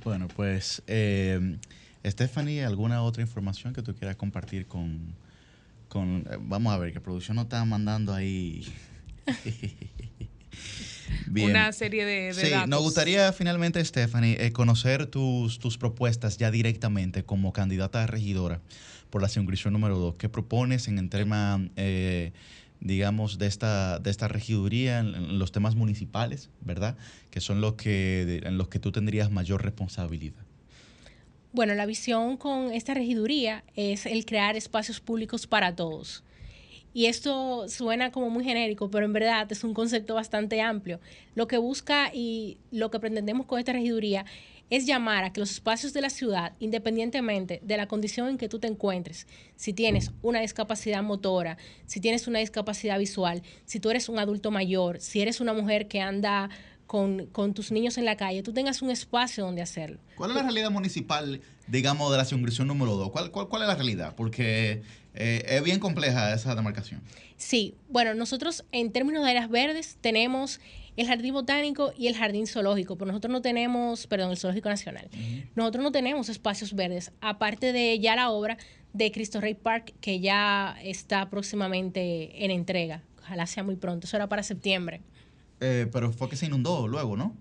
Bueno, pues, eh, Stephanie, ¿alguna otra información que tú quieras compartir con, con eh, vamos a ver, que producción nos está mandando ahí? *laughs* Una serie de, de sí, datos. nos gustaría finalmente, Stephanie, eh, conocer tus, tus propuestas ya directamente como candidata a regidora por la circunscripción número 2. ¿Qué propones en el tema, eh, digamos, de esta, de esta regiduría, en, los temas municipales, ¿verdad? Que son los que, en los que tú tendrías mayor responsabilidad. Bueno, la visión con esta regiduría es el crear espacios públicos para todos. Y esto suena como muy genérico, pero en verdad es un concepto bastante amplio. Lo que busca y lo que pretendemos con esta regiduría es llamar a que los espacios de la ciudad, independientemente de la condición en que tú te encuentres, si tienes una discapacidad motora, si tienes una discapacidad visual, si tú eres un adulto mayor, si eres una mujer que anda con, con tus niños en la calle, tú tengas un espacio donde hacerlo. ¿Cuál es la realidad municipal, digamos, de la circunscripción número 2? ¿Cuál, cuál, cuál es la realidad? Porque eh, es bien compleja esa demarcación. Sí, bueno, nosotros en términos de áreas verdes tenemos el jardín botánico y el jardín zoológico, pero nosotros no tenemos, perdón, el zoológico nacional. Nosotros no tenemos espacios verdes, aparte de ya la obra de Cristo Rey Park, que ya está próximamente en entrega. Ojalá sea muy pronto, eso era para septiembre. Eh, pero fue que se inundó luego, ¿no?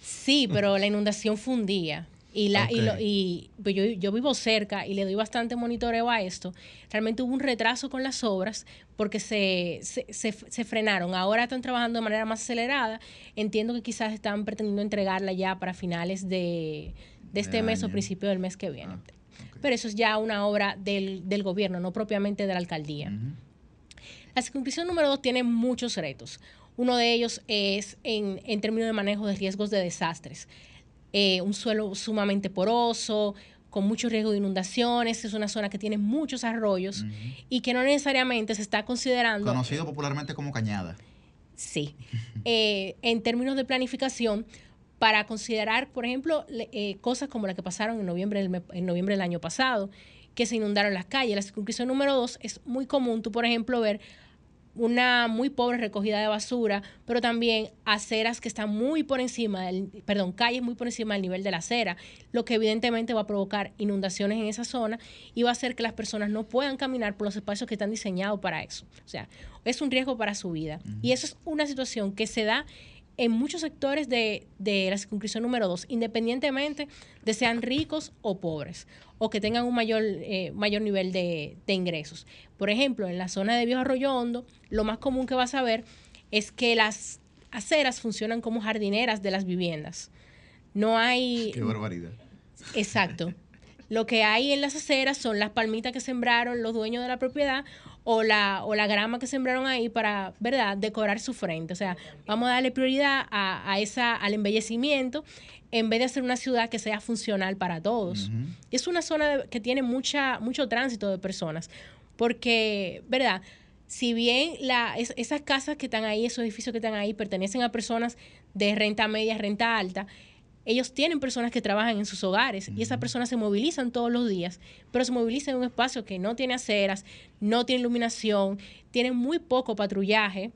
Sí, pero *laughs* la inundación fue un día. Y, la, y, lo- y pues yo, yo vivo cerca y le doy bastante monitoreo a esto. Realmente hubo un retraso con las obras porque se, se, se- se frenaron. Ahora están trabajando de manera más acelerada. Entiendo que quizás están pretendiendo entregarla ya para finales de, de este De mes o principio del mes que viene. Pero eso es ya una obra del, del gobierno, no propiamente de la alcaldía. La circunscripción número dos tiene muchos retos. Uno de ellos es en, en términos de manejo de riesgos de desastres. Eh, un suelo sumamente poroso, con mucho riesgo de inundaciones, es una zona que tiene muchos arroyos y que no necesariamente se está considerando Conocido popularmente como Cañada. Sí. *laughs* Eh, en términos de planificación, para considerar, por ejemplo, eh, cosas como las que pasaron en noviembre, del, en noviembre del año pasado, que se inundaron las calles. La circunscripción número dos es muy común, tú, por ejemplo, ver una muy pobre recogida de basura, pero también aceras que están muy por encima del, perdón, calles muy por encima del nivel de la acera, lo que evidentemente va a provocar inundaciones en esa zona y va a hacer que las personas no puedan caminar por los espacios que están diseñados para eso. O sea, es un riesgo para su vida. Y eso es una situación que se da en muchos sectores de, de la circunscripción número 2, independientemente de sean ricos o pobres, o que tengan un mayor, eh, mayor nivel de, de ingresos. Por ejemplo, en la zona de Viejo Arroyo Hondo, lo más común que vas a ver es que las aceras funcionan como jardineras de las viviendas. No hay... *laughs* Qué barbaridad. Exacto. Lo que hay en las aceras son las palmitas que sembraron los dueños de la propiedad o la, o la grama que sembraron ahí para, ¿verdad?, decorar su frente. O sea, vamos a darle prioridad a, a esa, al embellecimiento en vez de hacer una ciudad que sea funcional para todos. Y es una zona de- que tiene mucha, mucho tránsito de personas, porque, ¿verdad? Si bien la, es- esas casas que están ahí, esos edificios que están ahí, pertenecen a personas de renta media, renta alta, ellos tienen personas que trabajan en sus hogares y esas personas se movilizan todos los días, pero se movilizan en un espacio que no tiene aceras, no tiene iluminación, tiene muy poco patrullaje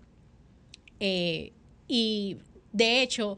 eh, y de hecho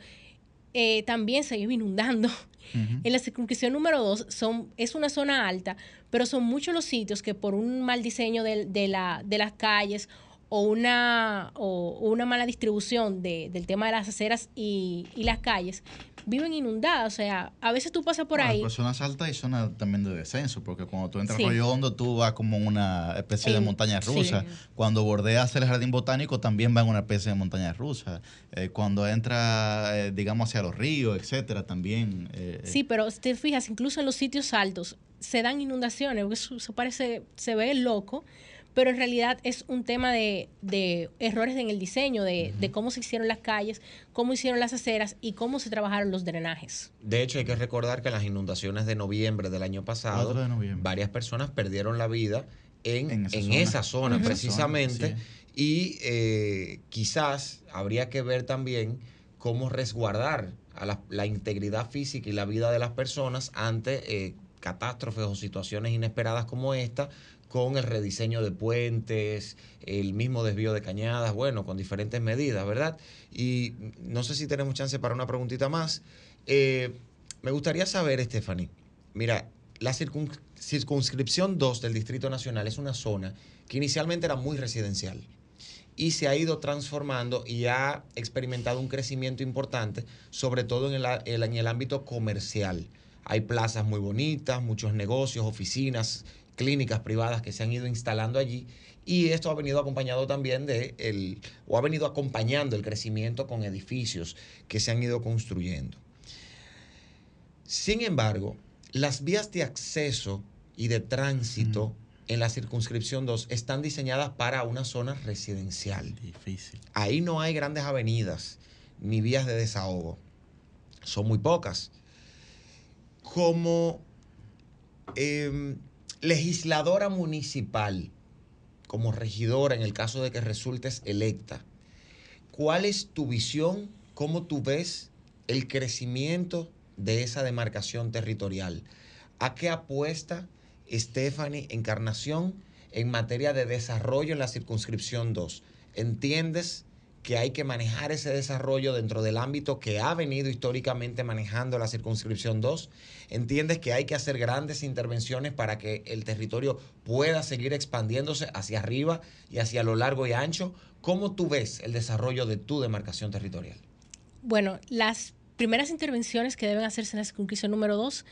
eh, también se vive inundando. En la circunscripción número 2 son, es una zona alta, pero son muchos los sitios que por un mal diseño de, de la, de las calles o una, o una mala distribución de- del tema de las aceras y, y las calles, viven inundadas. O sea, a veces tú pasas por Bueno, ahí. pero zonas altas y zonas también de descenso, porque cuando tú entras Sí. Arroyo Hondo, tú vas como una especie de montaña sí. rusa. Cuando bordeas el jardín botánico, también va en una especie de montaña rusa. Eh, cuando entra, eh, digamos, hacia los ríos, etcétera, también. eh, Sí, pero si te fijas, incluso en los sitios altos se dan inundaciones, porque eso, eso parece, se ve loco, pero en realidad es un tema de, de errores en el diseño, de, de cómo se hicieron las calles, cómo hicieron las aceras y cómo se trabajaron los drenajes. De hecho, hay que recordar que en las inundaciones de noviembre del año pasado, 4 de noviembre. varias personas perdieron la vida en, en esa esa zona, precisamente. Y eh, quizás habría que ver también cómo resguardar a la, la integridad física y la vida de las personas ante eh, catástrofes o situaciones inesperadas como esta, con el rediseño de puentes, el mismo desvío de cañadas, bueno, con diferentes medidas, ¿verdad? Y no sé si tenemos chance para una preguntita más. Eh, me gustaría saber, Stephanie, mira, la circun- circunscripción 2 del Distrito Nacional es una zona que inicialmente era muy residencial y se ha ido transformando y ha experimentado un crecimiento importante, sobre todo en el ámbito comercial. Hay plazas muy bonitas, muchos negocios, oficinas, clínicas privadas que se han ido instalando allí y esto ha venido acompañado también de el o ha venido acompañando el crecimiento con edificios que se han ido construyendo. Sin embargo, las vías de acceso y de tránsito en la circunscripción 2 están diseñadas para una zona residencial. Difícil. Ahí no hay grandes avenidas ni vías de desahogo. Son muy pocas. Como em, legisladora municipal, como regidora en el caso de que resultes electa, ¿cuál es tu visión? ¿Cómo tú ves el crecimiento de esa demarcación territorial? ¿A qué apuesta Stephanie Encarnación en materia de desarrollo en la circunscripción 2? ¿Entiendes que hay que manejar ese desarrollo dentro del ámbito que ha venido históricamente manejando la circunscripción 2? ¿Entiendes que hay que hacer grandes intervenciones para que el territorio pueda seguir expandiéndose hacia arriba y hacia lo largo y ancho? ¿Cómo tú ves el desarrollo de tu demarcación territorial? Bueno, las primeras intervenciones que deben hacerse en la circunscripción número 2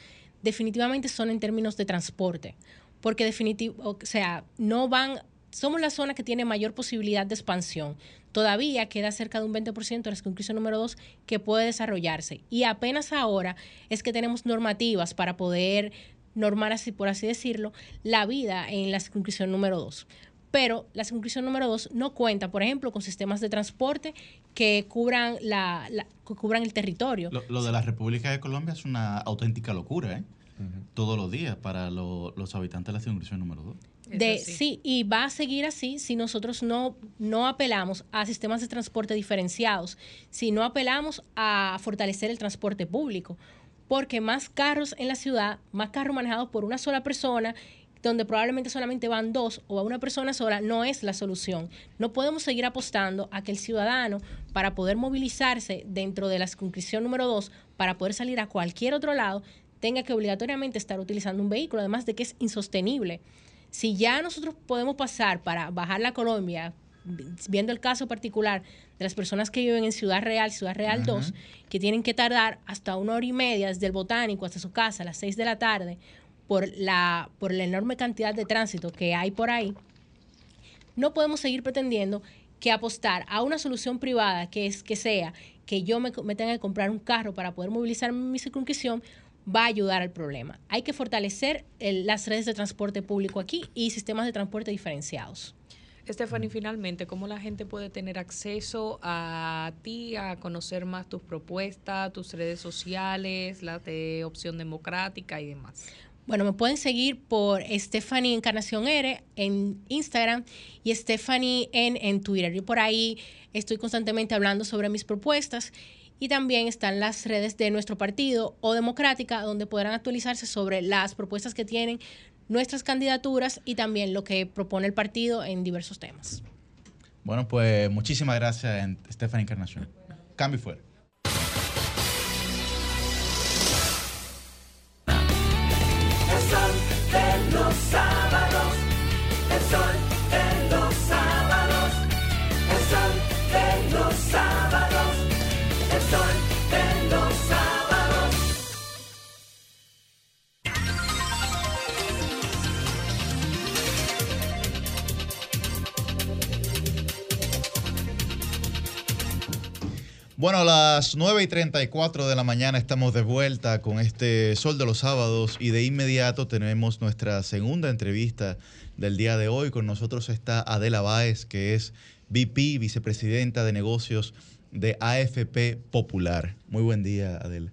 definitivamente son en términos de transporte, porque definitivo, o sea, no van, somos la zona que tiene mayor posibilidad de expansión. Todavía queda cerca de un 20% de la circunscripción número 2 que puede desarrollarse y apenas ahora es que tenemos normativas para poder normar así, por así decirlo, la vida en la circunscripción número 2 pero la circunscripción número 2 no cuenta, por ejemplo, con sistemas de transporte que cubran, la, la- que cubran el territorio. Lo, lo de la República de Colombia es una auténtica locura, ¿eh? Todos los días para lo- los habitantes de la circunscripción número 2. De, sí. y va a seguir así si nosotros no, no apelamos a sistemas de transporte diferenciados, si no apelamos a fortalecer el transporte público, porque más carros en la ciudad, más carros manejados por una sola persona, donde probablemente solamente van dos o a una persona sola, no es la solución. No podemos seguir apostando a que el ciudadano, para poder movilizarse dentro de la circunscripción número dos, para poder salir a cualquier otro lado, tenga que obligatoriamente estar utilizando un vehículo, además de que es insostenible. Si ya nosotros podemos pasar para bajar la Colombia, viendo el caso particular de las personas que viven en Ciudad Real, Ciudad Real 2, que tienen que tardar hasta una hora y media desde el botánico hasta su casa a las 6 de la tarde por la, por la enorme cantidad de tránsito que hay por ahí, no podemos seguir pretendiendo que apostar a una solución privada, que es que sea que yo me, me tenga que comprar un carro para poder movilizar mi circunscripción, va a ayudar al problema. Hay que fortalecer el- las redes de transporte público aquí y sistemas de transporte diferenciados. Stephanie, finalmente, ¿cómo la gente puede tener acceso a ti, a conocer más tus propuestas, tus redes sociales, las de Opción Democrática y demás? Bueno, me pueden seguir por Stephanie Encarnación R en Instagram y Stephanie en, en Twitter. Yo por ahí estoy constantemente hablando sobre mis propuestas y también están las redes de nuestro partido o democrática donde podrán actualizarse sobre las propuestas que tienen nuestras candidaturas y también lo que propone el partido en diversos temas. Bueno, pues muchísimas gracias, Stephanie Encarnación. Cambio y fuera. El sol de los sábados, el sol sol de los sábados. Bueno, a las 9 y 34 de la mañana estamos de vuelta con este Sol de los Sábados y de inmediato tenemos nuestra segunda entrevista del día de hoy. Con nosotros está Adela Báez, que es VP, vicepresidenta de negocios de AFP Popular. Muy buen día, Adela.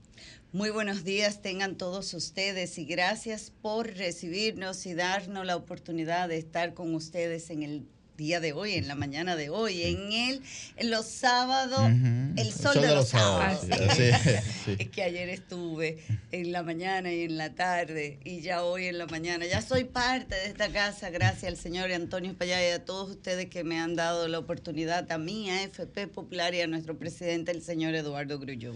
Muy buenos días tengan todos ustedes y gracias por recibirnos y darnos la oportunidad de estar con ustedes en el día de hoy, en la mañana de hoy, en el en los sábados, el sol, de, los sábados. Sí, sí. Es que ayer estuve en la mañana y en la tarde y ya hoy en la mañana. Ya soy parte de esta casa, gracias al señor Antonio Payá y a todos ustedes que me han dado la oportunidad, a mí, a FP Popular y a nuestro presidente, el señor Eduardo Grullón.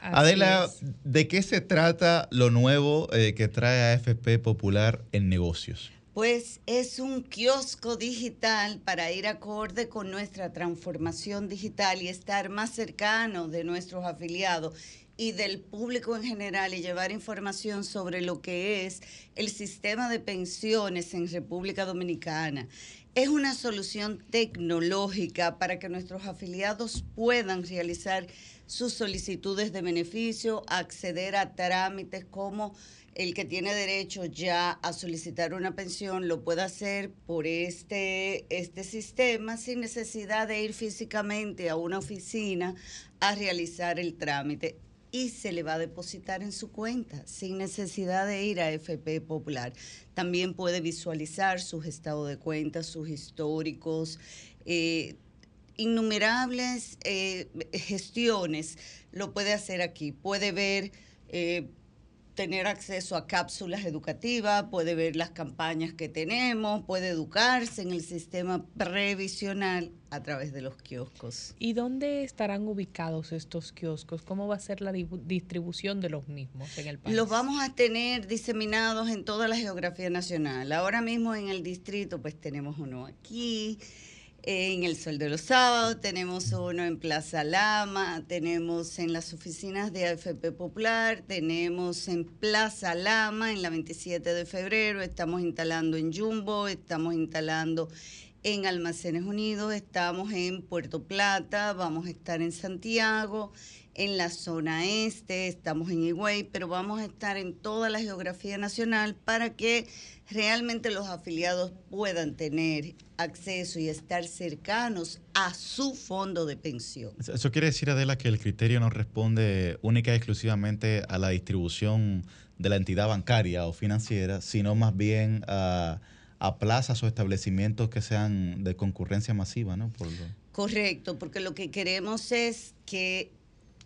Adela, ¿de qué se trata lo nuevo eh, que trae AFP Popular en negocios? Pues es un kiosco digital para ir acorde con nuestra transformación digital y estar más cercano de nuestros afiliados y del público en general y llevar información sobre lo que es el sistema de pensiones en República Dominicana. Es una solución tecnológica para que nuestros afiliados puedan realizar sus solicitudes de beneficio, acceder a trámites como el que tiene derecho ya a solicitar una pensión lo puede hacer por este, este sistema sin necesidad de ir físicamente a una oficina a realizar el trámite y se le va a depositar en su cuenta sin necesidad de ir a FP Popular. También puede visualizar sus estados de cuenta, sus históricos, eh, innumerables eh, gestiones lo puede hacer aquí. Puede ver, eh, tener acceso a cápsulas educativas, puede ver las campañas que tenemos, puede educarse en el sistema previsional a través de los kioscos. ¿Y dónde estarán ubicados estos kioscos? ¿Cómo va a ser la distribución de los mismos en el país? Los vamos a tener diseminados en toda la geografía nacional. Ahora mismo en el distrito pues tenemos uno aquí, en el Sol de los Sábados, tenemos uno en Plaza Lama, tenemos en las oficinas de AFP Popular, tenemos en Plaza Lama en la 27 de febrero, estamos instalando en Jumbo, estamos instalando en Almacenes Unidos, estamos en Puerto Plata, vamos a estar en Santiago, en la zona este, estamos en Higüey, pero vamos a estar en toda la geografía nacional para que realmente los afiliados puedan tener acceso y estar cercanos a su fondo de pensión. Eso- quiere decir, Adela, que el criterio no responde única y exclusivamente a la distribución de la entidad bancaria o financiera, sino más bien a, a plazas o establecimientos que sean de concurrencia masiva, ¿no? Por lo- Correcto, porque lo que queremos es que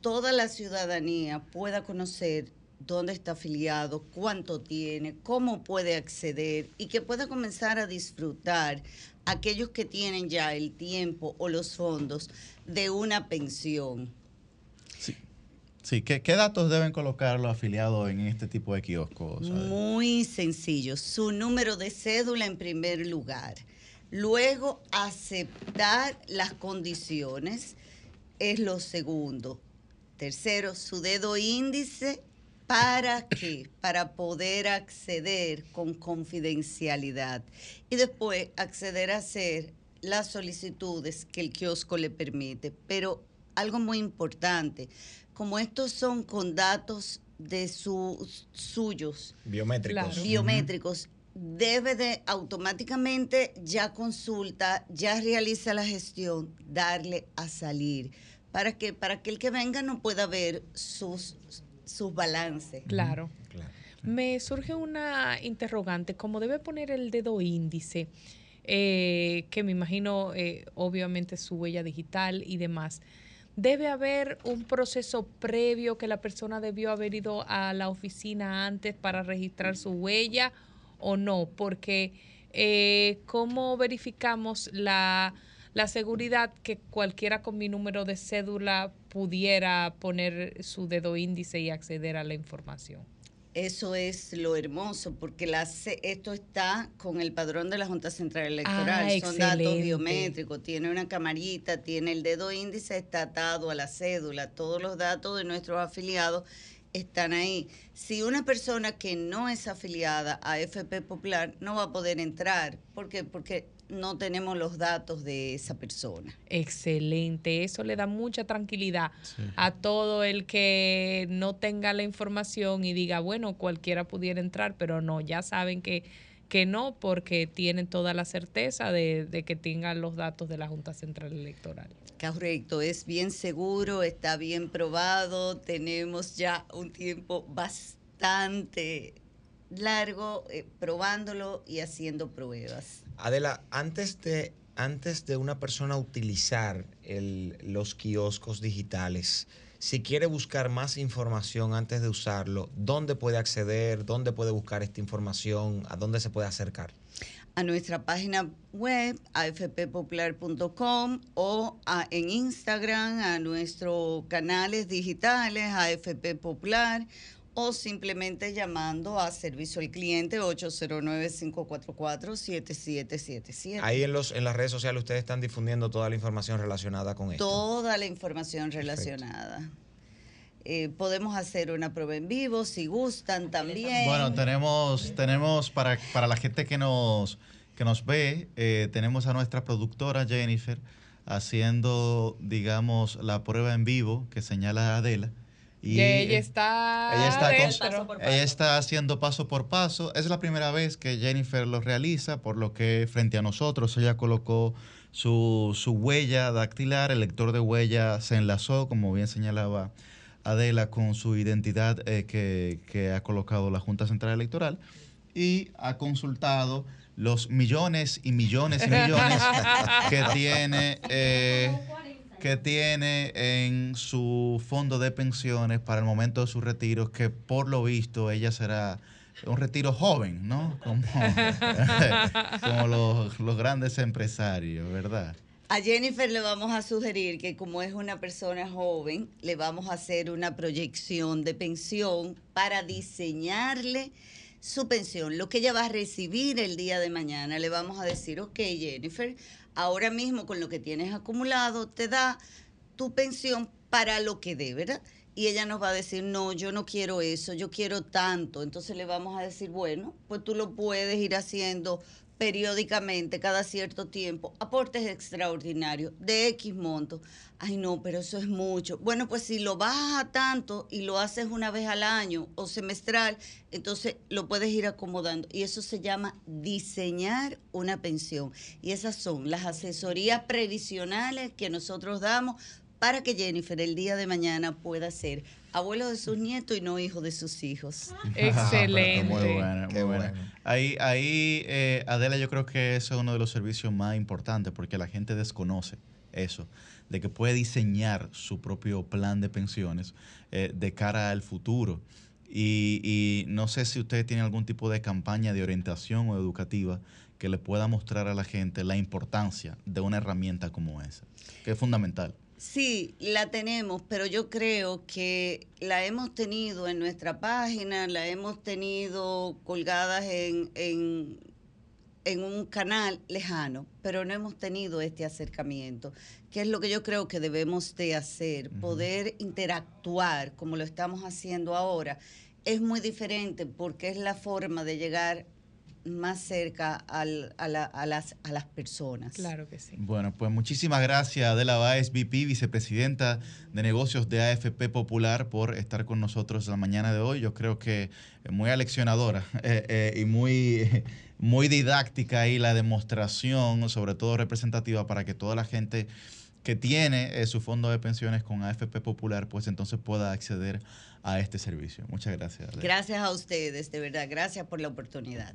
toda la ciudadanía pueda conocer dónde está afiliado, cuánto tiene, cómo puede acceder y que pueda comenzar a disfrutar aquellos que tienen ya el tiempo o los fondos de una pensión. Sí, ¿qué, qué datos deben colocar los afiliados en este tipo de kioscos? Muy sencillo. Su número de cédula en primer lugar. Luego, aceptar las condiciones es lo segundo. Tercero, su dedo índice. ¿Para qué? Para poder acceder con confidencialidad. Y después acceder a hacer las solicitudes que el kiosco le permite. Pero algo muy importante, como estos son con datos de sus suyos, Biométricos. biométricos, debe de automáticamente ya consulta, ya realiza la gestión, darle a salir. ¿Para que Para que el que venga no pueda ver sus, sus balances. Claro. Me surge una interrogante, como debe poner el dedo índice, eh, que me imagino eh, obviamente su huella digital y demás. ¿Debe haber un proceso previo que la persona debió haber ido a la oficina antes para registrar su huella o no? Porque eh, ¿cómo verificamos la, la seguridad que cualquiera con mi número de cédula pudiera poner su dedo índice y acceder a la información? Eso es lo hermoso, porque la, esto está con el padrón de la Junta Central Electoral. Ah, Son datos biométricos, tiene una camarita, tiene el dedo índice, está atado a la cédula. Todos los datos de nuestros afiliados están ahí. Si una persona que no es afiliada a FP Popular no va a poder entrar, ¿por qué? Porque no tenemos los datos de esa persona. Excelente, eso le da mucha tranquilidad a todo el que no tenga la información y diga, bueno, cualquiera pudiera entrar, pero no, ya saben que, que no, porque tienen toda la certeza de, de que tengan los datos de la Junta Central Electoral. Correcto, es bien seguro, está bien probado, tenemos ya un tiempo bastante largo eh, probándolo y haciendo pruebas. Adela, antes de, antes de una persona utilizar los kioscos digitales, si quiere buscar más información antes de usarlo, ¿dónde puede acceder? ¿Dónde puede buscar esta información? ¿A dónde se puede acercar? A nuestra página web, afppopular.com o en Instagram, a nuestros canales digitales, AFP Popular, o simplemente llamando a servicio al cliente 809-544-7777. Ahí en, los, en las redes sociales ustedes están difundiendo toda la información relacionada con esto. toda la información relacionada. Eh, podemos hacer una prueba en vivo si gustan también. Bueno, tenemos, tenemos para, para la gente que nos, que nos ve, eh, tenemos a nuestra productora Jennifer haciendo, digamos, la prueba en vivo que señala Adela. Y ella está, ella está, con- adentro. ella está haciendo paso por paso. Es la primera vez que Jennifer lo realiza, por lo que frente a nosotros ella colocó su, su huella dactilar, el lector de huella se enlazó, como bien señalaba Adela, con su identidad eh, que, que ha colocado la Junta Central Electoral y ha consultado los millones y millones y millones *laughs* que tiene eh, que tiene en su fondo de pensiones para el momento de su retiro, que por lo visto ella será un retiro joven, ¿no? Como, *laughs* como los, los grandes empresarios, ¿verdad? A Jennifer le vamos a sugerir que como es una persona joven, le vamos a hacer una proyección de pensión para diseñarle su pensión, lo que ella va a recibir el día de mañana. Le vamos a decir, ok Jennifer, ahora mismo con lo que tienes acumulado te da tu pensión para lo que dé, ¿verdad? Y ella nos va a decir, no, yo no quiero eso, yo quiero tanto. Entonces le vamos a decir, bueno, pues tú lo puedes ir haciendo periódicamente, cada cierto tiempo, aportes extraordinarios de X monto. Ay, no, pero eso es mucho. Bueno, pues si lo bajas a tanto y lo haces una vez al año o semestral, entonces lo puedes ir acomodando. Y eso se llama diseñar una pensión. Y esas son las asesorías previsionales que nosotros damos para que Jennifer el día de mañana pueda ser abuelo de sus nietos y no hijo de sus hijos. Excelente. Muy buena, muy buena. Ahí, ahí eh, Adela, yo creo que ese es uno de los servicios más importantes porque la gente desconoce eso, de que puede diseñar su propio plan de pensiones eh, de cara al futuro. Y, y no sé si ustedes tienen algún tipo de campaña de orientación o educativa que le pueda mostrar a la gente la importancia de una herramienta como esa, que es fundamental. Sí, la tenemos, pero yo creo que la hemos tenido en nuestra página, la hemos tenido colgadas en, en, en un canal lejano, pero no hemos tenido este acercamiento, que es lo que yo creo que debemos de hacer, poder interactuar como lo estamos haciendo ahora. Es muy diferente porque es la forma de llegar más cerca al- a, la- a las, a las personas. Claro que sí. Bueno, pues muchísimas gracias Adela Báez, VP, vicepresidenta de negocios de AFP Popular, por estar con nosotros la mañana de hoy. Yo creo que muy aleccionadora *laughs* eh, eh, y muy, *laughs* muy didáctica ahí la demostración, sobre todo representativa para que toda la gente que tiene eh, su fondo de pensiones con AFP Popular, pues entonces pueda acceder a este servicio. Muchas gracias. Adela. Gracias a ustedes, de verdad. Gracias por la oportunidad.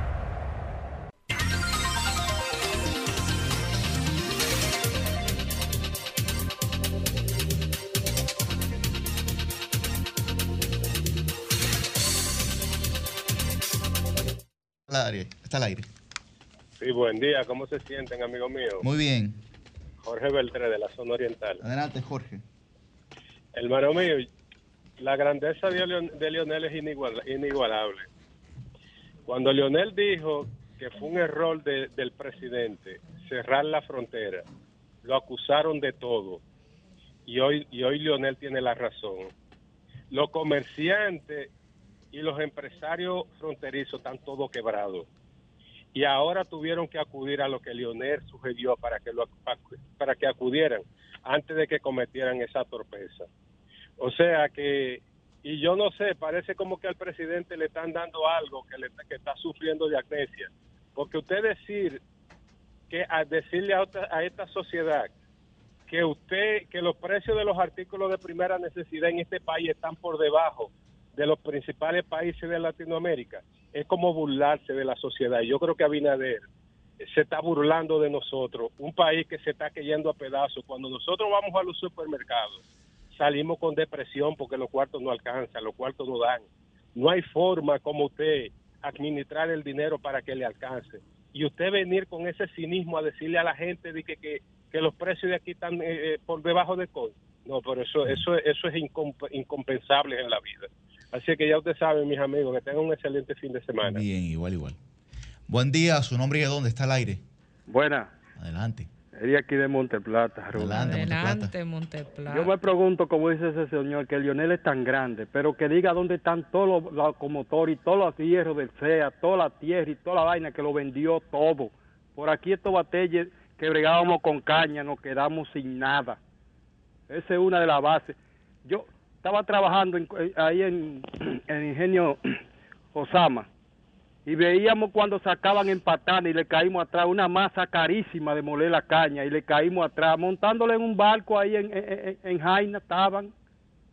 Está al aire. Está al aire. Sí, buen día. ¿Cómo se sienten, amigo mío? Muy bien. Jorge Beltré, de la zona oriental. Adelante, Jorge. Hermano mío, la grandeza de, Leon- de Lionel es inigual- inigualable. Cuando Lionel dijo que fue un error de- del presidente cerrar la frontera, lo acusaron de todo. Y hoy, y hoy Lionel tiene la razón. Los comerciantes y los empresarios fronterizos están todos quebrados. Y ahora tuvieron que acudir a lo que Lionel sugirió para que, lo, para que acudieran antes de que cometieran esa torpeza. O sea que, y yo no sé, parece como que al presidente le están dando algo que, le, que está sufriendo de amnesia. Porque usted decir que a decirle a, a esta sociedad que usted, que los precios de los artículos de primera necesidad en este país están por debajo de los principales países de Latinoamérica, es como burlarse de la sociedad. Yo creo que Abinader se está burlando de nosotros, un país que se está cayendo a pedazos. Cuando nosotros vamos a los supermercados, salimos con depresión porque los cuartos no alcanzan, los cuartos no dan. No hay forma como usted administrar el dinero para que le alcance. Y usted venir con ese cinismo a decirle a la gente de que, que, los precios de aquí están eh, eh, por debajo de costo. No, pero eso, eso, eso es incomp- incompensable en la vida. Así que ya usted sabe, mis amigos, que tengan un excelente fin de semana. Bien, igual, igual. Buen día, su nombre y de dónde está al aire. Buena, Adelante. Eddie aquí de Monteplata. Rubén. Adelante, Monteplata. Yo me pregunto, como dice ese señor, que Lionel es tan grande, pero que diga dónde están todos los locomotores y todos los hierros del CEA, toda la tierra y toda la vaina que lo vendió todo. Por aquí estos batalles que bregábamos con caña, nos quedamos sin nada. Esa es una de las bases. Yo estaba trabajando en- eh, ahí en, en el ingenio Osama y veíamos cuando sacaban en patana y le caímos atrás una masa carísima de moler la caña y le caímos atrás montándole en un barco ahí en, en, en- Jaina estaban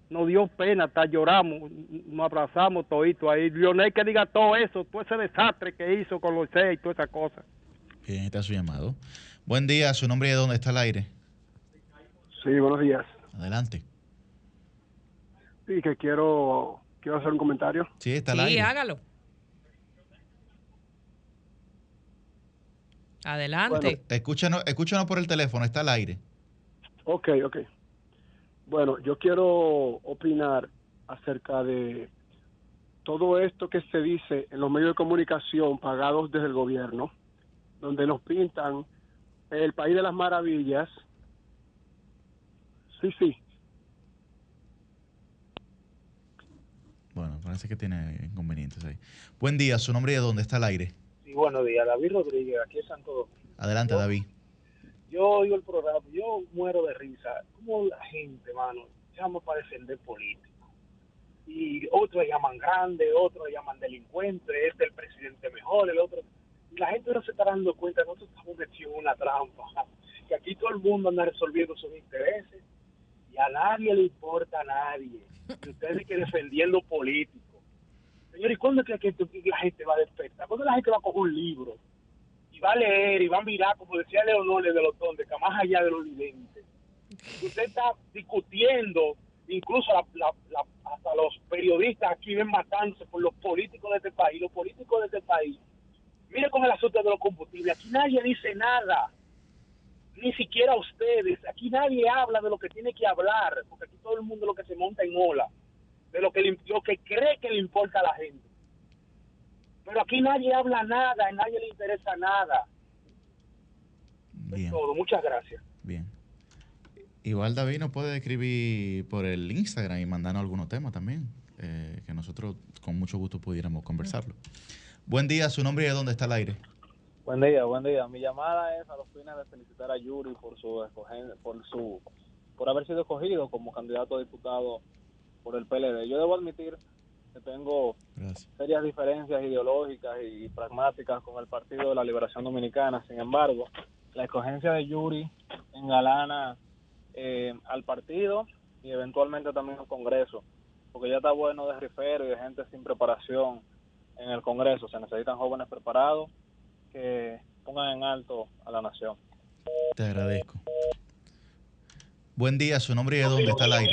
nos dio pena hasta lloramos nos abrazamos todito ahí Lionel que diga todo eso todo ese desastre que hizo con los seis y toda esa cosa Bien, está su llamado. Buen día, su nombre y de dónde está al aire. Sí, buenos días. Adelante. Sí, que quiero, quiero hacer un comentario. Sí, está al Sí, aire. hágalo. Adelante. Escúchanos, escúchanos por el teléfono, está al aire. Ok, ok. Bueno, yo quiero opinar acerca de todo esto que se dice en los medios de comunicación pagados desde el gobierno, donde nos pintan el país de las maravillas. Sí, sí. Bueno, parece que tiene inconvenientes ahí. Buen día, su nombre y de dónde está al aire. Sí, buenos días. David Rodríguez, aquí en Santo Domingo. Adelante, David. Yo oigo el programa, yo muero de risa. Como la gente, mano, llama para defender políticos. Y otros llaman grande, otros llaman delincuente, este es el presidente mejor, el otro. Y la gente no se está dando cuenta, nosotros estamos metidos en una trampa. *laughs* Que aquí todo el mundo anda resolviendo sus intereses. A nadie le importa a nadie. Y ustedes que defendiendo políticos. Señor, ¿y cuándo es que, la gente va a despertar? ¿Cuándo la gente va a coger un libro? Y va a leer y va a mirar, como decía Leonor de los Donde, que más allá de lo evidente. Usted está discutiendo, incluso la- hasta los periodistas aquí ven matándose por los políticos de este país. Los políticos de este país. Mire con el asunto de los combustibles. Aquí nadie dice nada ni siquiera ustedes. Aquí nadie habla de lo que tiene que hablar, porque aquí todo el mundo lo que se monta en ola, de lo que, le- lo que cree que le importa a la gente. Pero aquí nadie habla nada, a nadie le interesa nada. Es todo. Muchas gracias. Bien. Igual David nos puede escribir por el Instagram y mandarnos algunos temas también, eh, que nosotros con mucho gusto pudiéramos conversarlo. Buen día, su nombre y de dónde está el aire. Buen día, buen día. Mi llamada es a los fines de felicitar a Yuri por su por su por haber sido escogido como candidato a diputado por el PLD. Yo debo admitir que tengo serias diferencias ideológicas y pragmáticas con el Partido de la Liberación Dominicana. Sin embargo, la escogencia de Yuri engalana eh, al partido y eventualmente también al Congreso, porque ya está bueno de rifero y de gente sin preparación en el Congreso. Se necesitan jóvenes preparados que pongan en alto a la nación. Te agradezco. Buen día, su nombre y de dónde está el aire.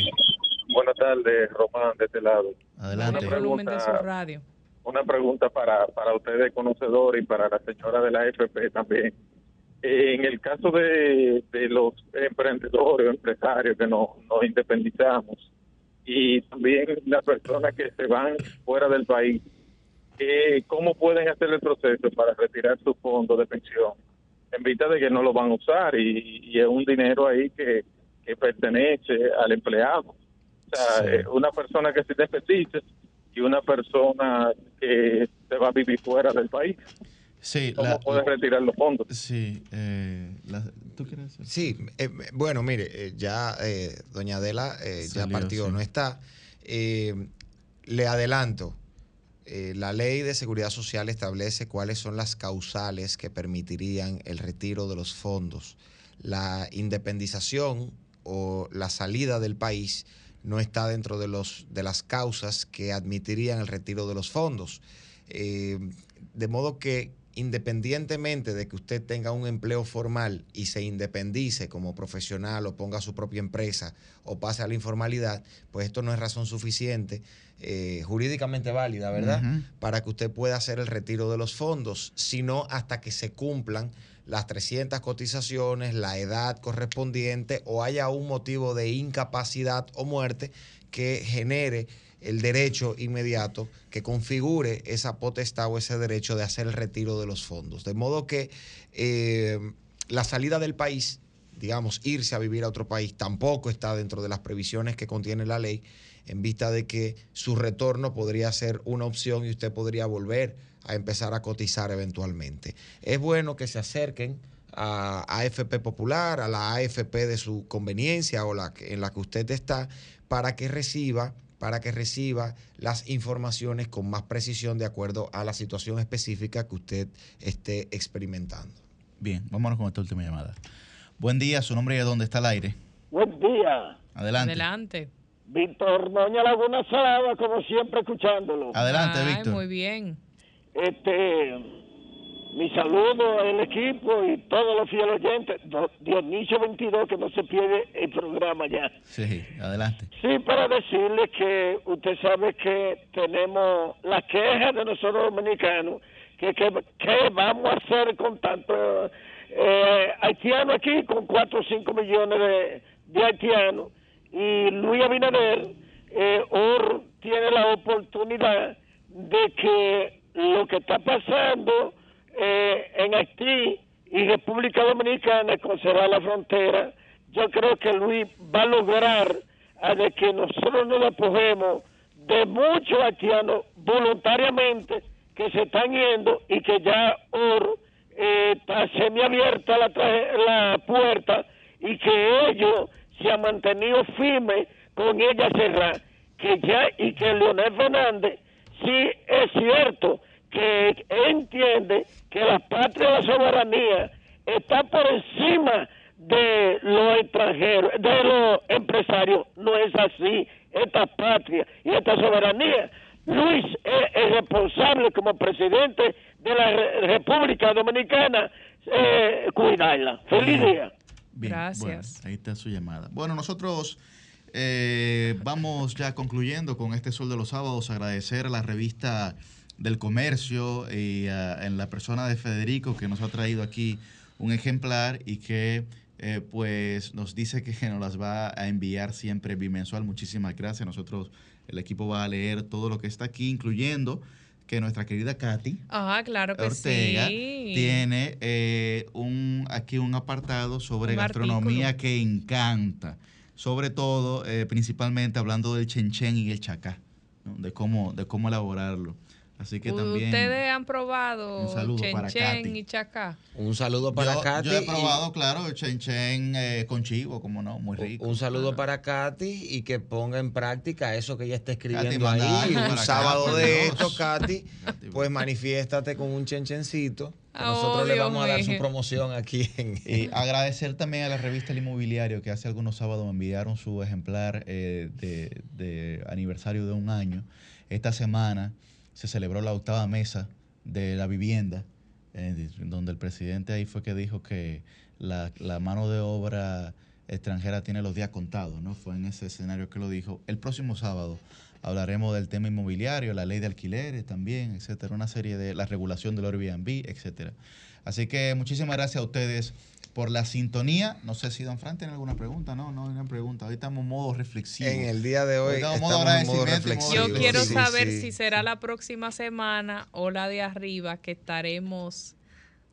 Buenas tardes, Román, de este lado. Adelante. Una volumen de su pregunta, radio. una pregunta para, para ustedes conocedores y para la señora de la AFP también. En el caso de, de los emprendedores o empresarios que no- nos independizamos y también las personas que se van fuera del país, eh, ¿cómo pueden hacer el proceso para retirar su fondo de pensión? En vista de que no lo van a usar y, y es un dinero ahí que, que pertenece al empleado. O sea, eh, una persona que se independice y una persona que se va a vivir fuera del país. Sí, ¿Cómo la- puede retirar los fondos? Sí, eh, la- ¿tú quieres decir? Sí, eh, bueno, mire, ya eh, doña Adela eh, ya Salió, partió, sí. no está. Eh, le adelanto, eh, la ley de seguridad social establece cuáles son las causales que permitirían el retiro de los fondos. La independización o la salida del país no está dentro de, los, de las causas que admitirían el retiro de los fondos. Eh, de modo que independientemente de que usted tenga un empleo formal y se independice como profesional o ponga su propia empresa o pase a la informalidad, pues esto no es razón suficiente, eh, jurídicamente válida, ¿verdad? Para que usted pueda hacer el retiro de los fondos, sino hasta que se cumplan las 300 cotizaciones, la edad correspondiente o haya un motivo de incapacidad o muerte que genere el derecho inmediato que configure esa potestad o ese derecho de hacer el retiro de los fondos. De modo que eh, la salida del país, digamos, irse a vivir a otro país, tampoco está dentro de las previsiones que contiene la ley, en vista de que su retorno podría ser una opción y usted podría volver a empezar a cotizar eventualmente. Es bueno que se acerquen a AFP Popular, a la AFP de su conveniencia o la en la que usted está, para que reciba para que reciba las informaciones con más precisión de acuerdo a la situación específica que usted esté experimentando. Bien, vámonos con esta última llamada. Buen día, su nombre y de dónde está el aire. Buen día, Adelante. Adelante. Víctor Noña Laguna Salada, como siempre escuchándolo. Adelante, Ay, Víctor. Muy bien. Este, mi saludo al equipo y todos los fieles oyentes. Dionisio 22, que no se pierde el programa ya. Sí, adelante. Sí, para decirle que usted sabe que tenemos la queja de nosotros dominicanos, que que vamos a hacer con tanto eh, haitiano aquí, con 4 o 5 millones de, de haitianos. Y Luis Abinader eh, or- tiene la oportunidad de que lo que está pasando eh, en Haití y República Dominicana con cerrar la frontera, yo creo que Luis va a lograr de que nosotros nos apogemos de muchos haitianos voluntariamente que se están yendo y que ya eh, está semiabierta la, la puerta y que ellos se han mantenido firmes con ella cerrada. Que ya y que Leonel Fernández sí es cierto que entiende que la patria de la soberanía está por encima de los extranjeros, de los empresarios. No es así. Esta patria y esta soberanía, Luis es, es responsable como presidente de la Re- República Dominicana eh, cuidarla. Feliz día. Bien, Gracias. bueno, ahí está su llamada. Bueno, nosotros eh, vamos ya concluyendo con este Sol de los Sábados. Agradecer a la revista del Comercio y a- en la persona de Federico que nos ha traído aquí un ejemplar y que eh, pues nos dice que nos las va a enviar siempre bimensual. Muchísimas gracias. Nosotros, el equipo va a leer todo lo que está aquí, incluyendo que nuestra querida Katy claro que Ortega sí. tiene eh, un, aquí un apartado sobre Un gastronomía artículo. que encanta. Sobre todo, eh, principalmente hablando del chenchen y el chacá, ¿no? de, cómo, de cómo elaborarlo. Así que también... Ustedes han probado Un saludo para chenchen Katy. y chacá. Un saludo para yo, Katy. yo he y- probado, claro, el chenchen eh, con chivo, como no, muy rico. Un saludo para Katy y que ponga en práctica eso que ella está escribiendo manda ahí. Un acá, sábado de Dios. esto, Katy, pues manifiéstate con un chenchencito. que Oh, nosotros le Dios vamos a dar su promoción aquí en... Y agradecer también a la revista El Inmobiliario que hace algunos sábados me enviaron su ejemplar eh, de, de aniversario de un año. Esta semana se celebró la octava mesa de la vivienda, eh, donde el presidente ahí fue que dijo que la, la mano de obra extranjera tiene los días contados, ¿no? Fue en ese escenario que lo dijo. El próximo sábado hablaremos del tema inmobiliario, la ley de alquileres también, etcétera, una serie de la regulación del Airbnb, etcétera. Así que muchísimas gracias a ustedes por la sintonía. No sé si Don Fran tiene alguna pregunta. No, no hay una pregunta. Hoy estamos en modo reflexivo. En el día de hoy estamos en estamos en modo modo reflexivo. Yo quiero Sí, saber sí. si será la próxima semana o la de arriba que estaremos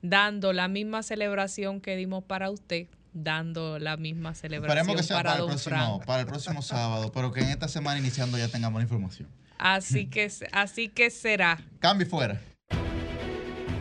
dando la misma celebración que dimos para usted, dando la misma celebración Esperemos que sea para, para, el don próximo, para el próximo *laughs* sábado, pero que en esta semana iniciando ya tengamos la información. Así que, así que será. Cambio fuera.